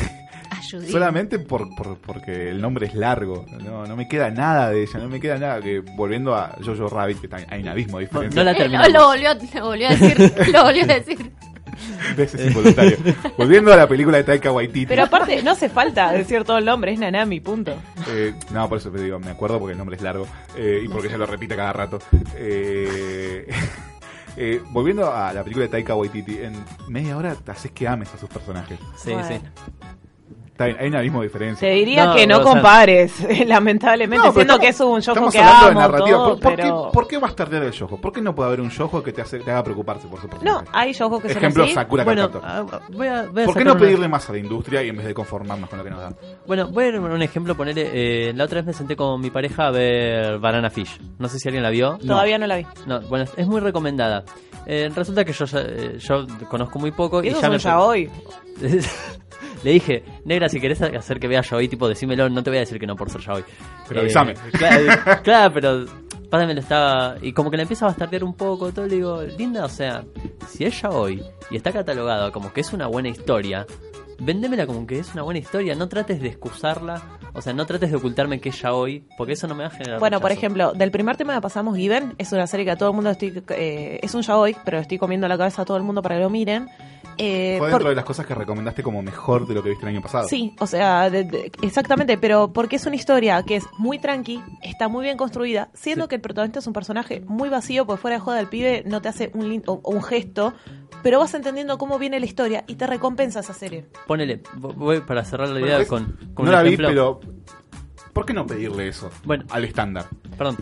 Ayudín. solamente por, por- porque el nombre es largo. No, no me queda nada de ella. No me queda nada. que Volviendo a Jojo Rabbit, que está- hay un abismo de diferencia. No la Eh, terminamos. lo, volvió, lo volvió a decir. lo volvió a decir. Involuntario. Volviendo a la película de Taika Waititi. Pero aparte, no hace falta decir todo el nombre, es Nanami, punto. Eh, no, por eso te digo, me acuerdo porque el nombre es largo eh, y porque ella lo repite cada rato. Eh, eh, volviendo a la película de Taika Waititi, en media hora te haces que ames a sus personajes. Sí, Bueno. sí. Está bien, hay una misma diferencia. Te diría No, que no compares, lamentablemente, No, siendo estamos- que es un yojo estamos que hablando de amo, narrativa. todo, ¿Por, por pero... qué, por qué vas a tardar el yojo? ¿Por qué no puede haber un yojo que te, hace, te haga preocuparse por su No, personaje? hay yojos que son Ejemplo, así. Sakura Bueno, ah, voy a, voy a ¿Por qué no una- pedirle más a la industria y en vez de conformarnos con lo que nos da? Bueno, voy a dar un ejemplo, ponerle, eh, la otra vez me senté con mi pareja a ver Banana Fish. No sé si alguien la vio. Todavía no la vi. No, bueno, es muy recomendada. Eh, resulta que yo, ya- eh, yo conozco muy poco y, ya me yaoi. Le dije, negra, si querés hacer que vea yaoi, tipo, decímelo, no te voy a decir que no por ser yaoi. Pero avísame. Claro, claro, pero pásame lo estaba... Y como que la empieza a bastardear un poco, todo le digo, linda, o sea, si es yaoi y está catalogada como que es una buena historia, vendémela como que es una buena historia, no trates de excusarla, o sea, no trates de ocultarme que es yaoi, porque eso no me va a generar Bueno, por ejemplo, del primer tema que pasamos, Given, es una serie que a todo el mundo estoy... eh, es un yaoi, pero estoy comiendo la cabeza a todo el mundo para que lo miren. Eh, Fue por- dentro de las cosas que recomendaste como mejor de lo que viste el año pasado. Sí, o sea, de- de- exactamente, pero porque es una historia que es muy tranqui, está muy bien construida, siendo que el protagonista es un personaje muy vacío, porque fuera de joda el pibe no te hace un, lin- o- o un gesto pero vas entendiendo cómo viene la historia y te recompensa esa serie. Ponele, vo- voy para cerrar la idea Bueno, con, con no un la vi, ejemplo. pero ¿por qué no pedirle eso Bueno. al estándar? Perdón.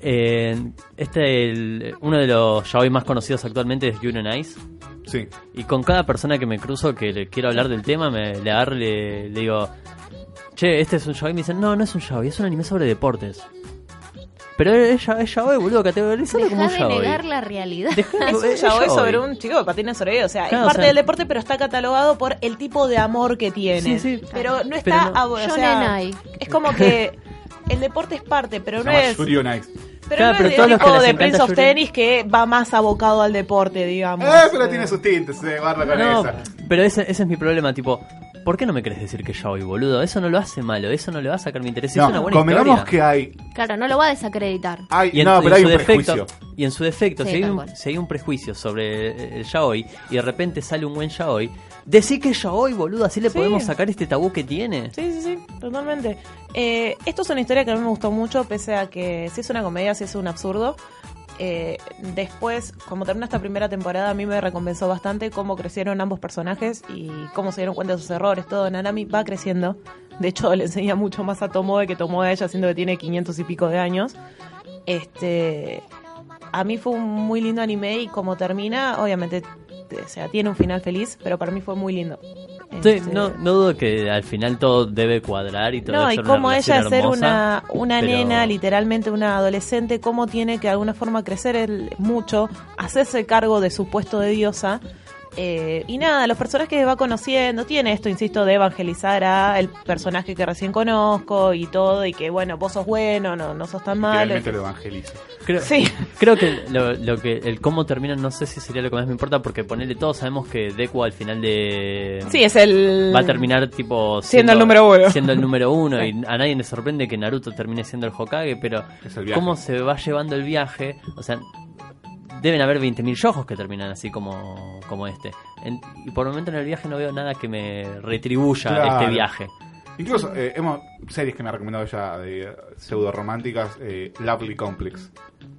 Eh, este, el- uno de los yaoi más conocidos actualmente es Yuri on Ice. Sí. Y con cada persona que me cruzo que le quiero hablar del tema, me le agarro y le, le digo, che, este es un yaoi. Y me dicen, no, no es un yaoi, es un anime sobre deportes. Pero es, ya- es yaoi, boludo, categorizado como un de yaoi. negar la realidad. Es un yaoi sobre un chico que patina sobre él. O sea, Claro, es o parte sea- del deporte, pero está catalogado por el tipo de amor que tiene. Sí, sí. Pero no está. Pero no- o sea, es como que el deporte es parte, pero no es. Pero Claro, no pero es todos el tipo de Prince of Tennis que va más abocado al deporte, digamos. Eh, pero tiene sus tintes, eh, guarda con No, esa. pero ese, ese es mi problema, tipo, ¿por qué no me querés decir que yaoi, boludo? Eso no lo hace malo, eso no le va a sacar mi interés. es una No, buena convengamos historia. que hay, Claro, no lo va a desacreditar. hay Y en, no, pero hay su un defecto, prejuicio. y en su defecto, Sí, si, hay un, si hay un prejuicio sobre el yaoi y de repente sale un buen yaoi, decí que es yaoi, boludo, así le Sí. podemos sacar este tabú que tiene. Sí, sí, sí, totalmente. Eh, esto es una historia que a mí me gustó mucho, pese a que si es una comedia, si es un absurdo. Eh, después, como termina esta primera temporada, a mí me recompensó bastante cómo crecieron ambos personajes y cómo se dieron cuenta de sus errores. Todo Nanami va creciendo. De hecho, le enseña mucho más a Tomoe que Tomoe a ella, siendo que tiene 500 y pico de años. Este, a mí fue un muy lindo anime y como termina, obviamente, o sea, tiene un final feliz, pero para mí fue muy lindo. Sí, Este, no, no dudo que al final todo debe cuadrar y todo no, debe y ser una como ella relación es ser una, una pero- nena, literalmente una adolescente, cómo tiene que de alguna forma crecer el- mucho, hacerse cargo de su puesto de diosa. Eh, y nada, los personajes que va conociendo, tiene esto, insisto, de evangelizar a el personaje que recién conozco y todo, y que bueno, vos sos bueno, no, no sos tan malo. Realmente lo evangeliza. Creo, Sí. creo que lo, lo que el cómo termina no sé si sería lo que más me importa porque ponerle todos sabemos que Deku al final de Sí, es el... va a terminar tipo Siendo el número uno. siendo el número uno y a nadie le sorprende que Naruto termine siendo el Hokage pero Es el viaje. cómo se va llevando el viaje o sea deben haber 20.000 yojos que terminan así como, como este En- y por el momento en el viaje no veo nada que me retribuya Claro. este viaje Incluso eh, hemos series que me ha recomendado ella de pseudo románticas, eh, Lovely Complex,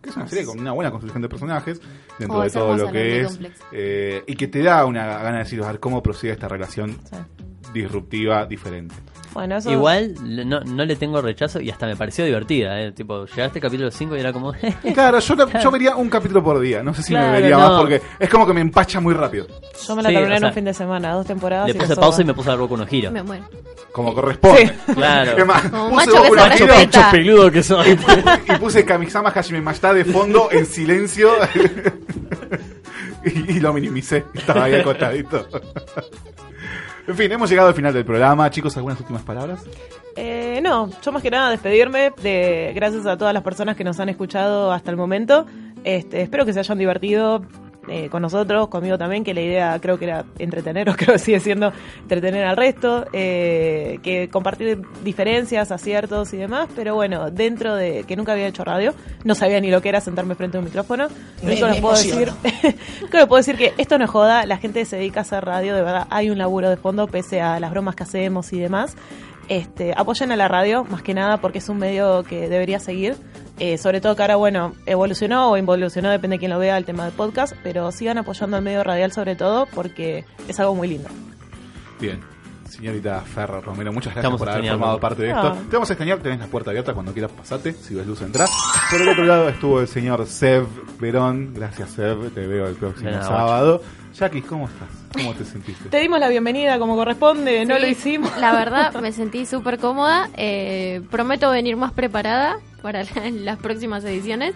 que es una serie con una buena construcción de personajes dentro Oh, de todo lo que Lovely es Complex. eh, y que te da una gana de decir a ver cómo procede esta relación disruptiva diferente. Bueno, eso... igual no, no le tengo rechazo y hasta me pareció divertida eh. tipo llegaste capítulo 5 y era como Claro, yo, la- yo vería un capítulo por día, no sé si Claro, me vería no. más porque es como que me empacha muy rápido, Yo me la Sí, terminé en sea, un fin de semana, dos temporadas. le y puse pausa y me puse a Boku no Hiro Me muero. como corresponde. Claro. Es más, Como puse macho que Boku no peludo que soy y puse Kamisama Hajime Mashita de fondo en silencio y, y lo minimicé. Estaba ahí acostadito. En fin, hemos llegado al final del programa. Chicos, ¿algunas últimas palabras? Eh, no, yo más que nada despedirme de gracias a todas las personas que nos han escuchado hasta el momento. Este, espero que se hayan divertido eh, con nosotros, conmigo también, que la idea creo que era entreteneros, creo que sigue siendo entretener al resto, eh, que compartir diferencias, aciertos y demás, pero bueno, dentro de que nunca había hecho radio, no sabía ni lo que era sentarme frente a un micrófono. Lo Me- único puedo decir, que puedo decir que esto no es joda, la gente se dedica a hacer radio, de verdad hay un laburo de fondo pese a las bromas que hacemos y demás. Este, apoyen a la radio, más que nada, porque es un medio que debería seguir. Eh, sobre todo que ahora, bueno, evolucionó o involucionó, depende de quién lo vea, el tema de podcast, pero sigan apoyando al medio radial sobre todo porque es algo muy lindo. Bien. Señorita Ferro Romero, muchas gracias Estamos por haber formado parte de esto. Ah. Te vamos a extrañar, tenés la puerta abierta cuando quieras pasarte, si ves luz entrar. Por el otro lado estuvo el señor Seb Verón. Gracias Seb, te veo el próximo sábado. Jackie, ¿cómo estás? ¿Cómo te sentiste? Te dimos la bienvenida como corresponde, no lo hicimos. La verdad, me sentí súper cómoda. Eh, prometo venir más preparada para la- las próximas ediciones.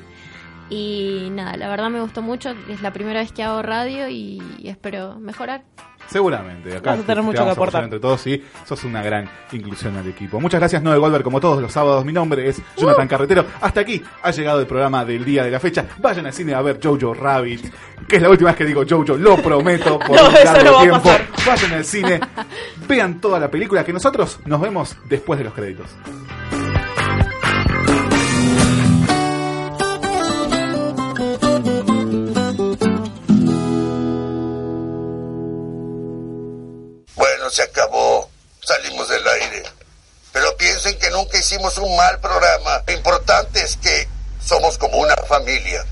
Y nada, la verdad me gustó mucho. Es la primera vez que hago radio y espero mejorar. Seguramente, acá Vas a tener te- te mucho vamos que aportar. entre todos y sos una gran inclusión al equipo. Muchas gracias, Noel Goldberg, como todos los sábados. Mi nombre es Jonathan Carretero. Hasta aquí ha llegado el programa del día de la fecha. Vayan al cine a ver Jojo Rabbit, que es la última vez que digo Jojo, lo prometo por No, un largo no tiempo. Vayan al cine, vean toda la película, que nosotros nos vemos después de los créditos. Se acabó. Salimos del aire. Pero piensen que nunca hicimos un mal programa. Lo importante es que somos como una familia.